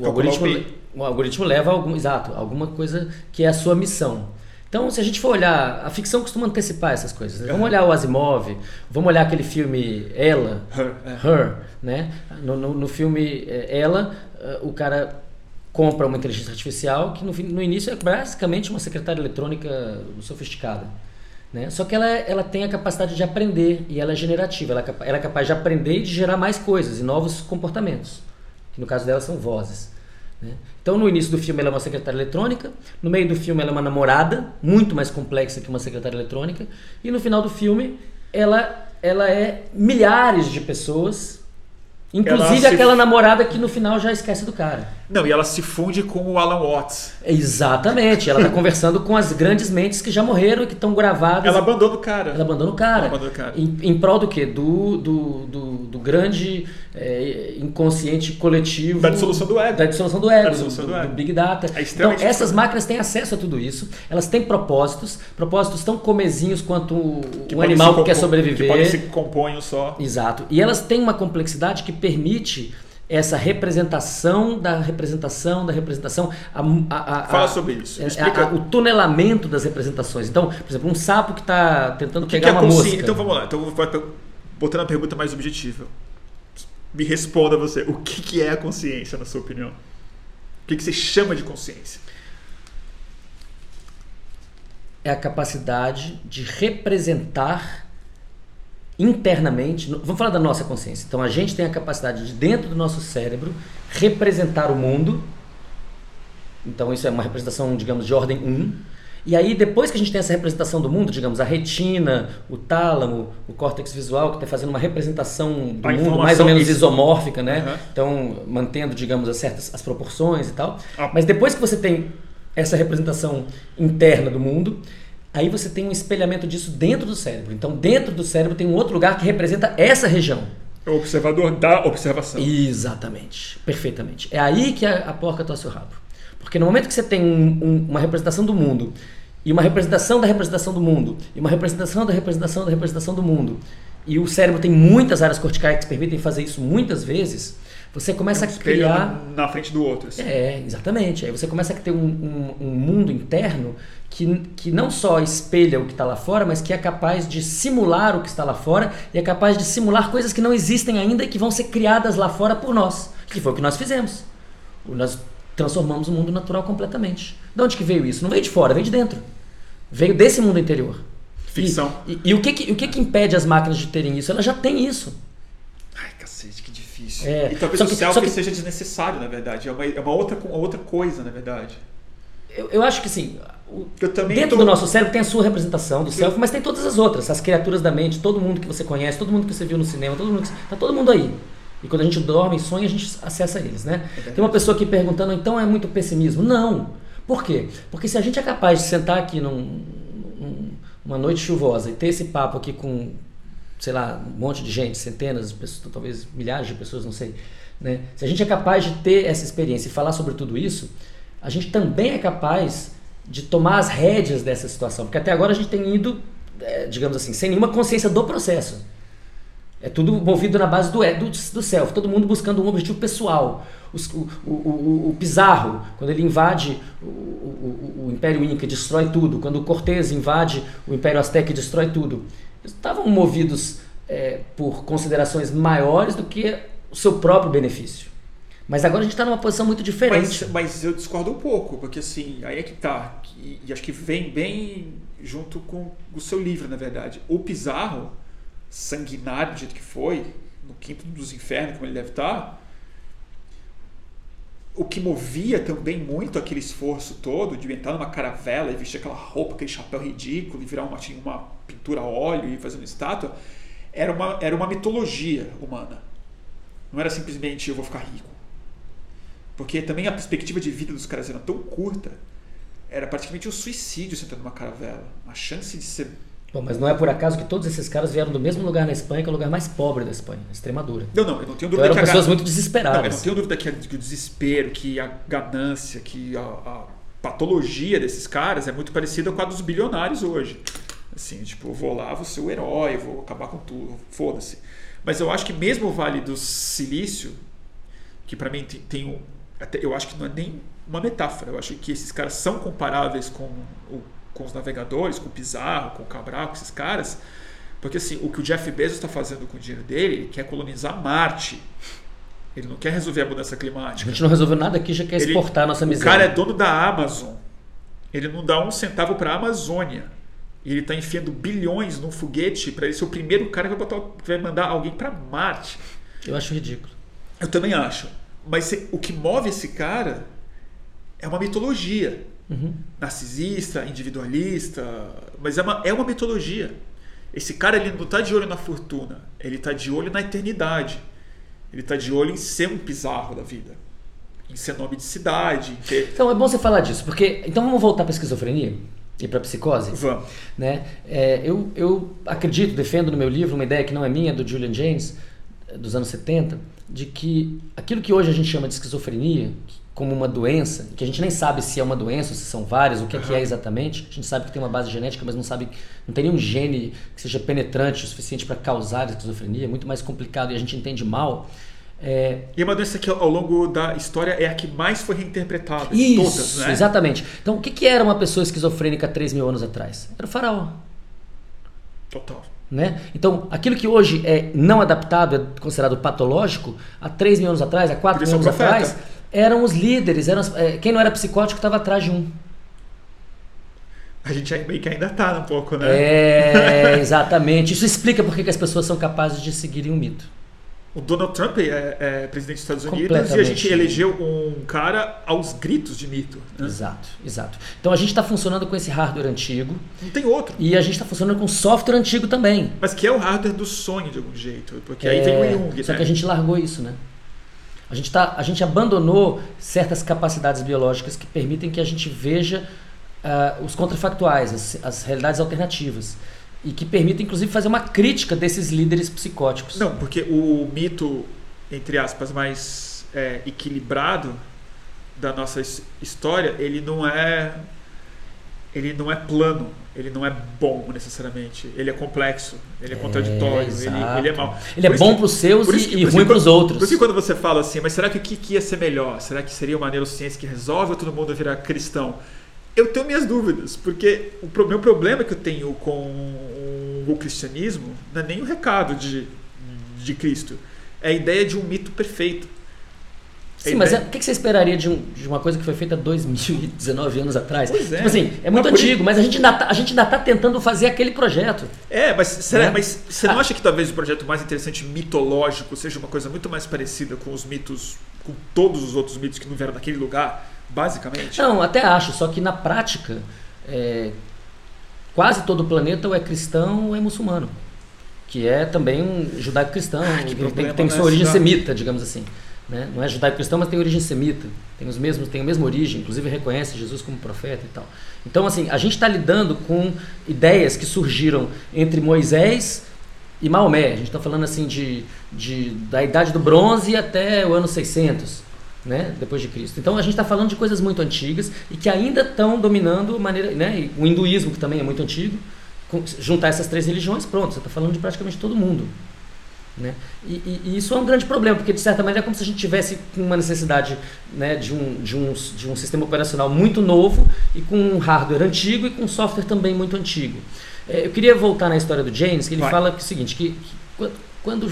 o algoritmo, o algoritmo leva a algum exato, alguma coisa que é a sua missão. Então, se a gente for olhar, a ficção costuma antecipar essas coisas. né? Vamos olhar o Asimov, vamos olhar aquele filme Ela, Her, é. Her, né? No, no, no filme eh, Ela, o cara compra uma inteligência artificial que no, no início é basicamente uma secretária eletrônica sofisticada. Né? Só que ela, ela tem a capacidade de aprender e ela é generativa. Ela é, ela é capaz de aprender e de gerar mais coisas e novos comportamentos. Que no caso dela são vozes. né? Então no início do filme ela é uma secretária eletrônica, no meio do filme ela é uma namorada, muito mais complexa que uma secretária eletrônica, e no final do filme ela, ela é milhares de pessoas, inclusive se- aquela namorada que no final já esquece do cara. Não, e ela se funde com o Alan Watts. Exatamente, ela está conversando com as grandes mentes que já morreram e que estão gravadas. Ela abandona o cara. Ela abandona o cara. Ela abandona o cara. Em, em prol do quê? Do, do, do, do grande é, inconsciente coletivo. Da dissolução do ego. Da dissolução do ego, Da do, dissolução do do- ego. do Big Data. É então, essas máquinas têm acesso a tudo isso. Elas têm propósitos. Propósitos tão comezinhos quanto um Que podem animal que quer sobreviver. Que podem se compõem um só. Exato. E elas têm uma complexidade que permite essa representação da representação da representação. A, a- a- Fala sobre isso. é, o tunelamento das representações. Então, por exemplo, um sapo que está tentando que, que pegar é uma consciência? mosca. Então vamos lá. Então vou- botando a pergunta mais objetiva. Me responda você. O que, que é a consciência, na sua opinião? O que, que você chama de consciência? é a capacidade de representar internamente. Vamos falar da nossa consciência. Então a gente tem a capacidade de, dentro do nosso cérebro, representar o mundo. Então isso é uma representação, digamos, de ordem 1. E aí, depois que a gente tem essa representação do mundo, digamos, a retina, o tálamo, o córtex visual, que está fazendo uma representação do A mundo mais ou menos isso. isomórfica, né? Aham. Então, mantendo, digamos, as certas as proporções e tal. Ah. Mas depois que você tem essa representação interna do mundo, aí você tem um espelhamento disso dentro do cérebro. Então, dentro do cérebro tem um outro lugar que representa essa região. É o observador da observação. Exatamente, perfeitamente. É aí que a, a porca torce o rabo. Porque no momento que você tem um- um- uma representação do mundo, e uma representação da representação do mundo, e uma representação da representação da representação do mundo, e o cérebro tem muitas áreas corticais que permitem fazer isso muitas vezes, você começa Um a criar. na, na frente do outro. assim. É, exatamente. Aí você começa a ter um, um- um mundo interno que, que não só espelha o que está lá fora, mas que é capaz de simular o que está lá fora e é capaz de simular coisas que não existem ainda e que vão ser criadas lá fora por nós. Que foi o que nós fizemos. Nós transformamos o mundo natural completamente. De onde que veio isso? Não veio de fora, veio de dentro. Veio desse mundo interior. Ficção. E, e- e o, que, que- o que, que impede as máquinas de terem isso? Elas já têm isso. Ai, cacete, que difícil. É, e talvez só o que- selfie só que- seja desnecessário, na verdade. É uma, é uma, outra, uma outra coisa, na verdade. Eu, eu acho que sim. Eu Dentro tô- do nosso cérebro tem a sua representação do self, mas tem todas as outras, as criaturas da mente, todo mundo que você conhece, todo mundo que você viu no cinema, todo mundo que, tá todo mundo aí. E quando a gente dorme e sonha, a gente acessa eles, né? Tem uma pessoa aqui perguntando, então é muito pessimismo? Não. Por quê? Porque se a gente é capaz de sentar aqui num, num- numa noite chuvosa e ter esse papo aqui com, sei lá, um monte de gente, centenas de pessoas, talvez milhares de pessoas, não sei, né? Se a gente é capaz de ter essa experiência e falar sobre tudo isso, a gente também é capaz de tomar as rédeas dessa situação, porque até agora a gente tem ido, eh, digamos assim, sem nenhuma consciência do processo. É tudo movido na base do, é- do, do self, todo mundo buscando um objetivo pessoal. O, o, o, o Pizarro, quando ele invade o Império Inca, destrói tudo. Quando o Cortés invade o Império Azteca e destrói tudo. Eles estavam movidos é, por considerações maiores do que o seu próprio benefício. Mas agora a gente está numa posição muito diferente. Mas, mas, eu discordo um pouco, porque assim, aí é que tá. E, e, acho que vem bem junto com o seu livro, na verdade. O Pizarro, sanguinário do jeito que foi, no quinto dos infernos, como ele deve estar, tá, o que movia também muito aquele esforço todo de entrar numa caravela e vestir aquela roupa, aquele chapéu ridículo e virar uma, uma pintura a óleo e fazer uma estátua, era uma, era uma mitologia humana. Não era simplesmente eu vou ficar rico. Porque também a perspectiva de vida dos caras era tão curta, era praticamente um suicídio sentando numa caravela. A chance de ser Bom, mas não é por acaso que todos esses caras vieram do mesmo lugar na Espanha, que é o lugar mais pobre da Espanha, Extremadura. Não, não, eu não tenho dúvida então, eram que pessoas a... muito desesperadas. Não, eu não tenho dúvida que, que, o desespero, que a ganância, que a, a, patologia desses caras é muito parecida com a dos bilionários hoje. Assim, tipo, eu vou lá, vou ser o herói, vou acabar com tudo, foda-se. Mas eu acho que mesmo o Vale do Silício, que para mim tem, tem um, eu acho que não é nem uma metáfora, eu acho que esses caras são comparáveis com o com os navegadores, com o Pizarro, com o Cabral, com esses caras. Porque assim, o que o Jeff Bezos está fazendo com o dinheiro dele, ele quer colonizar Marte. Ele não quer resolver a mudança climática. A gente não resolveu nada aqui, já quer ele, exportar a nossa miséria. O cara é dono da Amazon. Ele não dá um centavo para a Amazônia. E ele está enfiando bilhões num foguete para ele ser o primeiro cara que vai, botar, que vai mandar alguém para Marte. Eu acho ridículo. Eu também acho. Mas o que move esse cara é uma mitologia. Uhum. Narcisista, individualista, mas é uma, é uma mitologia. Esse cara ele não está de olho na fortuna, ele está de olho na eternidade. Ele está de olho em ser um pizarro da vida, em ser nome de cidade. Ter... Então é bom você falar disso, porque então vamos voltar para a esquizofrenia e para a psicose. Vamos. Né? É, eu, eu acredito, defendo no meu livro uma ideia que não é minha, do Julian James, dos anos 70, de que aquilo que hoje a gente chama de esquizofrenia, como uma doença, que a gente nem sabe se é uma doença se são várias, o que, é, que é exatamente. A gente sabe que tem uma base genética, mas não sabe, não tem nenhum gene que seja penetrante o suficiente para causar esquizofrenia, é muito mais complicado e a gente entende mal. É... E é uma doença que ao longo da história é a que mais foi reinterpretada de todas, né? Exatamente. Então, o que, que era uma pessoa esquizofrênica 3 mil anos atrás? Era o faraó. Total. Né? Então, aquilo que hoje é não adaptado, é considerado patológico, há 3 mil anos atrás, há 4 mil anos atrás, eram os líderes, eram, é, quem não era psicótico estava atrás de um. A gente meio que ainda está um pouco, né? É, exatamente. Isso explica por que as pessoas são capazes de seguirem um mito. O Donald Trump é, é, presidente dos Estados Unidos e a gente elegeu um cara aos gritos de mito. Né? Exato, exato. Então a gente está funcionando com esse hardware antigo. Não tem outro. E a gente está funcionando com software antigo também. Mas que é o hardware do sonho de algum jeito. Porque é, aí vem o Jung. Só né? que a gente largou isso, né? A gente, tá, a gente abandonou certas capacidades biológicas que permitem que a gente veja uh, os contrafactuais, as, as realidades alternativas e que permitem inclusive fazer uma crítica desses líderes psicóticos. Não, porque o mito, entre aspas, mais é, equilibrado da nossa história, ele não é ele não é plano, ele não é bom necessariamente. Ele é complexo, ele é, é contraditório, ele, ele, é mau. Ele é bom para os seus e, e ruim para os outros. Por isso quando você fala assim, mas será que o que, que ia ser melhor? Será que seria uma neurociência que resolve ou todo mundo virar cristão? Eu tenho minhas dúvidas, porque o meu problema que eu tenho com o cristianismo não é nem o recado de, de Cristo, é a ideia de um mito perfeito. Sim, mas é, o que você esperaria de, um, de, uma coisa que foi feita 2019 anos atrás? Pois é. Tipo assim, é muito mas antigo, mas a gente, ainda tá, a gente ainda está tentando fazer aquele projeto. É, mas, será, é. mas você não ah. acha que talvez o projeto mais interessante mitológico seja uma coisa muito mais parecida com os mitos, com todos os outros mitos que não vieram daquele lugar, basicamente? Não, até acho, só que na prática, é, quase todo o planeta ou é cristão ou é muçulmano. Que é também um judaico-cristão, ah, tem, tem sua origem semita, digamos assim. Né? Não é judaico-cristão, mas tem origem semita. Tem, os mesmos, tem a mesma origem, inclusive reconhece Jesus como profeta e tal. Então, assim, a gente está lidando com ideias que surgiram entre Moisés e Maomé. A gente está falando assim de, de, da idade do bronze até o ano 600, né? depois de Cristo. Então, a gente está falando de coisas muito antigas e que ainda estão dominando maneira, né? o hinduísmo, que também é muito antigo. Juntar essas três religiões, pronto, você está falando de praticamente todo mundo. Né? E, e, e, isso é um grande problema, porque de certa maneira é como se a gente tivesse uma necessidade né, de, um, de, um, de um sistema operacional muito novo e com um hardware antigo e com um software também muito antigo. É, eu queria voltar na história do James, que ele Vai. fala que, é o seguinte, que, que quando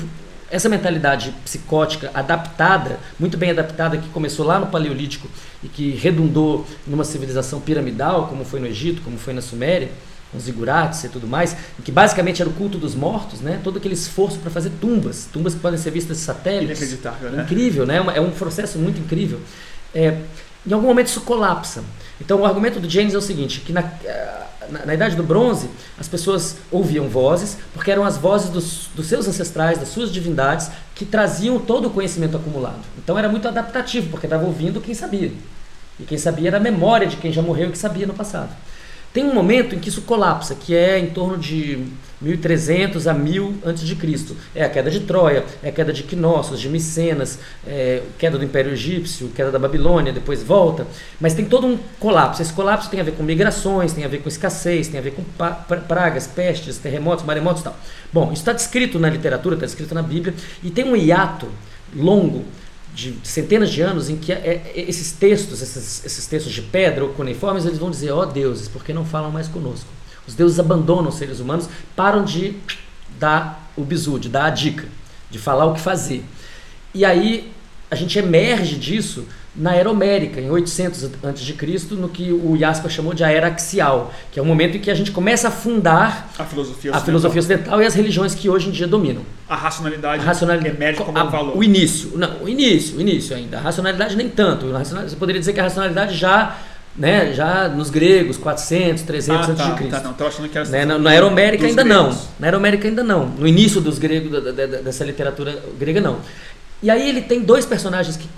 Essa mentalidade psicótica adaptada, muito bem adaptada, que começou lá no Paleolítico e que redundou numa civilização piramidal, como foi no Egito, como foi na Suméria, os zigurates e tudo mais, que basicamente era o culto dos mortos, né? todo aquele esforço para fazer tumbas, tumbas que podem ser vistas de satélites. Inacreditável, né? Incrível, né? É um processo muito incrível. É, em algum momento isso colapsa. Então o argumento do James é o seguinte, que na, na, na, Idade do Bronze as pessoas ouviam vozes, porque eram as vozes dos, dos seus ancestrais, das suas divindades, que traziam todo o conhecimento acumulado. Então era muito adaptativo, porque estava ouvindo quem sabia. E quem sabia era a memória de quem já morreu e que sabia no passado. Tem um momento em que isso colapsa, que é em torno de 1300 a 1000 antes de Cristo. É a queda de Troia, é a queda de Knossos, de Micenas, é queda do Império Egípcio, queda da Babilônia, depois volta. Mas tem todo um colapso. Esse colapso tem a ver com migrações, tem a ver com escassez, tem a ver com pragas, pestes, terremotos, maremotos e tal. Bom, isso está descrito na literatura, está descrito na Bíblia, e tem um hiato longo de centenas de anos em que é, é, esses textos, esses, esses textos de pedra ou cuneiformes, eles vão dizer, ó oh, deuses, porque não falam mais conosco? Os deuses abandonam os seres humanos, param de dar o bizu, de dar a dica, de falar o que fazer. E aí a gente emerge disso na Era Homérica, em 800 a.C., no que o Jasper chamou de a Era Axial, que é o momento em que a gente começa a fundar a filosofia ocidental, a filosofia ocidental e as religiões que hoje em dia dominam. A racionalidade, a racionalidade emerge como a, um valor. O início, não, o início, o início ainda. A racionalidade nem tanto. Você poderia dizer que a racionalidade já né, já nos gregos, 400, 300 ah, tá, a.C. Tá, não, tô achando que era né, na, na Era Homérica ainda gregos. não. Na Era Homérica ainda não. No início dos gregos, da, da, dessa literatura grega, não. E aí ele tem dois personagens que,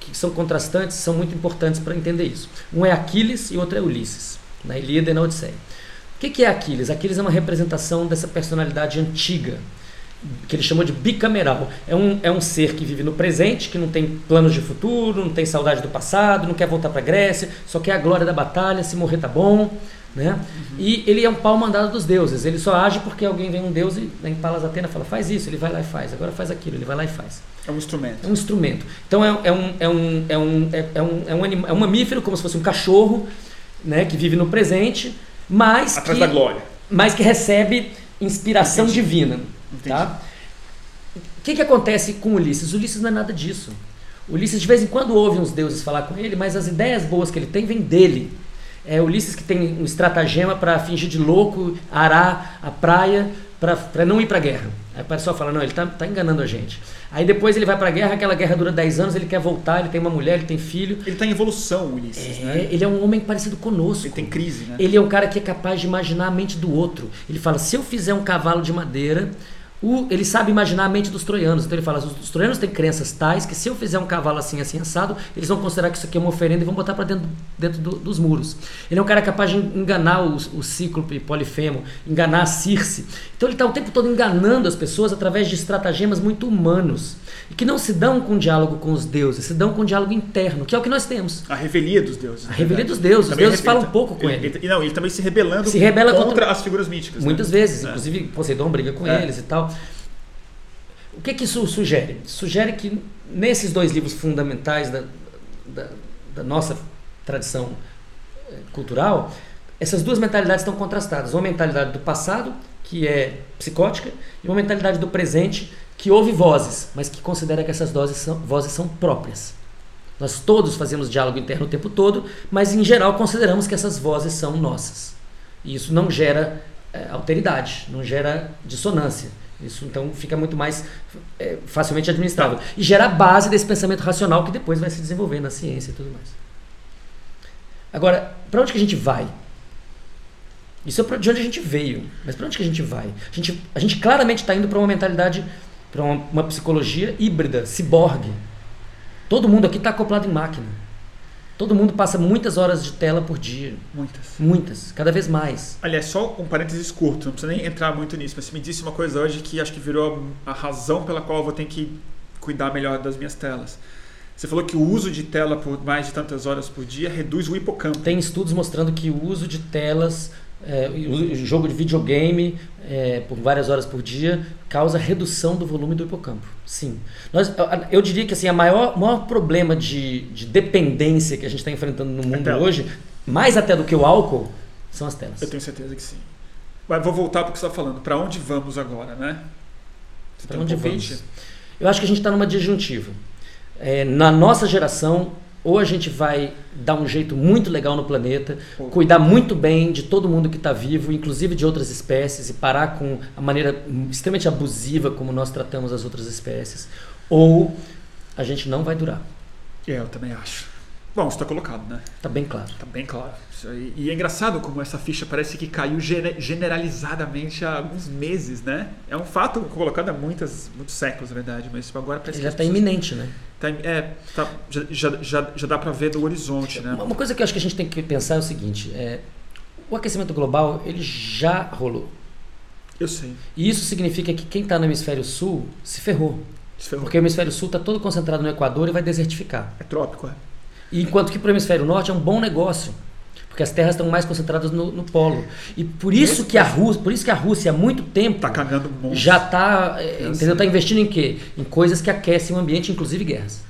que, são contrastantes, são muito importantes para entender isso. Um é Aquiles e o outro é Ulisses, na Ilíada e na Odisseia. O que, que é Aquiles? Aquiles é uma representação dessa personalidade antiga, que ele chamou de bicameral. É um, é um ser que vive no presente, que não tem planos de futuro, não tem saudade do passado, não quer voltar para a Grécia, só quer a glória da batalha, se morrer tá bom. Né? Uhum. E ele é um pau mandado dos deuses. Ele só age porque alguém vem um deus e em Palas Atena fala, faz isso, ele vai lá e faz. Agora faz aquilo, ele vai lá e faz. É um instrumento. É um instrumento. Então é, é, um, é, um, é, um, é, é, um, é, um, anima, é um mamífero, como se fosse um cachorro, né, que vive no presente, mas Atrás que, da glória. mas que recebe inspiração Entendi. divina. Entendi. Tá? O que, que acontece com Ulisses? Ulisses não é nada disso. Ulisses de vez em quando ouve uns deuses falar com ele, mas as ideias boas que ele tem vêm dele. É Ulisses que tem um estratagema para fingir de louco, arar a praia para não ir para a guerra. Aí o pessoal fala, não, ele está tá enganando a gente. Aí depois ele vai para a guerra, aquela guerra dura 10 anos, ele quer voltar, ele tem uma mulher, ele tem filho. Ele está em evolução, Ulisses, é, né? Ele é um homem parecido conosco. Ele tem crise, né? Ele é um cara que é capaz de imaginar a mente do outro. Ele fala, se eu fizer um cavalo de madeira, o, ele sabe imaginar a mente dos troianos. Então ele fala: os, os troianos têm crenças tais que se eu fizer um cavalo assim, assim, assado, eles vão considerar que isso aqui é uma oferenda e vão botar para dentro, dentro do, dos muros. Ele é um cara capaz de enganar o, o Cíclope Polifemo, enganar a Circe. Então ele está o tempo todo enganando as pessoas através de estratagemas muito humanos e que não se dão com diálogo com os deuses, se dão com diálogo interno, que é o que nós temos. A revelia dos deuses. A revelia dos deuses. Os deuses falam um pouco com ele. ele. ele. Não, ele também se rebelando se rebela contra, contra as figuras míticas. Né? Muitas né? vezes, é. inclusive Poseidon briga com é. eles e tal. O que, que isso sugere? Sugere que nesses dois livros fundamentais da, da, da nossa tradição eh, cultural, essas duas mentalidades estão contrastadas. Uma mentalidade do passado, que é psicótica, e uma mentalidade do presente, que ouve vozes, mas que considera que essas vozes são, vozes são próprias. Nós todos fazemos diálogo interno o tempo todo, mas em geral consideramos que essas vozes são nossas. E isso não gera é, alteridade, não gera dissonância. Isso então fica muito mais é, facilmente administrável. E gera a base desse pensamento racional que depois vai se desenvolver na ciência e tudo mais. Agora, para onde que a gente vai? Isso é de onde a gente veio. Mas para onde que a gente vai? A gente, a gente claramente está indo para uma mentalidade, para uma, uma psicologia híbrida, ciborgue. Todo mundo aqui está acoplado em máquina. Todo mundo passa muitas horas de tela por dia. Muitas. Muitas, cada vez mais. Aliás, só um parênteses curto, não precisa nem entrar muito nisso, mas você me disse uma coisa hoje que acho que virou a razão pela qual eu vou ter que cuidar melhor das minhas telas. Você falou que o uso de tela por mais de tantas horas por dia reduz o hipocampo. Tem estudos mostrando que o uso de telas é, o jogo de videogame é, por várias horas por dia causa redução do volume do hipocampo. Sim. Nós, eu diria que assim, o maior, maior problema de, de dependência que a gente está enfrentando no mundo hoje, mais até do que o álcool, são as telas. Eu tenho certeza que sim. Mas vou voltar para o que você está falando. Para onde vamos agora, né? Para onde vamos? Eu acho que a gente está numa disjuntiva. É, na nossa geração, ou a gente vai dar um jeito muito legal no planeta, cuidar muito bem de todo mundo que está vivo, inclusive de outras espécies, e parar com a maneira extremamente abusiva como nós tratamos as outras espécies, ou a gente não vai durar. É, eu também acho. Bom, isso está colocado, né? Está bem claro. Está bem claro. E é engraçado como essa ficha parece que caiu generalizadamente há alguns meses, né? É um fato colocado há muitas, muitos séculos, na verdade, mas agora parece já está pessoas... iminente, né? Tá, é, tá, já, já, já dá para ver do horizonte, né? Uma coisa que eu acho que a gente tem que pensar é o seguinte: é, o aquecimento global ele já rolou. Eu sei. E isso significa que quem está no hemisfério sul se ferrou. se ferrou. Porque o hemisfério sul está todo concentrado no Equador e vai desertificar. É trópico, é. Enquanto que para o hemisfério norte é um bom negócio. Porque as terras estão mais concentradas no, no polo. E por isso que a Rússia, por isso que a Rússia há muito tempo tá cagando já está, é, entendeu? Tá investindo em quê? Em coisas que aquecem o ambiente, inclusive guerras.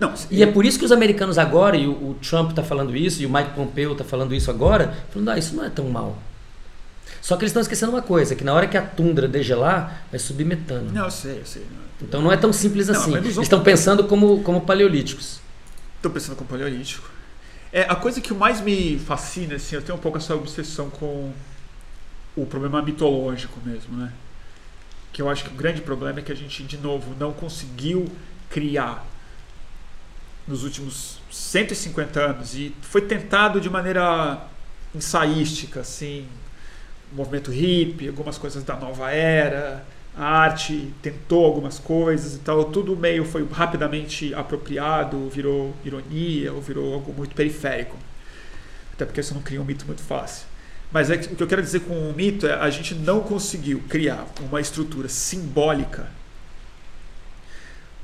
Não, e é por isso que os americanos agora, e o, o Trump está falando isso, e o Mike Pompeo está falando isso agora, falando, ah, isso não é tão mal. Só que eles estão esquecendo uma coisa, que na hora que a tundra degelar, vai subir metano. Não, eu sei, eu sei. Então não é tão simples assim. Eles estão pensando como, como paleolíticos. Estou pensando como paleolítico. É, a coisa que mais me fascina, assim, eu tenho um pouco essa obsessão com o problema mitológico mesmo, né? Que eu acho que o grande problema é que a gente, de novo, não conseguiu criar nos últimos 150 anos e foi tentado de maneira ensaística, assim, o movimento hippie, algumas coisas da nova era, a arte tentou algumas coisas e tal, tudo meio foi rapidamente apropriado, virou ironia ou virou algo muito periférico. Até porque isso não cria um mito muito fácil. Mas é o que eu quero dizer com o mito é a gente não conseguiu criar uma estrutura simbólica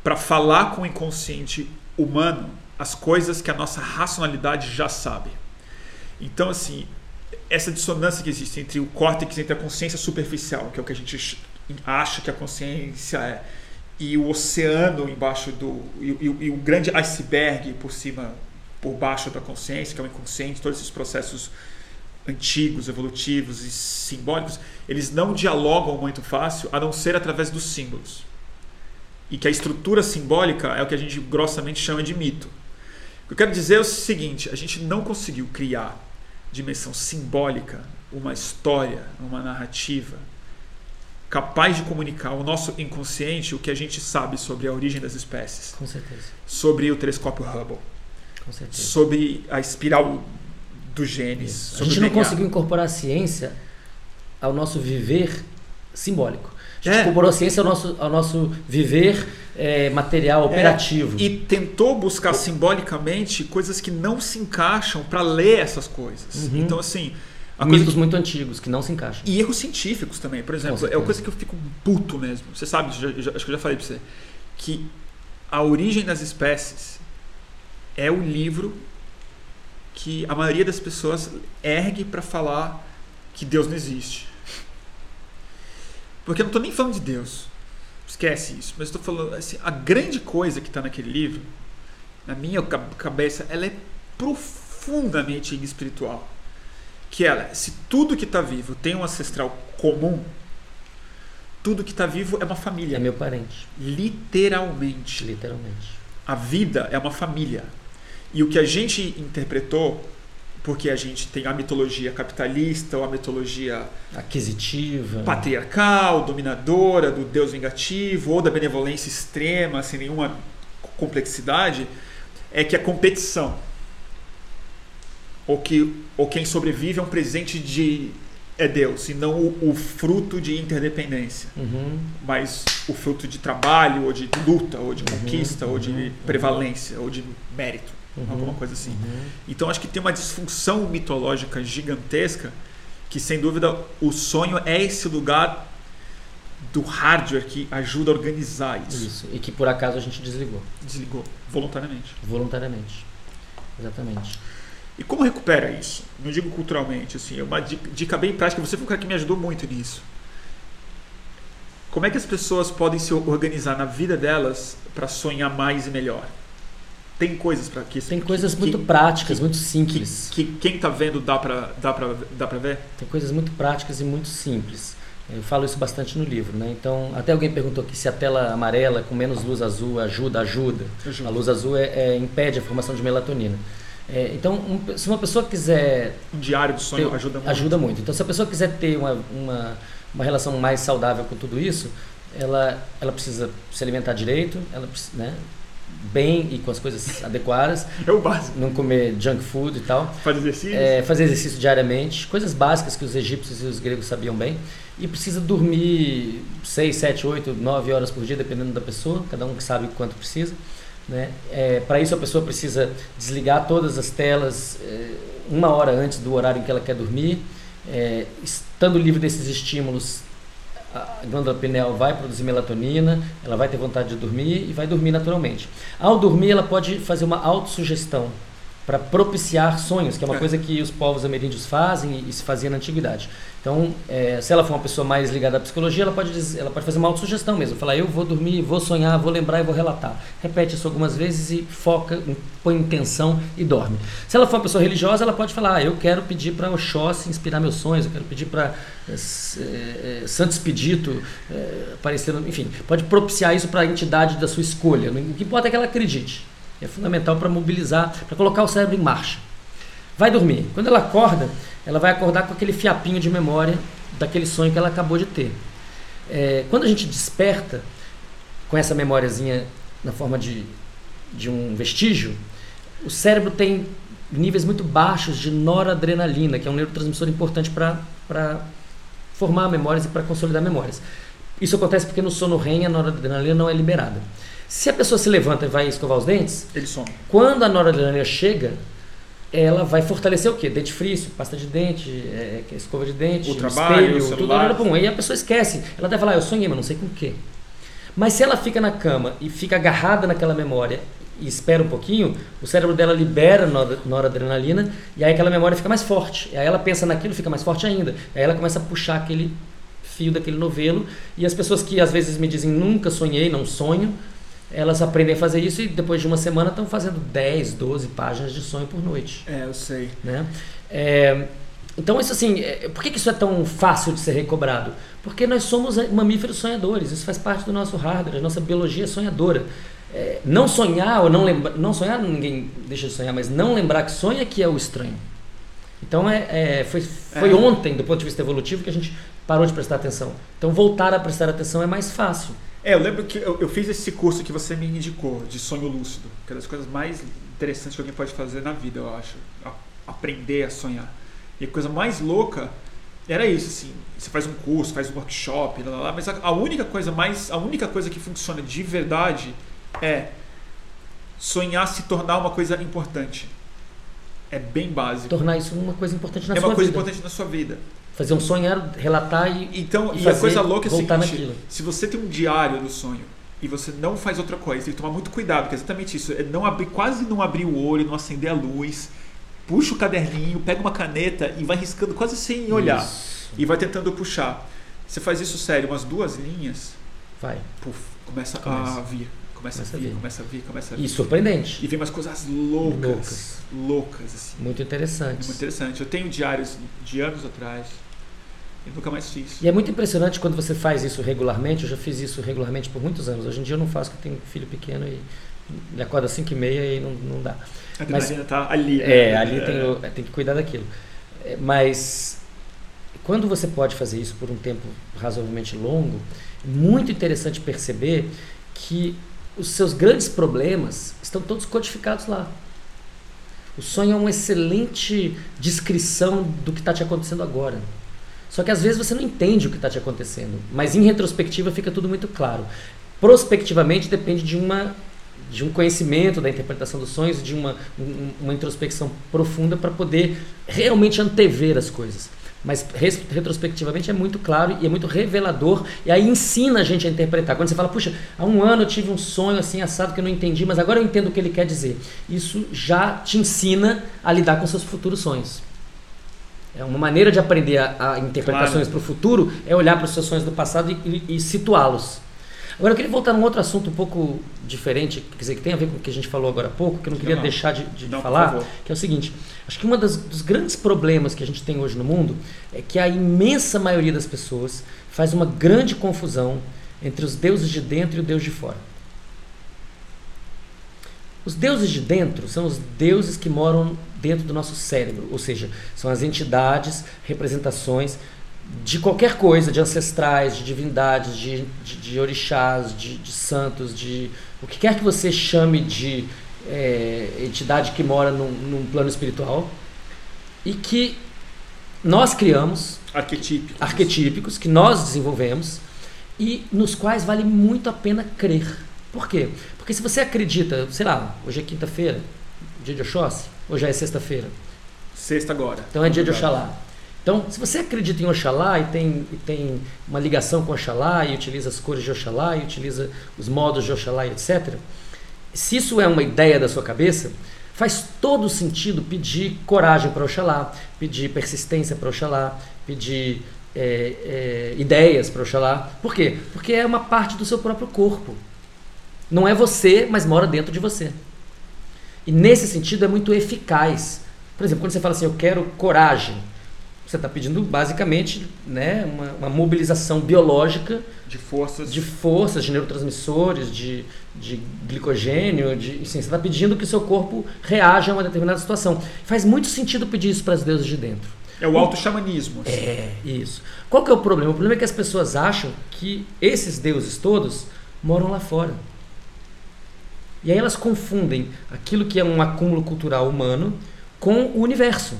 para falar com o inconsciente humano as coisas que a nossa racionalidade já sabe. Então, assim, essa dissonância que existe entre o córtex, entre a consciência superficial, que é o que a gente acha que a consciência é, e o oceano embaixo do. E, e, e, o grande iceberg por cima, por baixo da consciência, que é o inconsciente, todos esses processos antigos, evolutivos e simbólicos, eles não dialogam muito fácil a não ser através dos símbolos. E que a estrutura simbólica é o que a gente grossamente chama de mito. O que eu quero dizer é o seguinte: a gente não conseguiu criar dimensão simbólica, uma história, uma narrativa, capaz de comunicar ao nosso inconsciente o que a gente sabe sobre a origem das espécies. Com certeza. Sobre o telescópio Hubble. Com certeza. Sobre a espiral dos genes. A gente não conseguiu incorporar a ciência ao nosso viver simbólico. A gente é. incorporou a ciência ao nosso, ao nosso viver é, material, é. operativo. É. E tentou buscar simbolicamente coisas que não se encaixam para ler essas coisas. Uhum. Então, assim Mitos que... muito antigos que não se encaixam. E erros científicos também. Por exemplo, é uma coisa que eu fico puto mesmo. Você sabe, já, já, acho que eu já falei pra você. Que A Origem das Espécies é o livro que a maioria das pessoas ergue para falar que Deus não existe. Porque eu não estou nem falando de Deus. Esquece isso. Mas estou falando assim, a grande coisa que está naquele livro, na minha cabeça, ela é profundamente espiritual que ela, se tudo que está vivo tem um ancestral comum, tudo que está vivo é uma família. É meu parente. Literalmente. Literalmente. A vida é uma família. E o que a gente interpretou, porque a gente tem a mitologia capitalista ou a mitologia aquisitiva, patriarcal, dominadora, do Deus vingativo ou da benevolência extrema, sem nenhuma complexidade, é que a competição ou que ou quem sobrevive é um presente de é Deus e não o, o fruto de interdependência, uhum. mas o fruto de trabalho ou de luta ou de uhum. conquista uhum. ou de uhum. prevalência ou de mérito, uhum. alguma coisa assim. Então acho que tem uma disfunção mitológica gigantesca que sem dúvida o sonho é esse lugar do hardware que ajuda a organizar isso. Isso e que por acaso a gente desligou. Desligou voluntariamente. Voluntariamente, exatamente. E como recupera isso? Não digo culturalmente, assim, é uma dica bem prática. Você foi um cara que me ajudou muito nisso. Como é que as pessoas podem se organizar na vida delas para sonhar mais e melhor? Tem coisas para que Tem coisas que, muito práticas, que, muito simples. Que, que quem está vendo dá para dá para dá para ver? Tem coisas muito práticas e muito simples. Eu falo isso bastante no livro, né? Então, até alguém perguntou aqui se a tela amarela com menos luz azul ajuda, ajuda. Ajuda. A luz azul é, é, impede a formação de melatonina. É, então, um- se uma pessoa quiser Um diário do sonho ter- ajuda muito. ajuda muito. Então, se a pessoa quiser ter uma, uma, uma relação mais saudável com tudo isso, ela, ela precisa se alimentar direito, ela né, bem e com as coisas adequadas, É o básico. não comer junk food e tal. Faz exercício. É, fazer exercício diariamente, coisas básicas que os egípcios e os gregos sabiam bem. E precisa dormir 6, 7, 8, 9 horas por dia, dependendo da pessoa, cada um que sabe quanto precisa. Né? É, Para isso, a pessoa precisa desligar todas as telas é, uma hora antes do horário em que ela quer dormir. É, estando livre desses estímulos, a glândula pineal vai produzir melatonina, ela vai ter vontade de dormir e vai dormir naturalmente. Ao dormir, ela pode fazer uma autossugestão para propiciar sonhos, que é uma É. coisa que os povos ameríndios fazem e, se fazia na antiguidade. Então, é, se ela for uma pessoa mais ligada à psicologia, ela pode, dizer- ela pode fazer uma autossugestão mesmo. Falar, eu vou dormir, vou sonhar, vou lembrar e vou relatar. Repete isso algumas vezes e foca, põe intenção e dorme. Se ela for uma pessoa religiosa, ela pode falar, ah, eu quero pedir para Oxóssi inspirar meus sonhos, eu quero pedir para eh, s- eh, eh, Santo Expedito eh, aparecer, enfim, pode propiciar isso para a entidade da sua escolha. O que importa é que ela acredite. É fundamental para mobilizar, para colocar o cérebro em marcha. Vai dormir. Quando ela acorda, ela vai acordar com aquele fiapinho de memória daquele sonho que ela acabou de ter. É, quando a gente desperta com essa memóriazinha na forma de, de um vestígio, o cérebro tem níveis muito baixos de noradrenalina, que é um neurotransmissor importante para formar memórias e para consolidar memórias. Isso acontece porque no sono REM a noradrenalina não é liberada. Se a pessoa se levanta e vai escovar os dentes, Ele some. quando a noradrenalina chega, ela vai fortalecer o quê? Dentifrício, pasta de dente, é, é, escova de dente, O trabalho, espelho, o tudo. Aí a pessoa esquece. Ela deve falar, "Ah, eu sonhei, mas não sei com o quê. Mas se ela fica na cama e fica agarrada naquela memória e espera um pouquinho, o cérebro dela libera nor- noradrenalina e aí aquela memória fica mais forte. E aí ela pensa naquilo, fica mais forte ainda. Aí ela começa a puxar aquele fio daquele novelo e as pessoas que às vezes me dizem nunca sonhei, não sonho, elas aprendem a fazer isso e depois de uma semana estão fazendo 10, 12 páginas de sonho por noite. É, eu sei. Né? É, então, isso assim, é, por que, que isso é tão fácil de ser recobrado? Porque nós somos mamíferos sonhadores, isso faz parte do nosso hardware, a nossa biologia é sonhadora. É, não sonhar ou não lembrar, não sonhar ninguém deixa de sonhar, mas não lembrar que sonha que é o estranho. Então é, é, foi, foi É. ontem, do ponto de vista evolutivo, que a gente parou de prestar atenção. Então voltar a prestar atenção é mais fácil. É, eu lembro que eu, eu fiz esse curso que você me indicou, de sonho lúcido, que é das coisas mais interessantes que alguém pode fazer na vida, eu acho. A- aprender a sonhar. E a coisa mais louca era isso, assim. Você faz um curso, faz um workshop, lá, lá, lá, mas a, a única coisa mais. A única coisa que funciona de verdade é sonhar se tornar uma coisa importante. É bem básico. Tornar isso uma coisa importante na é sua uma coisa vida. importante na sua vida. Fazer um sonho, era relatar e Então, E e, a fazer- coisa louca é seguinte: naquilo. se você tem um diário do sonho e você não faz outra coisa, tem que tomar muito cuidado, porque é exatamente isso. É não abrir, quase não abrir o olho, não acender a luz, puxa o caderninho, pega uma caneta e vai riscando quase sem olhar. Isso. E vai tentando puxar. Você faz isso sério, umas duas linhas, Vai. puf, começa, Começa. a vir. Começa, Começa a a vir, vir. começa a vir, começa a vir. E surpreendente. E vem umas coisas loucas. Loucas. Loucas, assim. Muito É interessante. muito interessante. Eu tenho diários de anos atrás e nunca mais fiz. E é muito impressionante quando você faz isso regularmente. Eu já fiz isso regularmente por muitos anos. Hoje em dia eu não faço, porque eu tenho um filho pequeno e ele acorda às 5 e meia e não, não dá. A adrenalina tá ali. né? É, ali tem, o- tem que cuidar daquilo. É, Mas quando você pode fazer isso por um tempo razoavelmente longo, é muito interessante perceber que os seus grandes problemas estão todos codificados lá. O sonho é uma excelente descrição do que está te acontecendo agora. Só que às vezes você não entende o que está te acontecendo, mas em retrospectiva fica tudo muito claro. Prospectivamente depende de uma de um conhecimento da interpretação dos sonhos, de uma, um- uma introspecção profunda para poder realmente antever as coisas. Mas retrospectivamente é muito claro e é muito revelador, e aí ensina a gente a interpretar. Quando você fala, puxa, há um ano eu tive um sonho assim assado que eu não entendi, mas agora eu entendo o que ele quer dizer. Isso já te ensina a lidar com seus futuros sonhos. É uma maneira de aprender a, a interpretações Claro. para o futuro é olhar para os seus sonhos do passado e, e- e situá-los. Agora eu queria voltar num outro assunto um pouco diferente, quer dizer, que tem a ver com o que a gente falou agora há pouco, que eu não queria Não. deixar de, de Não, falar, que é o seguinte, acho que um dos grandes problemas que a gente tem hoje no mundo é que a imensa maioria das pessoas faz uma grande confusão entre os deuses de dentro e o Deus de fora. Os deuses de dentro são os deuses que moram dentro do nosso cérebro, ou seja, são as entidades, representações de qualquer coisa, de ancestrais, de divindades, de, de, de orixás, de, de santos, de o que quer que você chame de é, entidade que mora num, num plano espiritual e que nós criamos Arquetípico. arquetípicos que nós desenvolvemos e nos quais vale muito a pena crer. Por quê? Porque se você acredita, sei lá, hoje é quinta-feira, dia de Oxóssi, hoje é sexta-feira, Sexta agora. então é dia de Oxalá. Então, se você acredita em Oxalá e tem, e tem uma ligação com Oxalá e utiliza as cores de Oxalá e utiliza os modos de Oxalá e etc., se isso é uma ideia da sua cabeça, faz todo sentido pedir coragem para Oxalá, pedir persistência para Oxalá, pedir é, é, ideias para Oxalá. Por quê? Porque é uma parte do seu próprio corpo. Não é você, mas mora dentro de você. E nesse sentido é muito eficaz. Por exemplo, quando você fala assim, eu quero coragem, você está pedindo basicamente né, uma, uma mobilização biológica De forças. de forças, de neurotransmissores, de, de glicogênio, de, assim, você está pedindo que o seu corpo reaja a uma determinada situação. Faz muito sentido pedir isso para as deusas de dentro. É o auto-xamanismo. assim. É, isso. Qual que é o problema? O problema é que as pessoas acham que esses deuses todos moram lá fora. E aí elas confundem aquilo que é um acúmulo cultural humano com o universo.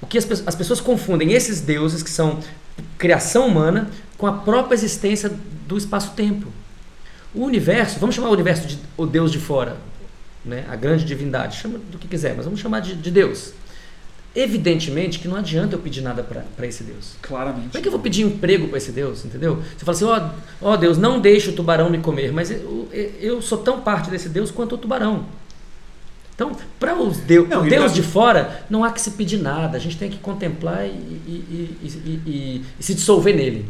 O que as, as pessoas confundem esses deuses que são criação humana com a própria existência do espaço-tempo. O universo, vamos chamar o universo de o Deus de fora, né? a grande divindade, chama do que quiser, mas vamos chamar de, de Deus. Evidentemente que não adianta eu pedir nada para esse Deus. Claramente. Como é que eu vou pedir emprego para esse Deus, entendeu? Você fala assim, ó ó Deus, não deixe o tubarão me comer, mas eu, eu sou tão parte desse Deus quanto o tubarão. Então, para os Deus, Não, o Deus de fora, não há que se pedir nada, a gente tem que contemplar e- e- e- e se dissolver nele.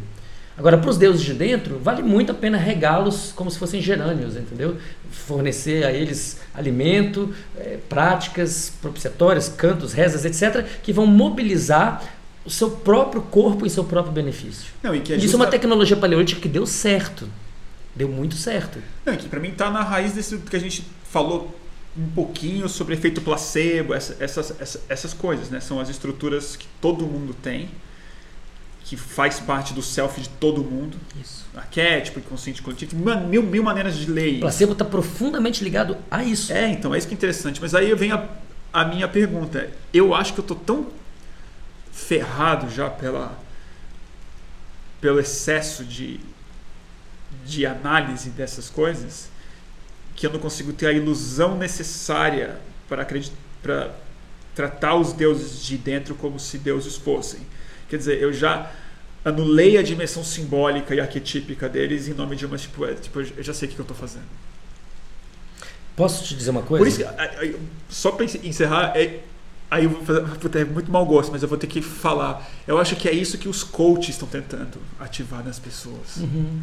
Agora, para os deuses de dentro, vale muito a pena regá-los como se fossem gerânios, entendeu? Fornecer a eles alimento, eh, práticas propiciatórias, cantos, rezas, etc., que vão mobilizar o seu próprio corpo em seu próprio benefício. Não, e é Isso é uma tecnologia paleolítica que deu certo. Deu muito certo. Não, é que pra mim tá na raiz desse que a gente falou um pouquinho sobre efeito placebo, essa- essas, essas, essas coisas, né? São as estruturas que todo mundo tem, que faz parte do self de todo mundo. Isso. Arquétipo, inconsciente coletivo, mil, mil maneiras de ler O placebo está profundamente ligado a isso. É, então, é isso que é interessante. Mas aí vem a, a minha pergunta. Eu acho que eu tô tão ferrado já pela, pelo excesso de, de análise dessas coisas que eu não consigo ter a ilusão necessária para acreditar para tratar os deuses de dentro como se deuses fossem. Quer dizer, eu já anulei a dimensão simbólica e arquetípica deles em nome de uma tipo, é, tipo eu já sei o que eu estou fazendo. Posso te dizer uma coisa? Por isso, só para encerrar, é- aí eu vou fazer vou ter muito mau gosto, mas eu vou ter que falar. Eu acho que é isso que os coaches estão tentando ativar nas pessoas. Uhum.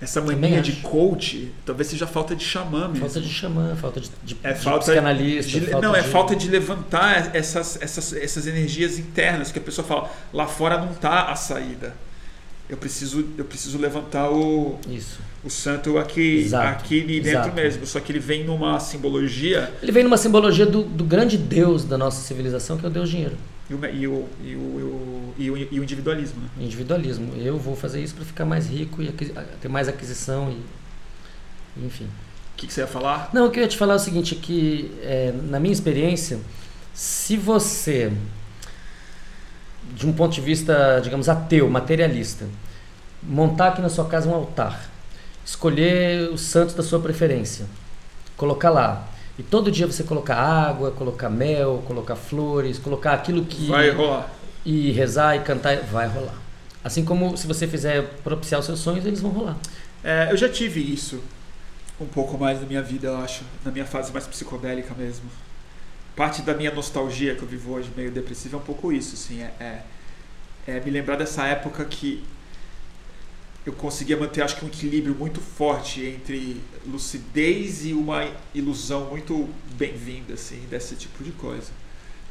Essa mania de coach, talvez seja falta de xamã mesmo. Falta de xamã, falta de, de, É de falta psicanalista. de- falta não, é falta de levantar essas, essas, essas energias internas que a pessoa fala, lá fora não tá a saída. Eu preciso, eu preciso levantar o, Isso. o santo aqui, Exato, aqui de dentro exato. mesmo. Só que ele vem numa simbologia Ele vem numa simbologia do, do grande Deus da nossa civilização, que é o Deus dinheiro. E o, e o, e o, e o, e o individualismo. Né? Individualismo. Eu vou fazer isso para ficar mais rico e ter mais aquisição e. Enfim. O que, que você ia falar? Não, o que eu ia te falar é o seguinte, que é, na minha experiência, se você, de um ponto de vista, digamos, ateu, materialista, montar aqui na sua casa um altar, escolher os santos da sua preferência, colocar lá, e todo dia você colocar água, colocar mel, colocar flores, colocar aquilo que... Vai rolar. E rezar e cantar, vai rolar. Assim como se você fizer propiciar os seus sonhos, eles vão rolar. É, eu já tive isso um pouco mais na minha vida, eu acho, na minha fase mais psicodélica mesmo. Parte da minha nostalgia que eu vivo hoje, meio depressiva, é um pouco isso, assim, é, é, é me lembrar dessa época que eu conseguia manter, acho que um equilíbrio muito forte entre lucidez e uma ilusão muito bem-vinda, assim, desse tipo de coisa.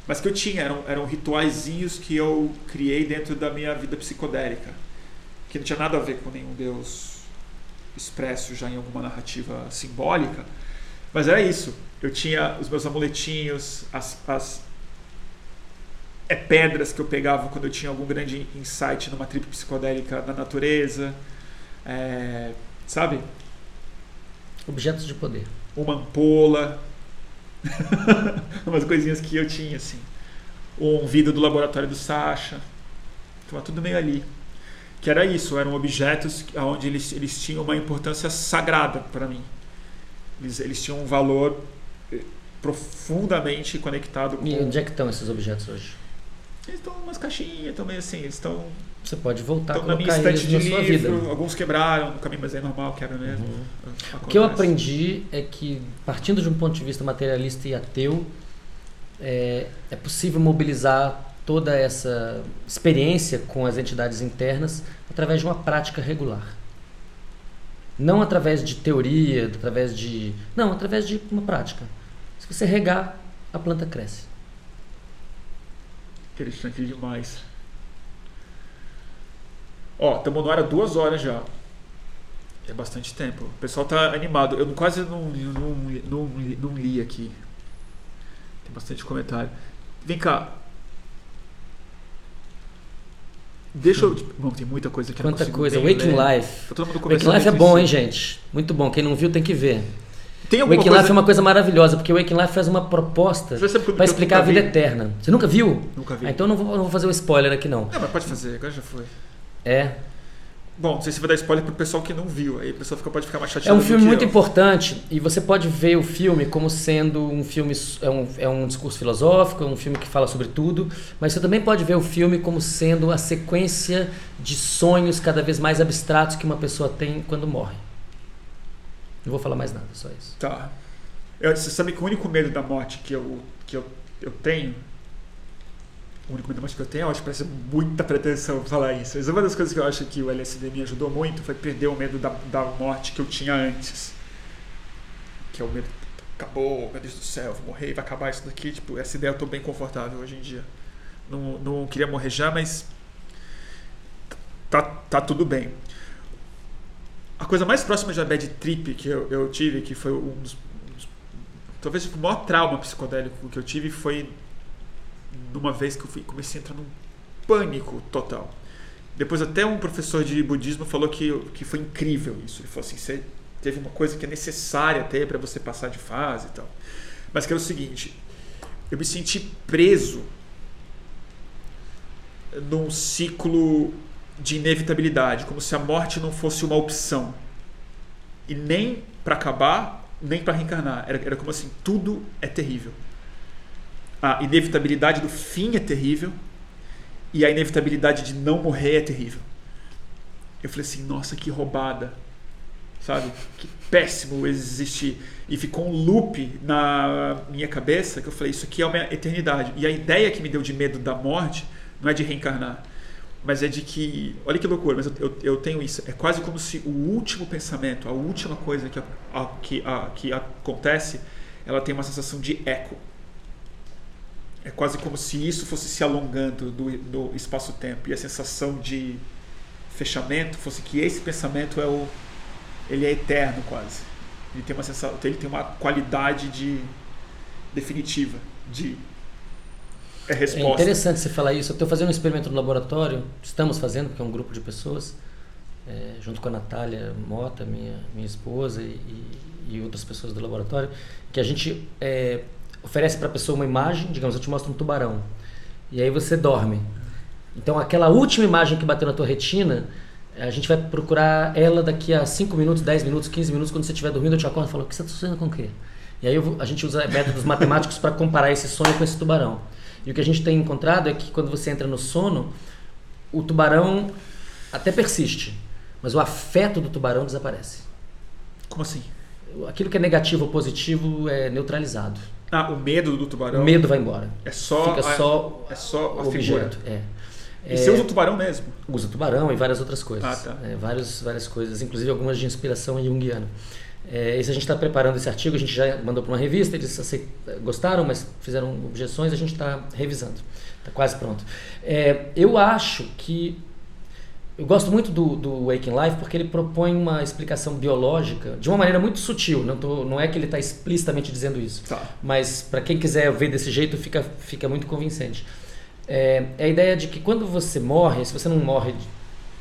Mas que eu tinha, eram, eram rituaizinhos que eu criei dentro da minha vida psicodélica, que não tinha nada a ver com nenhum Deus expresso já em alguma narrativa simbólica, mas era isso. Eu tinha os meus amuletinhos, as, as é pedras que eu pegava quando eu tinha algum grande insight numa trip psicodélica na natureza, é, sabe? Objetos de poder. Uma ampola, umas coisinhas que eu tinha assim, um vidro do laboratório do Sasha, estava tudo meio ali. Que era isso, eram objetos onde eles, eles tinham uma importância sagrada para mim. Eles, eles tinham um valor eh, profundamente conectado com. E onde é que estão esses objetos hoje? Eles estão umas caixinhas também, assim, eles estão. Você pode voltar a na minha colocar eles de na sua livro, vida. alguns quebraram no caminho, mas é normal, quebra mesmo. Uhum. Acontece. O que eu aprendi é que, partindo de um ponto de vista materialista e ateu, é, é possível mobilizar toda essa experiência com as entidades internas através de uma prática regular. Não através de teoria, através de. Não, através de uma prática. Se você regar, a planta cresce. Interessante demais. Ó, estamos no ar há duas horas já. É bastante tempo. O pessoal tá animado. Eu quase não, não, não, não li aqui. Tem bastante comentário. Vem cá. Deixa eu. Bom, tem muita coisa não Quanta coisa. Waking ler. Life. Waking Life é bom, hein, gente? Muito bom. Quem não viu tem que ver. Tem O Waking coisa... Life é uma coisa maravilhosa, porque o Waking Life faz uma proposta para explicar a vida vi? eterna. Você nunca viu? Nunca vi. Ah, então eu não vou, não vou fazer o spoiler aqui, não. Não, mas pode fazer, agora já foi. É. Bom, não sei se vai dar spoiler pro pessoal que não viu. Aí o pessoal fica, pode ficar mais É chateado. um do filme muito eu. importante e você pode ver o filme como sendo um filme é um, é um discurso filosófico, é um filme que fala sobre tudo, mas você também pode ver o filme como sendo a sequência de sonhos cada vez mais abstratos que uma pessoa tem quando morre. Não vou falar mais nada, só isso. Tá. Eu- você sabe que o único medo da morte que eu, que eu, eu tenho. O único medo da morte que eu tenho, eu acho que parece muita pretensão falar isso. Mas uma das coisas que eu acho que o LSD me ajudou muito foi perder o medo da, da morte que eu tinha antes. Que é o medo. Acabou, meu Deus do céu, vou morrer, vai acabar isso daqui. Tipo, essa ideia eu tô bem confortável hoje em dia. Não, não queria morrer já, mas. Tá, tá tudo bem. A coisa mais próxima de uma bad trip que eu, eu tive, que foi um dos, Talvez o maior trauma psicodélico que eu tive foi numa vez que eu fui, comecei a entrar num pânico total. Depois até um professor de budismo falou que, que foi incrível isso. Ele falou assim, você teve uma coisa que é necessária ter para você passar de fase e tal. Mas que era o seguinte, eu me senti preso num ciclo de inevitabilidade, como se a morte não fosse uma opção. E nem para acabar, nem para reencarnar. Era, era como assim, tudo é terrível. A inevitabilidade do fim é terrível e a inevitabilidade de não morrer é terrível. Eu falei assim, nossa, que roubada. Sabe? Que péssimo existir. E ficou um loop na minha cabeça que eu falei, isso aqui é uma eternidade. E a ideia que me deu de medo da morte não é de reencarnar, mas é de que, olha que loucura, mas eu, eu, tenho isso. É quase como se o último pensamento, a última coisa que, a- que, a- que acontece, ela tem uma sensação de eco. É quase como se isso fosse se alongando do, do espaço-tempo e a sensação de fechamento fosse que esse pensamento é o ele é eterno quase. Ele tem uma sensação, ele tem uma qualidade de definitiva de é É resposta. interessante você falar isso. Eu estou fazendo um experimento no laboratório, estamos fazendo, porque é um grupo de pessoas, é, junto com a Natália Mota, minha, minha esposa, e, e- outras pessoas do laboratório, que a gente é, oferece para a pessoa uma imagem, digamos, eu te mostro um tubarão, e aí você dorme. Então, aquela última imagem que bateu na tua retina, a gente vai procurar ela daqui a 5 minutos, 10 minutos, 15 minutos, quando você estiver dormindo, eu te acordo e falo, o que você está sonhando com o quê? E aí eu a gente usa métodos matemáticos para comparar esse sonho com esse tubarão. E o que a gente tem encontrado é que quando você entra no sono, o tubarão até persiste, mas o afeto do tubarão desaparece. Como assim? Aquilo que é negativo ou positivo é neutralizado. Ah, o medo do tubarão. O medo vai embora. É só Fica a, só é só a figura. objeto. É. E você usa o tubarão mesmo? Usa tubarão e várias outras coisas. Ah, tá. É, várias, várias coisas, inclusive algumas de inspiração junguiana. É, esse a gente está preparando esse artigo, a gente já mandou para uma revista, eles aceit- gostaram, mas fizeram objeções, a gente está revisando. Está quase pronto. É, eu acho que. Eu gosto muito do, do Waking Life porque ele propõe uma explicação biológica de uma maneira muito sutil. Não, tô, não é que ele está explicitamente dizendo isso. Tá. Mas para quem quiser ver desse jeito, fica, fica muito convincente. É, é a ideia de que quando você morre, se você não morre,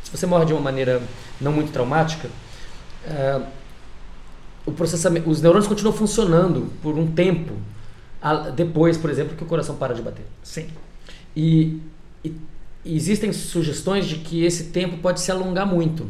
se você morre de uma maneira não muito traumática, é, o processamento, os neurônios continuam funcionando por um tempo depois, por exemplo, que o coração para de bater. Sim. E, e- existem sugestões de que esse tempo pode se alongar muito.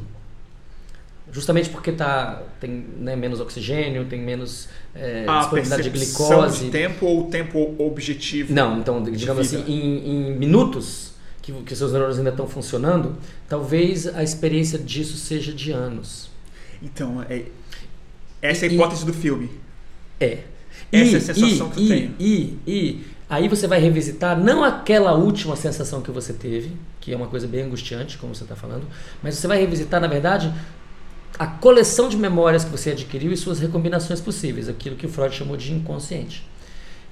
Justamente porque tá, tem né, menos oxigênio, tem menos é, A disponibilidade de glicose. de tempo ou tempo objetivo? Não, então, digamos assim, em, em minutos que, que seus neurônios ainda estão funcionando, talvez a experiência disso seja de anos. Então, é, essa é a E- hipótese do filme. É. Essa é a sensação que eu e, tenho. E, e, aí você vai revisitar não aquela última sensação que você teve, que é uma coisa bem angustiante, como você está falando, mas você vai revisitar, na verdade, a coleção de memórias que você adquiriu e suas recombinações possíveis, aquilo que o Freud chamou de inconsciente.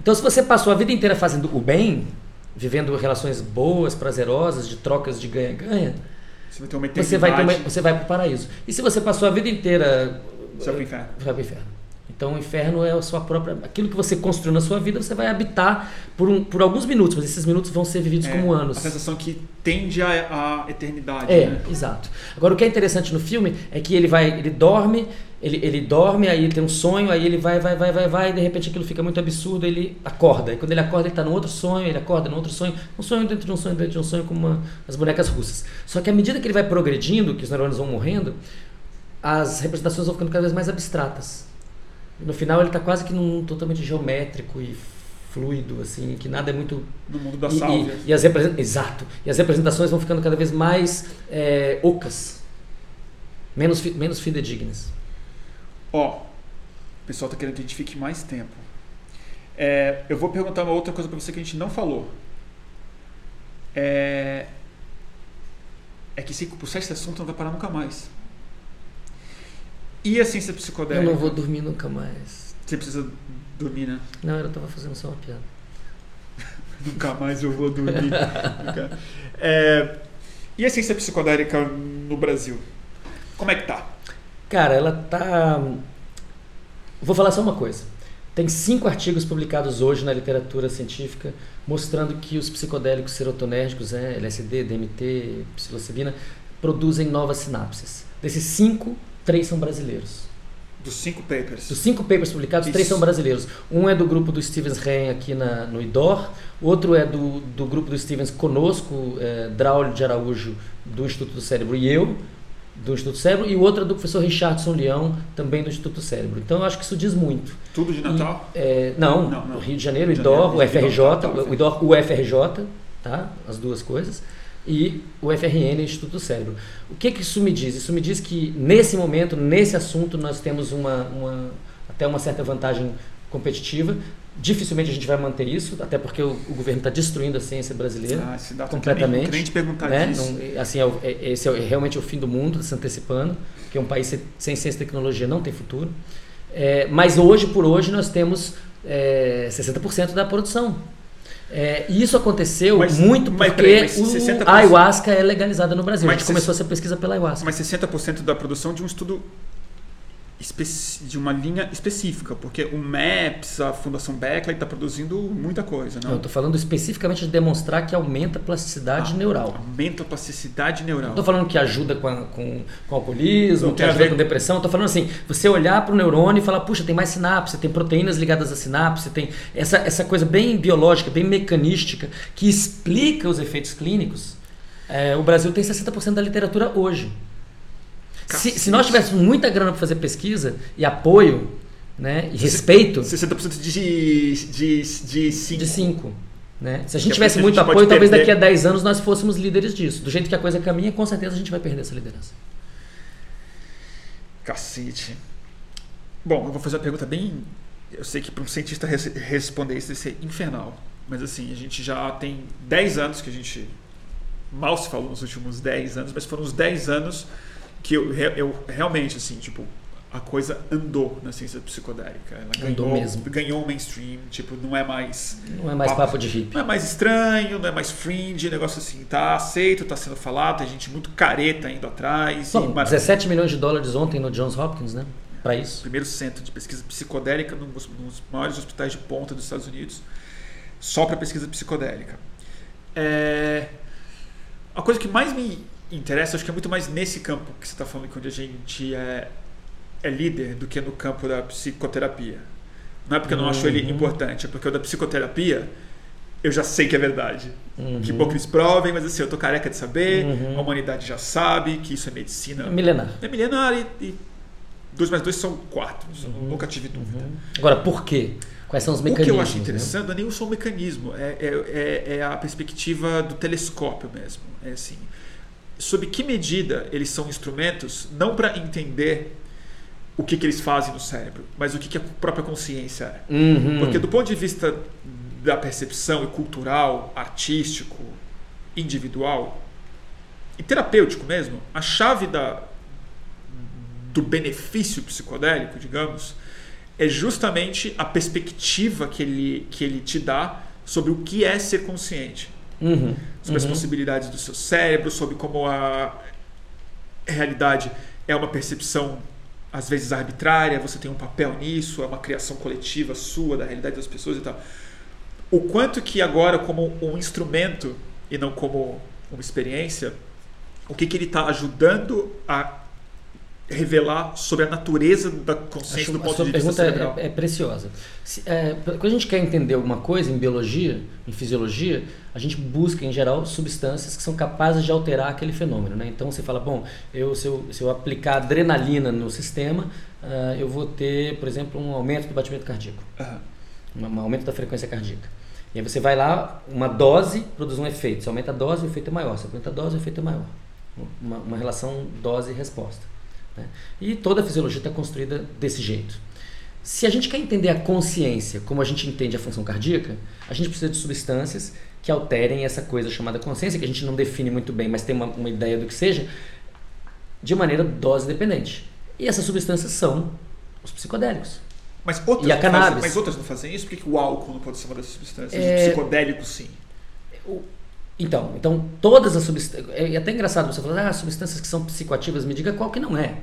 Então, se você passou a vida inteira fazendo o bem, vivendo relações boas, prazerosas, de trocas de ganha-ganha, Você vai ter uma você vai, ter uma- eternidade. você vai para o paraíso. E se você passou a vida inteira Vai pro inferno. o inferno. Então o inferno é a sua própria. Aquilo que você construiu na sua vida, você vai habitar por, um, por alguns minutos, mas esses minutos vão ser vividos É, como anos. A sensação que tende à, à eternidade. É, né? exato. Agora o que é interessante no filme é que ele vai, ele dorme, ele, ele dorme, aí ele tem um sonho, aí ele vai, vai, vai, vai, vai, e de repente aquilo fica muito absurdo, ele acorda. E quando ele acorda, ele está num outro sonho, ele acorda num outro sonho, um sonho dentro de um sonho dentro de um sonho, como uma, as bonecas russas. Só que à medida que ele vai progredindo, que os neurônios vão morrendo, as representações vão ficando cada vez mais abstratas. No final ele está quase que num totalmente geométrico e fluido, assim, que nada é muito No mundo da e, sálvia. e- e as represen- Exato. E as representações vão ficando cada vez mais é, ocas. Menos, fi- menos fidedignas. Ó, o pessoal tá querendo que a gente fique mais tempo. É, eu vou perguntar uma outra coisa pra você que a gente não falou. É, é que se puxar esse assunto não vai parar nunca mais. E a ciência Eu psicodélica? não vou dormir nunca mais. Você precisa dormir, né? Não, eu tava fazendo só uma piada. Nunca mais eu vou dormir. É, e a ciência psicodélica no Brasil? Como é que tá? Cara, ela tá. Vou falar só uma coisa. Tem cinco artigos publicados hoje na literatura científica mostrando que os psicodélicos serotonérgicos, né, LSD, DMT, psilocibina, produzem novas sinapses. Desses cinco, três são brasileiros. Dos cinco papers. Dos cinco papers publicados, três Isso. são brasileiros. Um é do grupo do Stevens Ren aqui na, no IDOR, outro é do, do grupo do Stevens conosco, é, Draulio de Araújo, do Instituto do Cérebro, e eu, do Instituto do Cérebro, e o outro é do professor Richardson Leão, também do Instituto do Cérebro. Então eu acho que isso diz muito. Tudo de Natal? E, é, não, Não, não. Rio de Janeiro, Rio de IDOR, Janeiro, o FRJ, IDOR, tá, o IDOR, o FRJ, tá? as duas coisas, e o FRN, o Instituto do Cérebro. O que, que isso me diz? Isso me diz que nesse momento, nesse assunto, nós temos uma, uma até uma certa vantagem competitiva. Dificilmente a gente vai manter isso, até porque o, o governo está destruindo a ciência brasileira Ah, completamente. Que nem te perguntar né? disso. Não, assim, é, é- esse é realmente o fim do mundo, se antecipando, que é um país sem, sem ciência e tecnologia não tem futuro. É, mas hoje por hoje nós temos é, 60% da produção. É, e isso aconteceu Mas- muito mas porque peraí, mas o- 60%? a ayahuasca é legalizada no Brasil. a Mas gente se- começou essa pesquisa pela ayahuasca. Mas 60% da produção de um estudo de uma linha específica, porque o MAPS, a Fundação Beckley está produzindo muita coisa, Não, não? eu estou falando especificamente de demonstrar que aumenta a plasticidade Ah, neural. Aumenta a plasticidade neural. Não estou falando que ajuda com, a- com, com alcoolismo, Não que ajuda ver- com depressão. Estou falando assim, você olhar para o neurônio e falar, puxa, tem mais sinapse, tem proteínas ligadas à sinapse, tem essa, essa coisa bem biológica, bem mecanística, que explica os efeitos clínicos. É, o Brasil tem 60% da literatura hoje. Se, se nós tivéssemos muita grana para fazer pesquisa e apoio né, e respeito, 60% de, de, de 5. de 5. Né? Se a gente tivesse gente muito pode apoio, talvez perder. daqui a 10 anos nós fôssemos líderes disso. Do jeito que a coisa caminha, com certeza a gente vai perder essa liderança. Cacete. Bom, eu vou fazer uma pergunta bem. Eu sei que para um cientista res- responder isso vai ser infernal. Mas assim, a gente já tem 10 anos que a gente mal se falou nos últimos 10 anos, mas foram uns 10 anos que eu, eu realmente, assim, tipo, a coisa andou na ciência psicodélica. Ela Andou ganhou, mesmo. ganhou o mainstream, tipo, não é mais. Não é mais papo de hippie. Não é mais estranho, não é mais fringe, negócio assim, tá aceito, tá sendo falado, tem gente muito careta indo atrás. e Bom, maravilha. 17 milhões de dólares ontem no Johns Hopkins, né? Para isso. primeiro centro de pesquisa psicodélica num dos, nos maiores hospitais de ponta dos Estados Unidos, só para pesquisa psicodélica. É, a coisa que mais me interessa, acho que é muito mais nesse campo que você está falando, que onde a gente é, é líder, do que no campo da psicoterapia. Não é porque eu não acho ele Uhum. importante, é porque o da psicoterapia eu já sei que é verdade. Uhum. Que bom que eles provem, mas assim, eu tô careca de saber, Uhum. a humanidade já sabe que isso é medicina É milenar. é milenar e, e dois mais dois são quatro. Uhum. nunca tive dúvida. Agora, por quê? Quais são os O que mecanismos? eu acho né? interessante não é nem só o mecanismo, é, é, é, é a perspectiva do telescópio mesmo. É assim, sob que medida eles são instrumentos, não para entender o que, que eles fazem no cérebro, mas o que, que a própria consciência é. Uhum. Porque do ponto de vista da percepção e cultural, artístico, individual e terapêutico mesmo, a chave da, do benefício psicodélico, digamos, é justamente a perspectiva que ele, que ele te dá sobre o que é ser consciente, Uhum. sobre as Uhum. possibilidades do seu cérebro, sobre como a realidade é uma percepção às vezes arbitrária, você tem um papel nisso, é uma criação coletiva sua da realidade das pessoas e tal. O quanto que agora como um instrumento e não como uma experiência, o que que ele está ajudando a revelar sobre a natureza da consciência Acho- do a ponto sua de vista pergunta cerebral. é, é preciosa. Se- é, quando a gente quer entender alguma coisa em biologia, em fisiologia, a gente busca, em geral, substâncias que são capazes de alterar aquele fenômeno. Né? Então você fala, bom, eu, se, eu, se eu aplicar adrenalina no sistema, ah, eu vou ter, por exemplo, um aumento do batimento cardíaco, Aham. um, um aumento da frequência cardíaca. E aí você vai lá, uma dose produz um efeito. Se aumenta a dose, o efeito é maior. Se aumenta a dose, o efeito é maior. Uma, uma relação dose-resposta. Né? E toda a fisiologia está construída desse jeito. Se a gente quer entender a consciência como a gente entende a função cardíaca, a gente precisa de substâncias que alterem essa coisa chamada consciência, que a gente não define muito bem, mas tem uma, uma ideia do que seja, de maneira dose dependente. E essas substâncias são os psicodélicos. Mas outras, E a não fazem, cannabis? mas outras não fazem isso? Por que, que o álcool não pode ser uma dessas substâncias? É- O psicodélico, sim. Então, então todas as substâncias. É até engraçado você falar, ah, substâncias que são psicoativas, me diga qual que não é.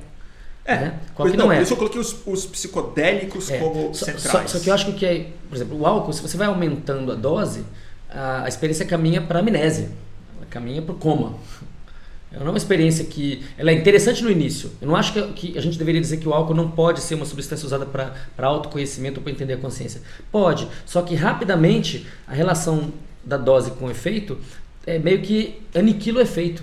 É. Né? Qual que não, é. Por isso eu coloquei os, os psicodélicos É. como Só, centrais. só- só que eu acho que é, por exemplo, o álcool, se você vai aumentando a dose, a, a experiência caminha para amnésia, ela caminha para o coma. Ela não é uma experiência que. Ela é interessante no início. Eu não acho que, que a gente deveria dizer que o álcool não pode ser uma substância usada para autoconhecimento ou para entender a consciência. Pode. Só que rapidamente a relação da dose com o efeito é meio que aniquila o efeito.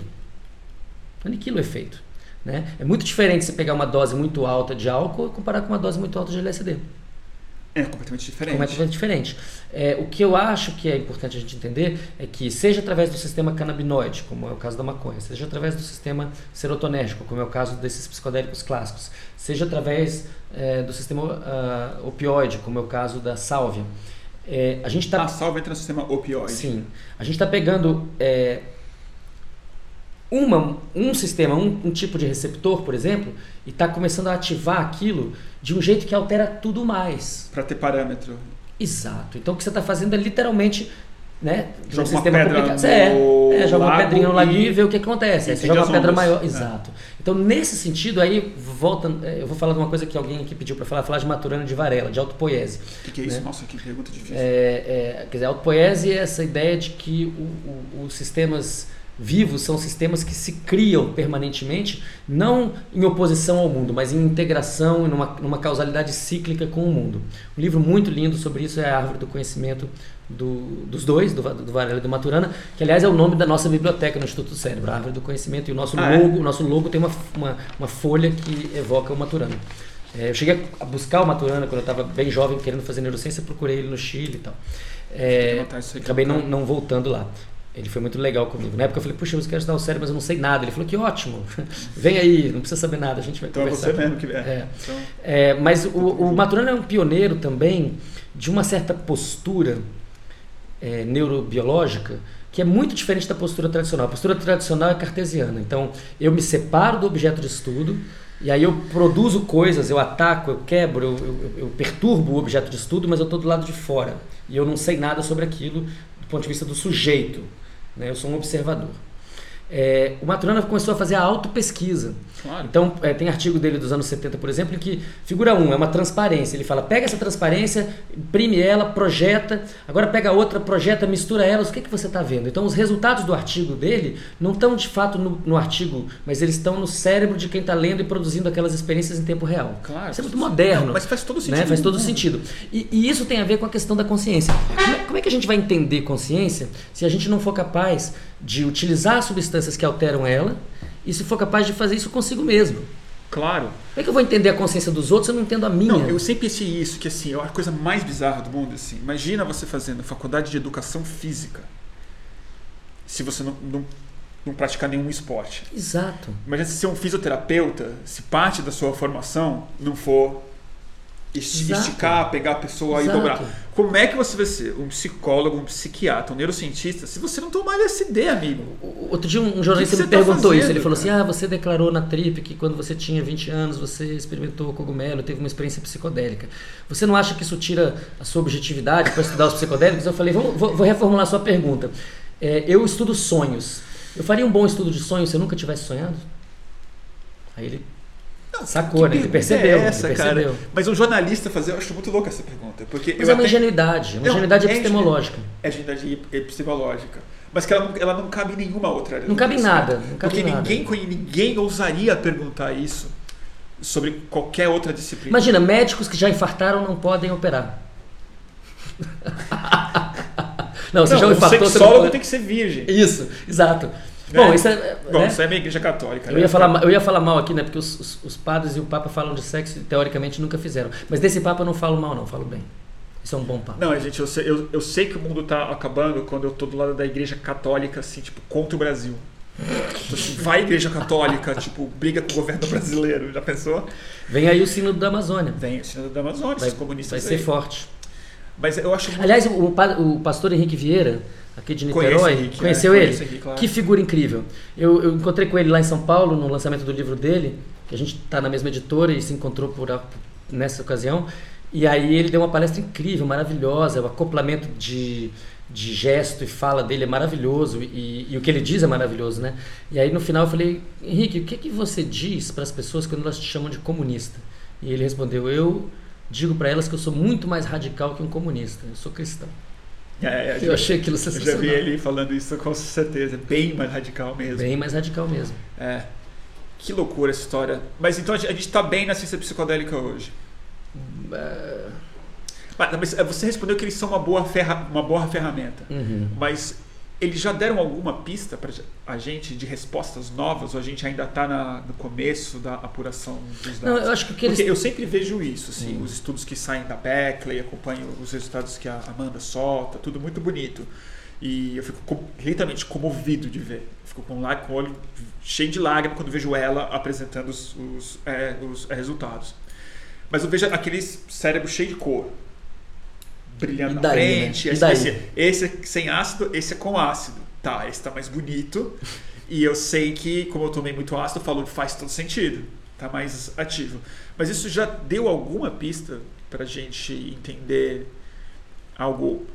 Aniquila o efeito. Né? É muito diferente você pegar uma dose muito alta de álcool e comparar com uma dose muito alta de LSD. É completamente diferente. Completamente diferente. É, o que eu acho que é importante a gente entender é que, seja através do sistema canabinoide, como é o caso da maconha, seja através do sistema serotonérgico, como é o caso desses psicodélicos clássicos, seja através é, do sistema ah, opioide, como é o caso da sálvia, é, a gente está A salva entra no sistema opioide. Sim. A gente está pegando é, uma, um sistema, um, um tipo de receptor, por exemplo, e está começando a ativar aquilo de um jeito que altera tudo mais. Para ter parâmetro. Exato. Então o que você está fazendo é literalmente. Né, Joga uma pedra complicado. no É, é, joga uma lago pedrinha no e- laguinho e vê o que acontece. Aí você joga uma pedra ondas. maior. É. Exato. Então, nesse sentido, aí volta. é, Eu vou falar de uma coisa que alguém aqui pediu para falar, falar de Maturana de Varela, de autopoiese. O que, que é isso? Né? Nossa, que pergunta difícil. É, é, quer dizer, a autopoese é essa ideia de que o- o- os sistemas vivos são sistemas que se criam permanentemente, não em oposição ao mundo, mas em integração e numa, numa causalidade cíclica com o mundo. Um livro muito lindo sobre isso é a Árvore do Conhecimento do- dos dois, do, do Varela e do Maturana, que aliás é o nome da nossa biblioteca no Instituto do Cérebro, a Árvore do Conhecimento, e o nosso Ah, é? logo, o nosso logo tem uma, uma, uma folha que evoca o Maturana. É, eu cheguei a buscar o Maturana quando eu estava bem jovem, querendo fazer neurociência, procurei ele no Chile e tal. É, acabei não, não voltando lá. Ele foi muito legal comigo. Na época eu falei, puxa, eu quero estudar o cérebro, mas eu não sei nada. Ele falou, que ótimo, vem aí, não precisa saber nada, a gente vai Então é conversar. você mesmo que é. É. Então, É, mas o, o Maturana é um pioneiro também de uma certa postura é, neurobiológica que é muito diferente da postura tradicional. A postura tradicional é cartesiana. Então, eu me separo do objeto de estudo, e aí eu produzo coisas, eu ataco, eu quebro, eu, eu, eu perturbo o objeto de estudo, mas eu estou do lado de fora. E eu não sei nada sobre aquilo do ponto de vista do sujeito. Né? Eu sou um observador. É, o Maturana começou a fazer a autopesquisa. Claro. Então, é, tem artigo dele dos anos 70, por exemplo, que figura 1 um, é uma transparência. Ele fala: pega essa transparência, imprime ela, projeta, agora pega outra, projeta, mistura elas, o que, que você está vendo? Então, os resultados do artigo dele não estão de fato no, no artigo, mas eles estão no cérebro de quem está lendo e produzindo aquelas experiências em tempo real. Claro. Isso é muito moderno. Não, mas faz todo sentido. Né? Faz todo sentido. E, e, isso tem a ver com a questão da consciência. Como é, como é que a gente vai entender consciência se a gente não for capaz de utilizar substâncias que alteram ela e se for capaz de fazer isso consigo mesmo. Claro. Como é que eu vou entender a consciência dos outros se eu não entendo a minha? Não, eu sempre pensei isso, que assim, é a coisa mais bizarra do mundo. Assim. Imagina você fazendo faculdade de educação física se você não, não, não praticar nenhum esporte. Exato. Imagina se ser um fisioterapeuta, se parte da sua formação não for esticar, pegar a pessoa Exato. e dobrar. Como é que você vai ser um psicólogo, um psiquiatra, um neurocientista, se você não tomar LSD, amigo? Outro dia um jornalista me tá perguntou fazendo, isso. Ele falou assim: Ah, você declarou na trip que quando você tinha 20 anos você experimentou cogumelo, teve uma experiência psicodélica. Você não acha que isso tira a sua objetividade para estudar os psicodélicos? Eu falei: Vou, vou reformular a sua pergunta. É, eu estudo sonhos. Eu faria um bom estudo de sonhos se eu nunca tivesse sonhado? Aí ele Sacou, né? Ele percebeu, é essa, ele percebeu. Cara? Mas um jornalista fazer, eu acho muito louco essa pergunta. Porque Mas é uma ingenuidade, uma ingenuidade é epistemológica. É ingenuidade epistemológica. Mas que ela não, ela não cabe em nenhuma outra área. Não cabe em nada. Não cabe porque nada. Ninguém, ninguém ousaria perguntar isso sobre qualquer outra disciplina. Imagina, médicos que já infartaram não podem operar. não, você não, já infartou. O sexólogo não... tem que ser virgem. Isso, exato. Bom, isso é. Bom, né? isso é minha igreja católica. Eu, né? ia falar, eu ia falar mal aqui, né? Porque os, os, os, padres e o Papa falam de sexo e teoricamente nunca fizeram. Mas desse Papa eu não falo mal, não, falo bem. Isso é um bom papo. Não, gente, eu sei, eu, eu sei que o mundo está acabando quando eu tô do lado da igreja católica, assim, tipo, contra o Brasil. Tipo assim, vai igreja católica, tipo, briga com o governo brasileiro, já pensou? Vem aí o sino da Amazônia. Vem o sino da Amazônia, vai, os comunistas Vai ser forte. Mas eu acho muito... Aliás, o, o pastor Henrique Vieira, aqui de Niterói. Henrique, né? Conheceu é, ele? Henrique, claro. Que figura incrível. Eu, eu, encontrei com ele lá em São Paulo, no lançamento do livro dele, que a gente está na mesma editora e se encontrou por, nessa ocasião. E aí ele deu uma palestra incrível, maravilhosa, o acoplamento de, de gesto e fala dele é maravilhoso e, e, o que ele diz é maravilhoso, né? E aí no final eu falei, Henrique, o que, que você diz para as pessoas quando elas te chamam de comunista? E ele respondeu, eu digo para elas que eu sou muito mais radical que um comunista, eu sou cristão. É, eu achei aquilo sensacional. Eu já vi ele falando isso com certeza, bem mais radical mesmo. Bem mais radical mesmo. É. Que loucura essa história. Mas então a gente está bem na ciência psicodélica hoje. É... Mas você respondeu que eles são uma boa, ferra, uma boa ferramenta. Uhum. Mas eles já deram alguma pista para a gente de respostas novas ou a gente ainda está no começo da apuração dos dados? Não, eu acho que, que eles... Porque eu sempre vejo isso, assim, uhum. os estudos que saem da Beckley, acompanho os resultados que a Amanda solta, tudo muito bonito. E eu fico literalmente comovido de ver. fico com, lá, com o olho cheio de lágrimas quando vejo ela apresentando os, os, é, os é, resultados. Mas eu vejo aquele cérebro cheio de cor brilhando na né? frente. Né? Esse, esse é sem ácido, esse é com ácido. Tá, esse tá mais bonito. E eu sei que, como eu tomei muito ácido, falou que faz todo sentido. Tá mais ativo. Mas isso já deu alguma pista pra gente entender algo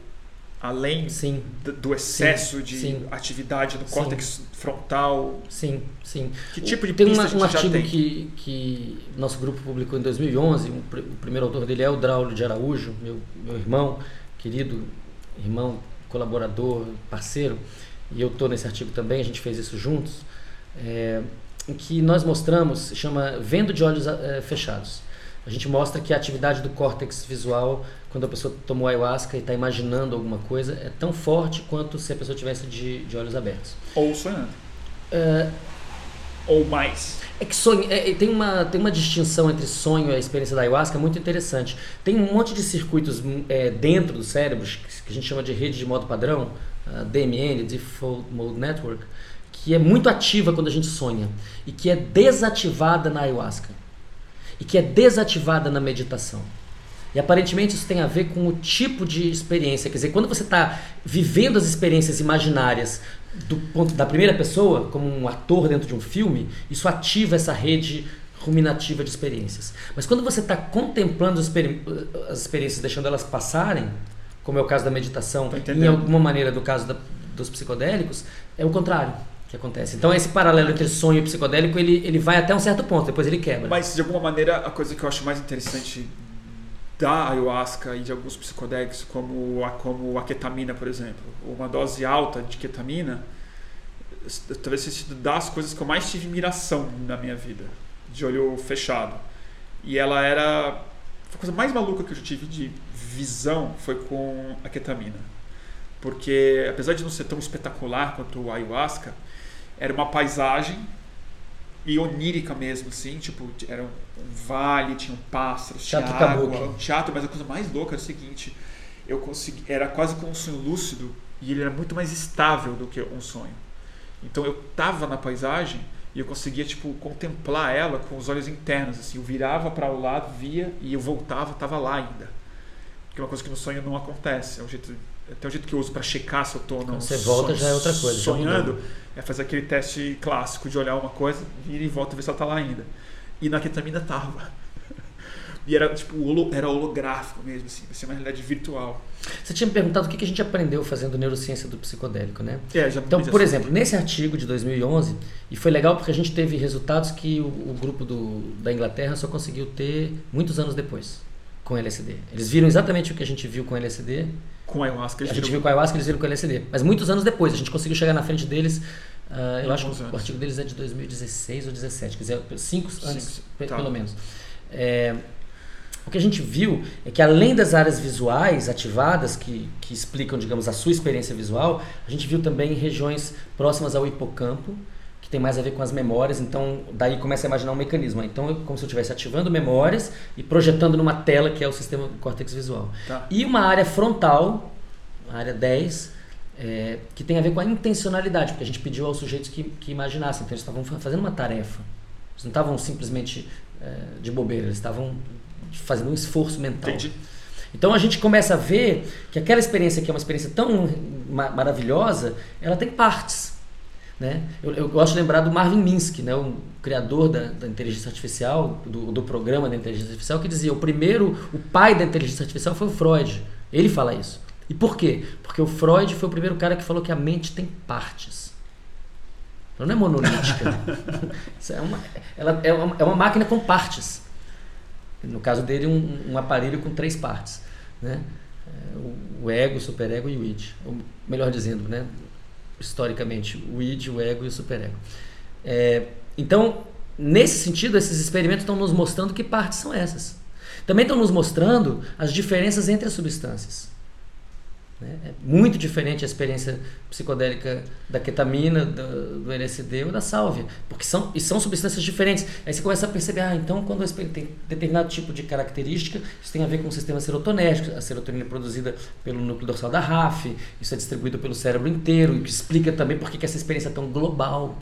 além sim. do excesso sim, de sim. atividade no córtex frontal? Sim, sim. Que tipo de tem pista uma, um artigo tem? que, que nosso grupo publicou em 2011, um, o primeiro autor dele é o Draulio de Araújo, meu, meu irmão, querido irmão, colaborador, parceiro, e eu estou nesse artigo também, a gente fez isso juntos, é, em que nós mostramos, chama Vendo de Olhos é, Fechados. A gente mostra que a atividade do córtex visual quando a pessoa tomou ayahuasca e está imaginando alguma coisa, é tão forte quanto se a pessoa tivesse de, de olhos abertos. Ou sonhando. Uh, Ou mais. É que sonho, é, tem, uma, tem uma distinção entre sonho e a experiência da ayahuasca muito interessante. Tem um monte de circuitos é, dentro do cérebro, que a gente chama de rede de modo padrão, DMN, Default Mode Network, que é muito ativa quando a gente sonha e que é desativada na ayahuasca e que é desativada na meditação. E aparentemente isso tem a ver com o tipo de experiência. Quer dizer, quando você está vivendo as experiências imaginárias do ponto da primeira pessoa, como um ator dentro de um filme, isso ativa essa rede ruminativa de experiências. Mas quando você está contemplando as, experi as, experiências, deixando elas passarem, como é o caso da meditação, em alguma maneira do caso da, dos psicodélicos, é o contrário que acontece. Então esse paralelo entre sonho e psicodélico, ele, ele vai até um certo ponto, depois ele quebra. Mas de alguma maneira a coisa que eu acho mais interessante da ayahuasca e de alguns psicodélicos, como a, como a ketamina, por exemplo, uma dose alta de ketamina, talvez seja sido das coisas que eu mais tive miração na minha vida, de olho fechado. E ela era a coisa mais maluca que eu tive de visão foi com a ketamina. Porque apesar de não ser tão espetacular quanto o ayahuasca, era uma paisagem e onírica mesmo, assim, tipo, era um, vale, tinha um pássaros, tinha teatro água, um teatro, mas a coisa mais louca era o seguinte, eu consegui, era quase como um sonho lúcido e ele era muito mais estável do que um sonho. Então eu tava na paisagem e eu conseguia tipo contemplar ela com os olhos internos, assim, eu virava para o lado, via e eu voltava, tava lá ainda. Que é uma coisa que no sonho não acontece, é o jeito até o jeito que eu uso para checar se eu estou não você volta já é outra coisa sonhando é fazer aquele teste clássico de olhar uma coisa vira e volta e ver se ela está lá ainda. E na ketamina tava. E era tipo era holográfico mesmo assim ser uma realidade virtual. Você tinha me perguntado o que a gente aprendeu fazendo neurociência do psicodélico né? É, já então por exemplo nesse artigo de 2011 e foi legal porque a gente teve resultados que o, o grupo do, da Inglaterra só conseguiu ter muitos anos depois com LSD eles viram exatamente o que a gente viu com LSD com a ayahuasca. A gente viu com ayahuasca, eles viram com LSD. Mas muitos anos depois, a gente conseguiu chegar na frente deles. Uh, eu acho que anos. o artigo deles é de 2016 ou 2017, quer dizer, cinco anos tá. pelo menos. É, o que a gente viu é que além das áreas visuais ativadas, que, que explicam, digamos, a sua experiência visual, a gente viu também regiões próximas ao hipocampo, tem mais a ver com as memórias, então daí começa a imaginar um mecanismo. Então, é como se eu estivesse ativando memórias e projetando numa tela que é o sistema do córtex visual. Tá. E uma área frontal, a área 10, é, que tem a ver com a intencionalidade, porque a gente pediu aos sujeitos que, que imaginassem, então eles estavam fazendo uma tarefa. Eles não estavam simplesmente é, de bobeira, eles estavam fazendo um esforço mental. Entendi. Então a gente começa a ver que aquela experiência que é uma experiência tão maravilhosa, ela tem partes. Né? Eu, eu, gosto de lembrar do Marvin Minsky, né? o criador da, da inteligência artificial, do, do, programa da inteligência artificial, que dizia o primeiro, o pai da inteligência artificial foi o Freud. Ele fala isso. E por quê? Porque o Freud foi o primeiro cara que falou que a mente tem partes. Ela não é monolítica. é, uma, ela é, uma, é uma máquina com partes. No caso dele, um, um aparelho com três partes. Né? É, o, o ego, o superego e o id. Ou melhor dizendo, né? Historicamente, o id, o ego e o superego. É, então, nesse sentido, esses experimentos estão nos mostrando que partes são essas. Também estão nos mostrando as diferenças entre as substâncias. Né? É muito diferente a experiência psicodélica da ketamina, do, do LSD ou da sálvia, porque são, e são substâncias diferentes. Aí você começa a perceber, ah, então quando tem determinado tipo de característica, isso tem a ver com o sistema serotonérgico, a serotonina é produzida pelo núcleo dorsal da RAF, isso é distribuído pelo cérebro inteiro, e que explica também por que essa experiência é tão global.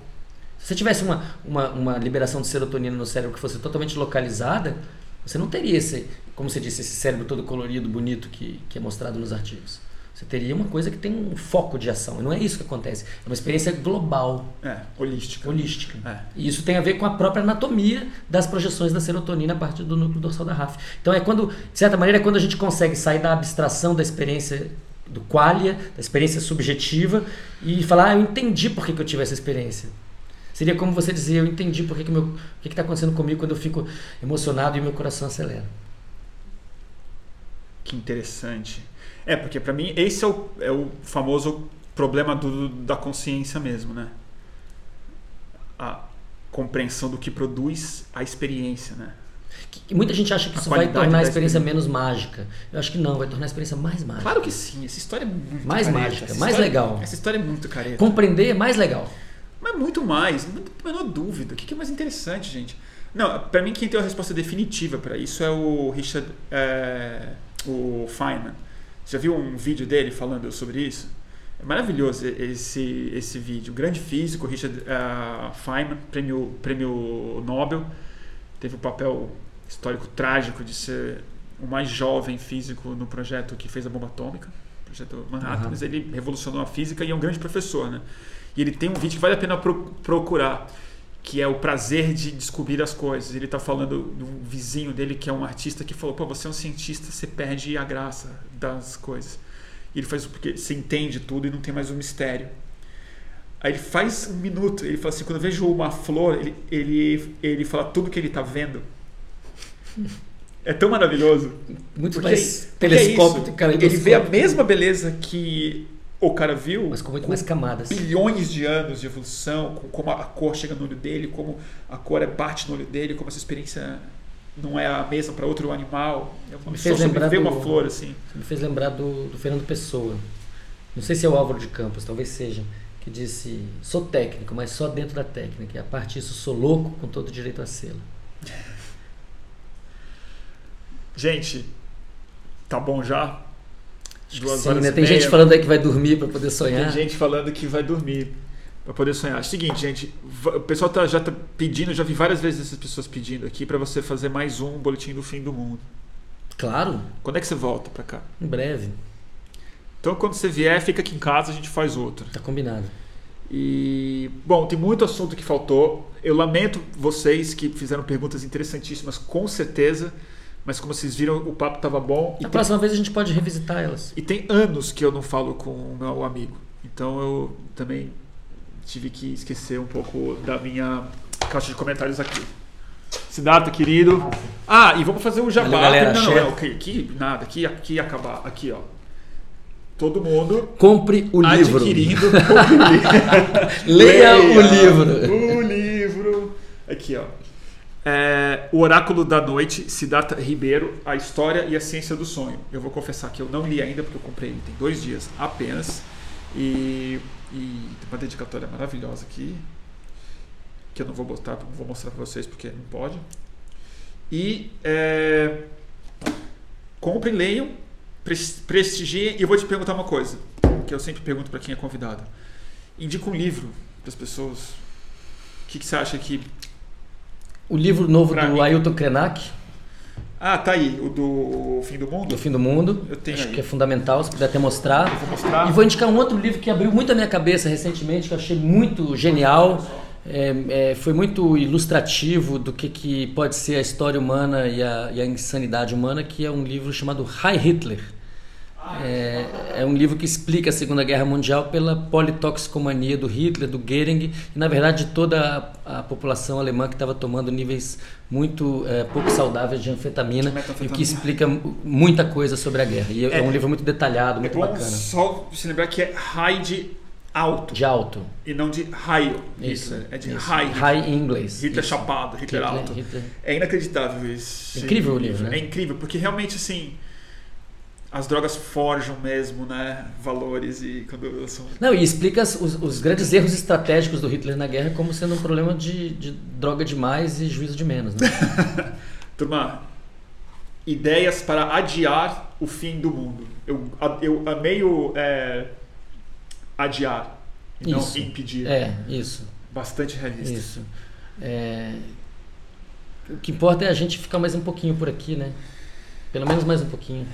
Se você tivesse uma, uma, uma liberação de serotonina no cérebro que fosse totalmente localizada, você não teria esse, como você disse, esse cérebro todo colorido, bonito que, que é mostrado nos artigos. Você teria uma coisa que tem um foco de ação. E não é isso que acontece. É uma experiência global. É, holística. Holística. É. E isso tem a ver com a própria anatomia das projeções da serotonina a partir do núcleo dorsal da RAF. Então é quando, de certa maneira, é quando a gente consegue sair da abstração da experiência do qualia, da experiência subjetiva, e falar, ah, eu entendi por que, que eu tive essa experiência. Seria como você dizer, eu entendi por que, que, meu, o que está acontecendo comigo quando eu fico emocionado e meu coração acelera. Que interessante. É, porque para mim esse é o, é o famoso problema do, da consciência mesmo, né? A compreensão do que produz a experiência, né? Que muita gente acha que isso vai tornar a experiência, experiência, menos mágica. Eu acho que não, vai tornar a experiência mais mágica. Claro que sim, essa história é muito Mais careta. mágica, essa mais história, legal. Essa história é muito careta. Compreender é mais legal. Mas muito mais, não tem a menor dúvida. O que é mais interessante, gente? Não, para mim quem tem a resposta definitiva para isso é o Richard, é, o Feynman já viu um vídeo dele falando sobre isso? É maravilhoso esse, esse vídeo. grande físico, Richard uh, Feynman, prêmio, prêmio Nobel, teve um papel histórico trágico de ser o mais jovem físico no projeto que fez a bomba atômica, projeto Manhattan, Uhum. mas ele revolucionou a física e é um grande professor, né? E ele tem um vídeo que vale a pena pro- procurar, que é o prazer de descobrir as coisas. Ele está falando um vizinho dele que é um artista que falou: "Pô, você é um cientista, você perde a graça das coisas". E ele faz porque você entende tudo e não tem mais o mistério. Aí ele faz um minuto, ele fala assim, quando eu vejo uma flor, ele, ele, ele fala tudo que ele está vendo. É tão maravilhoso. Muito Porque, mais porque é telescópio, isso. cara, Ele vê a mesma beleza que o cara viu, Mas com muito mais camadas. bilhões de anos de evolução, com como a cor chega no olho dele, como a cor é bate no olho dele, como essa experiência não é a mesma para outro animal. É Me fez lembrar ver uma do- flor assim. Me fez lembrar do, do Fernando Pessoa. Não sei se é o Álvaro de Campos, talvez seja. Que disse: Sou técnico, mas só dentro da técnica. E a parte disso, sou louco com todo direito a sê-lo. Gente, tá bom já? Duas Sim, horas né? Tem meia. gente falando aí que vai dormir para poder sonhar. Tem gente falando que vai dormir para poder sonhar. Seguinte, gente, o pessoal tá, já tá pedindo, já vi várias vezes essas pessoas pedindo aqui para você fazer mais um boletim do fim do mundo. Claro, Quando é que você volta para cá? em breve. Então, quando você vier, fica aqui em casa, a gente faz outro. Tá combinado. E, bom, tem muito assunto que faltou. Eu lamento vocês que fizeram perguntas interessantíssimas, com certeza. Mas como vocês viram, o papo estava bom. E Na tem, próxima vez a gente pode revisitar elas. e tem anos que eu não falo com o meu amigo. Então eu também tive que esquecer um pouco da minha caixa de comentários aqui. Siddhartha, querido. Ah, e vamos fazer o jabá. Valeu, galera. Não, não, é, ok, aqui, nada, aqui, aqui acabar. Aqui, ó. Todo mundo Compre o livro. adquirindo. Leia o livro. O livro. Aqui, ó. É, o Oráculo da Noite, Siddhartha Ribeiro, A História e a Ciência do Sonho. Eu vou confessar que eu não li ainda, porque eu comprei ele tem dois dias apenas. E, e tem uma dedicatória maravilhosa aqui, que eu não vou botar, vou mostrar para vocês porque não pode. E é, comprem, leiam, pres- prestigiem. E eu vou te perguntar uma coisa, que eu sempre pergunto para quem é convidado. Indica um livro para as pessoas. O que, que você acha que O livro novo Pra do mim. Ailton Krenak, Ah, tá aí, o do Fim do Mundo. do Fim do Mundo. Eu tenho Acho aí. que é fundamental, se puder até mostrar. Eu vou mostrar. E vou indicar um outro livro que abriu muito a minha cabeça recentemente, que eu achei muito genial. É, é, foi muito ilustrativo do que, que pode ser a história humana e a, e a insanidade humana, que é um livro chamado High Hitler. É, é um livro que explica a Segunda Guerra Mundial pela politoxicomania do Hitler, do Goering e, na verdade, de toda a, a população alemã que estava tomando níveis muito é, pouco saudáveis de anfetamina, e que explica mu- muita coisa sobre a guerra. E é, É. um livro muito detalhado, É muito bom bacana. só se lembrar que é high de alto De alto. e não de raio. Isso. Hitler. É de isso. high. High em inglês. Hitler Isso. chapado, Hitler, alto. Hitler. É inacreditável isso. Incrível o livro, né? É incrível, porque realmente assim. As drogas forjam mesmo, né? Valores e quando são. Não, e explica os, os grandes erros estratégicos do Hitler na guerra como sendo um problema de, de droga demais e juízo de menos. Né? Turma, ideias para adiar o fim do mundo. Eu, eu amei o é, adiar e não impedir. É, isso. Bastante realista. Isso. É, O que importa é a gente ficar mais um pouquinho por aqui, né? Pelo menos mais um pouquinho.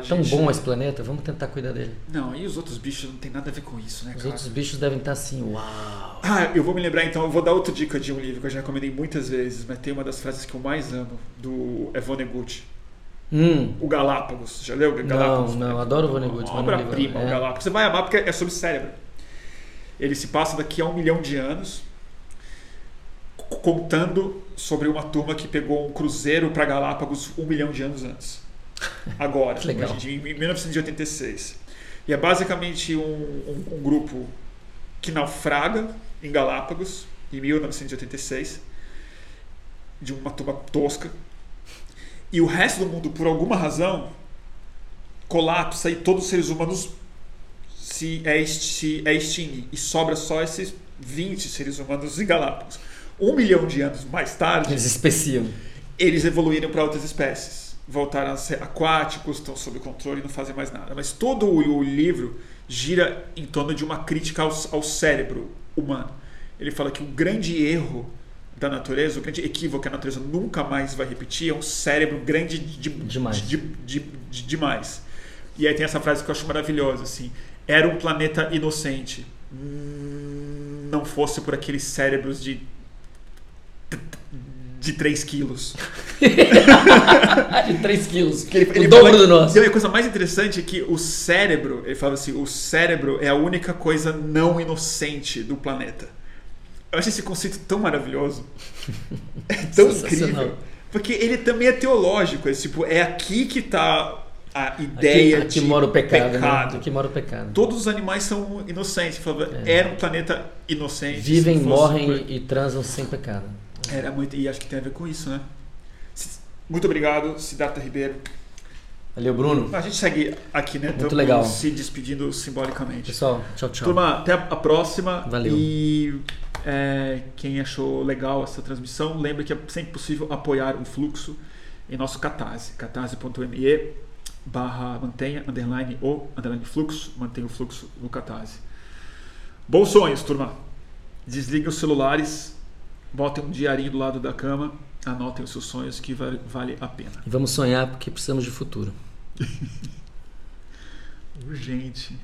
A Tão gente- bom esse planeta, vamos tentar cuidar dele. Não, e os outros bichos não tem nada a ver com isso, né, Os cara? outros bichos devem estar assim, uau. Ah, eu vou me lembrar então, eu vou dar outra dica de um livro que eu já recomendei muitas vezes, mas tem uma das frases que eu mais amo, do Evonegut. Hum, O Galápagos. Já leu o Galápagos? não, adoro o Vonnegut, não obra-prima, o é. Galápagos. Você vai amar porque é sobre cérebro. Ele se passa daqui a um milhão de anos contando sobre uma turma que pegou um cruzeiro para Galápagos um milhão de anos antes. Agora, em dia, em 1986. E é basicamente um, um- um grupo que naufraga em Galápagos em 1986 de uma turma tosca e o resto do mundo por alguma razão colapsa e todos os seres humanos se, é, se é extingue e sobra só esses 20 seres humanos em Galápagos. Um milhão de anos mais tarde, Eles especiam. eles evoluíram para outras espécies. Voltaram a ser aquáticos, estão sob controle e não fazem mais nada. Mas todo o, livro gira em torno de uma crítica ao, ao cérebro humano. Ele fala que o grande erro da natureza, o grande equívoco que a natureza nunca mais vai repetir é um cérebro grande de, Demais. de- de- de- demais. E aí tem essa frase que eu acho maravilhosa, assim, era um planeta inocente. Não fosse por aqueles cérebros de de 3 quilos. de 3 quilos. Que ele- o ele dobro fala- do nosso. E a coisa mais interessante é que o cérebro, ele fala assim, o cérebro é a única coisa não inocente do planeta. Eu acho esse conceito tão maravilhoso. É tão incrível. Porque ele também é teológico. É, tipo, é aqui que está a ideia aqui, aqui de mora o pecado. pecado. Né? Aqui mora o pecado. Todos os animais são inocentes. Falava, Era um planeta inocente. Vivem, morrem por- e transam sem pecado. Era muito, e acho que tem a ver com isso, né? Muito obrigado, Siddhartha Ribeiro. Valeu, Bruno. A gente segue aqui, né? Muito Tamo legal. se despedindo simbolicamente. Pessoal, tchau, tchau. Turma, até a próxima. Valeu. E é, quem achou legal essa transmissão, lembre que é sempre possível apoiar o fluxo em nosso Catarse. catarse.me barra mantenha, underline ou underline fluxo. Mantenha o fluxo no Catarse. Bons sonhos, turma. Desliguem os celulares, botem um diarinho do lado da cama, anotem os seus sonhos que vale, vale a pena. E vamos sonhar porque precisamos de futuro. Urgente.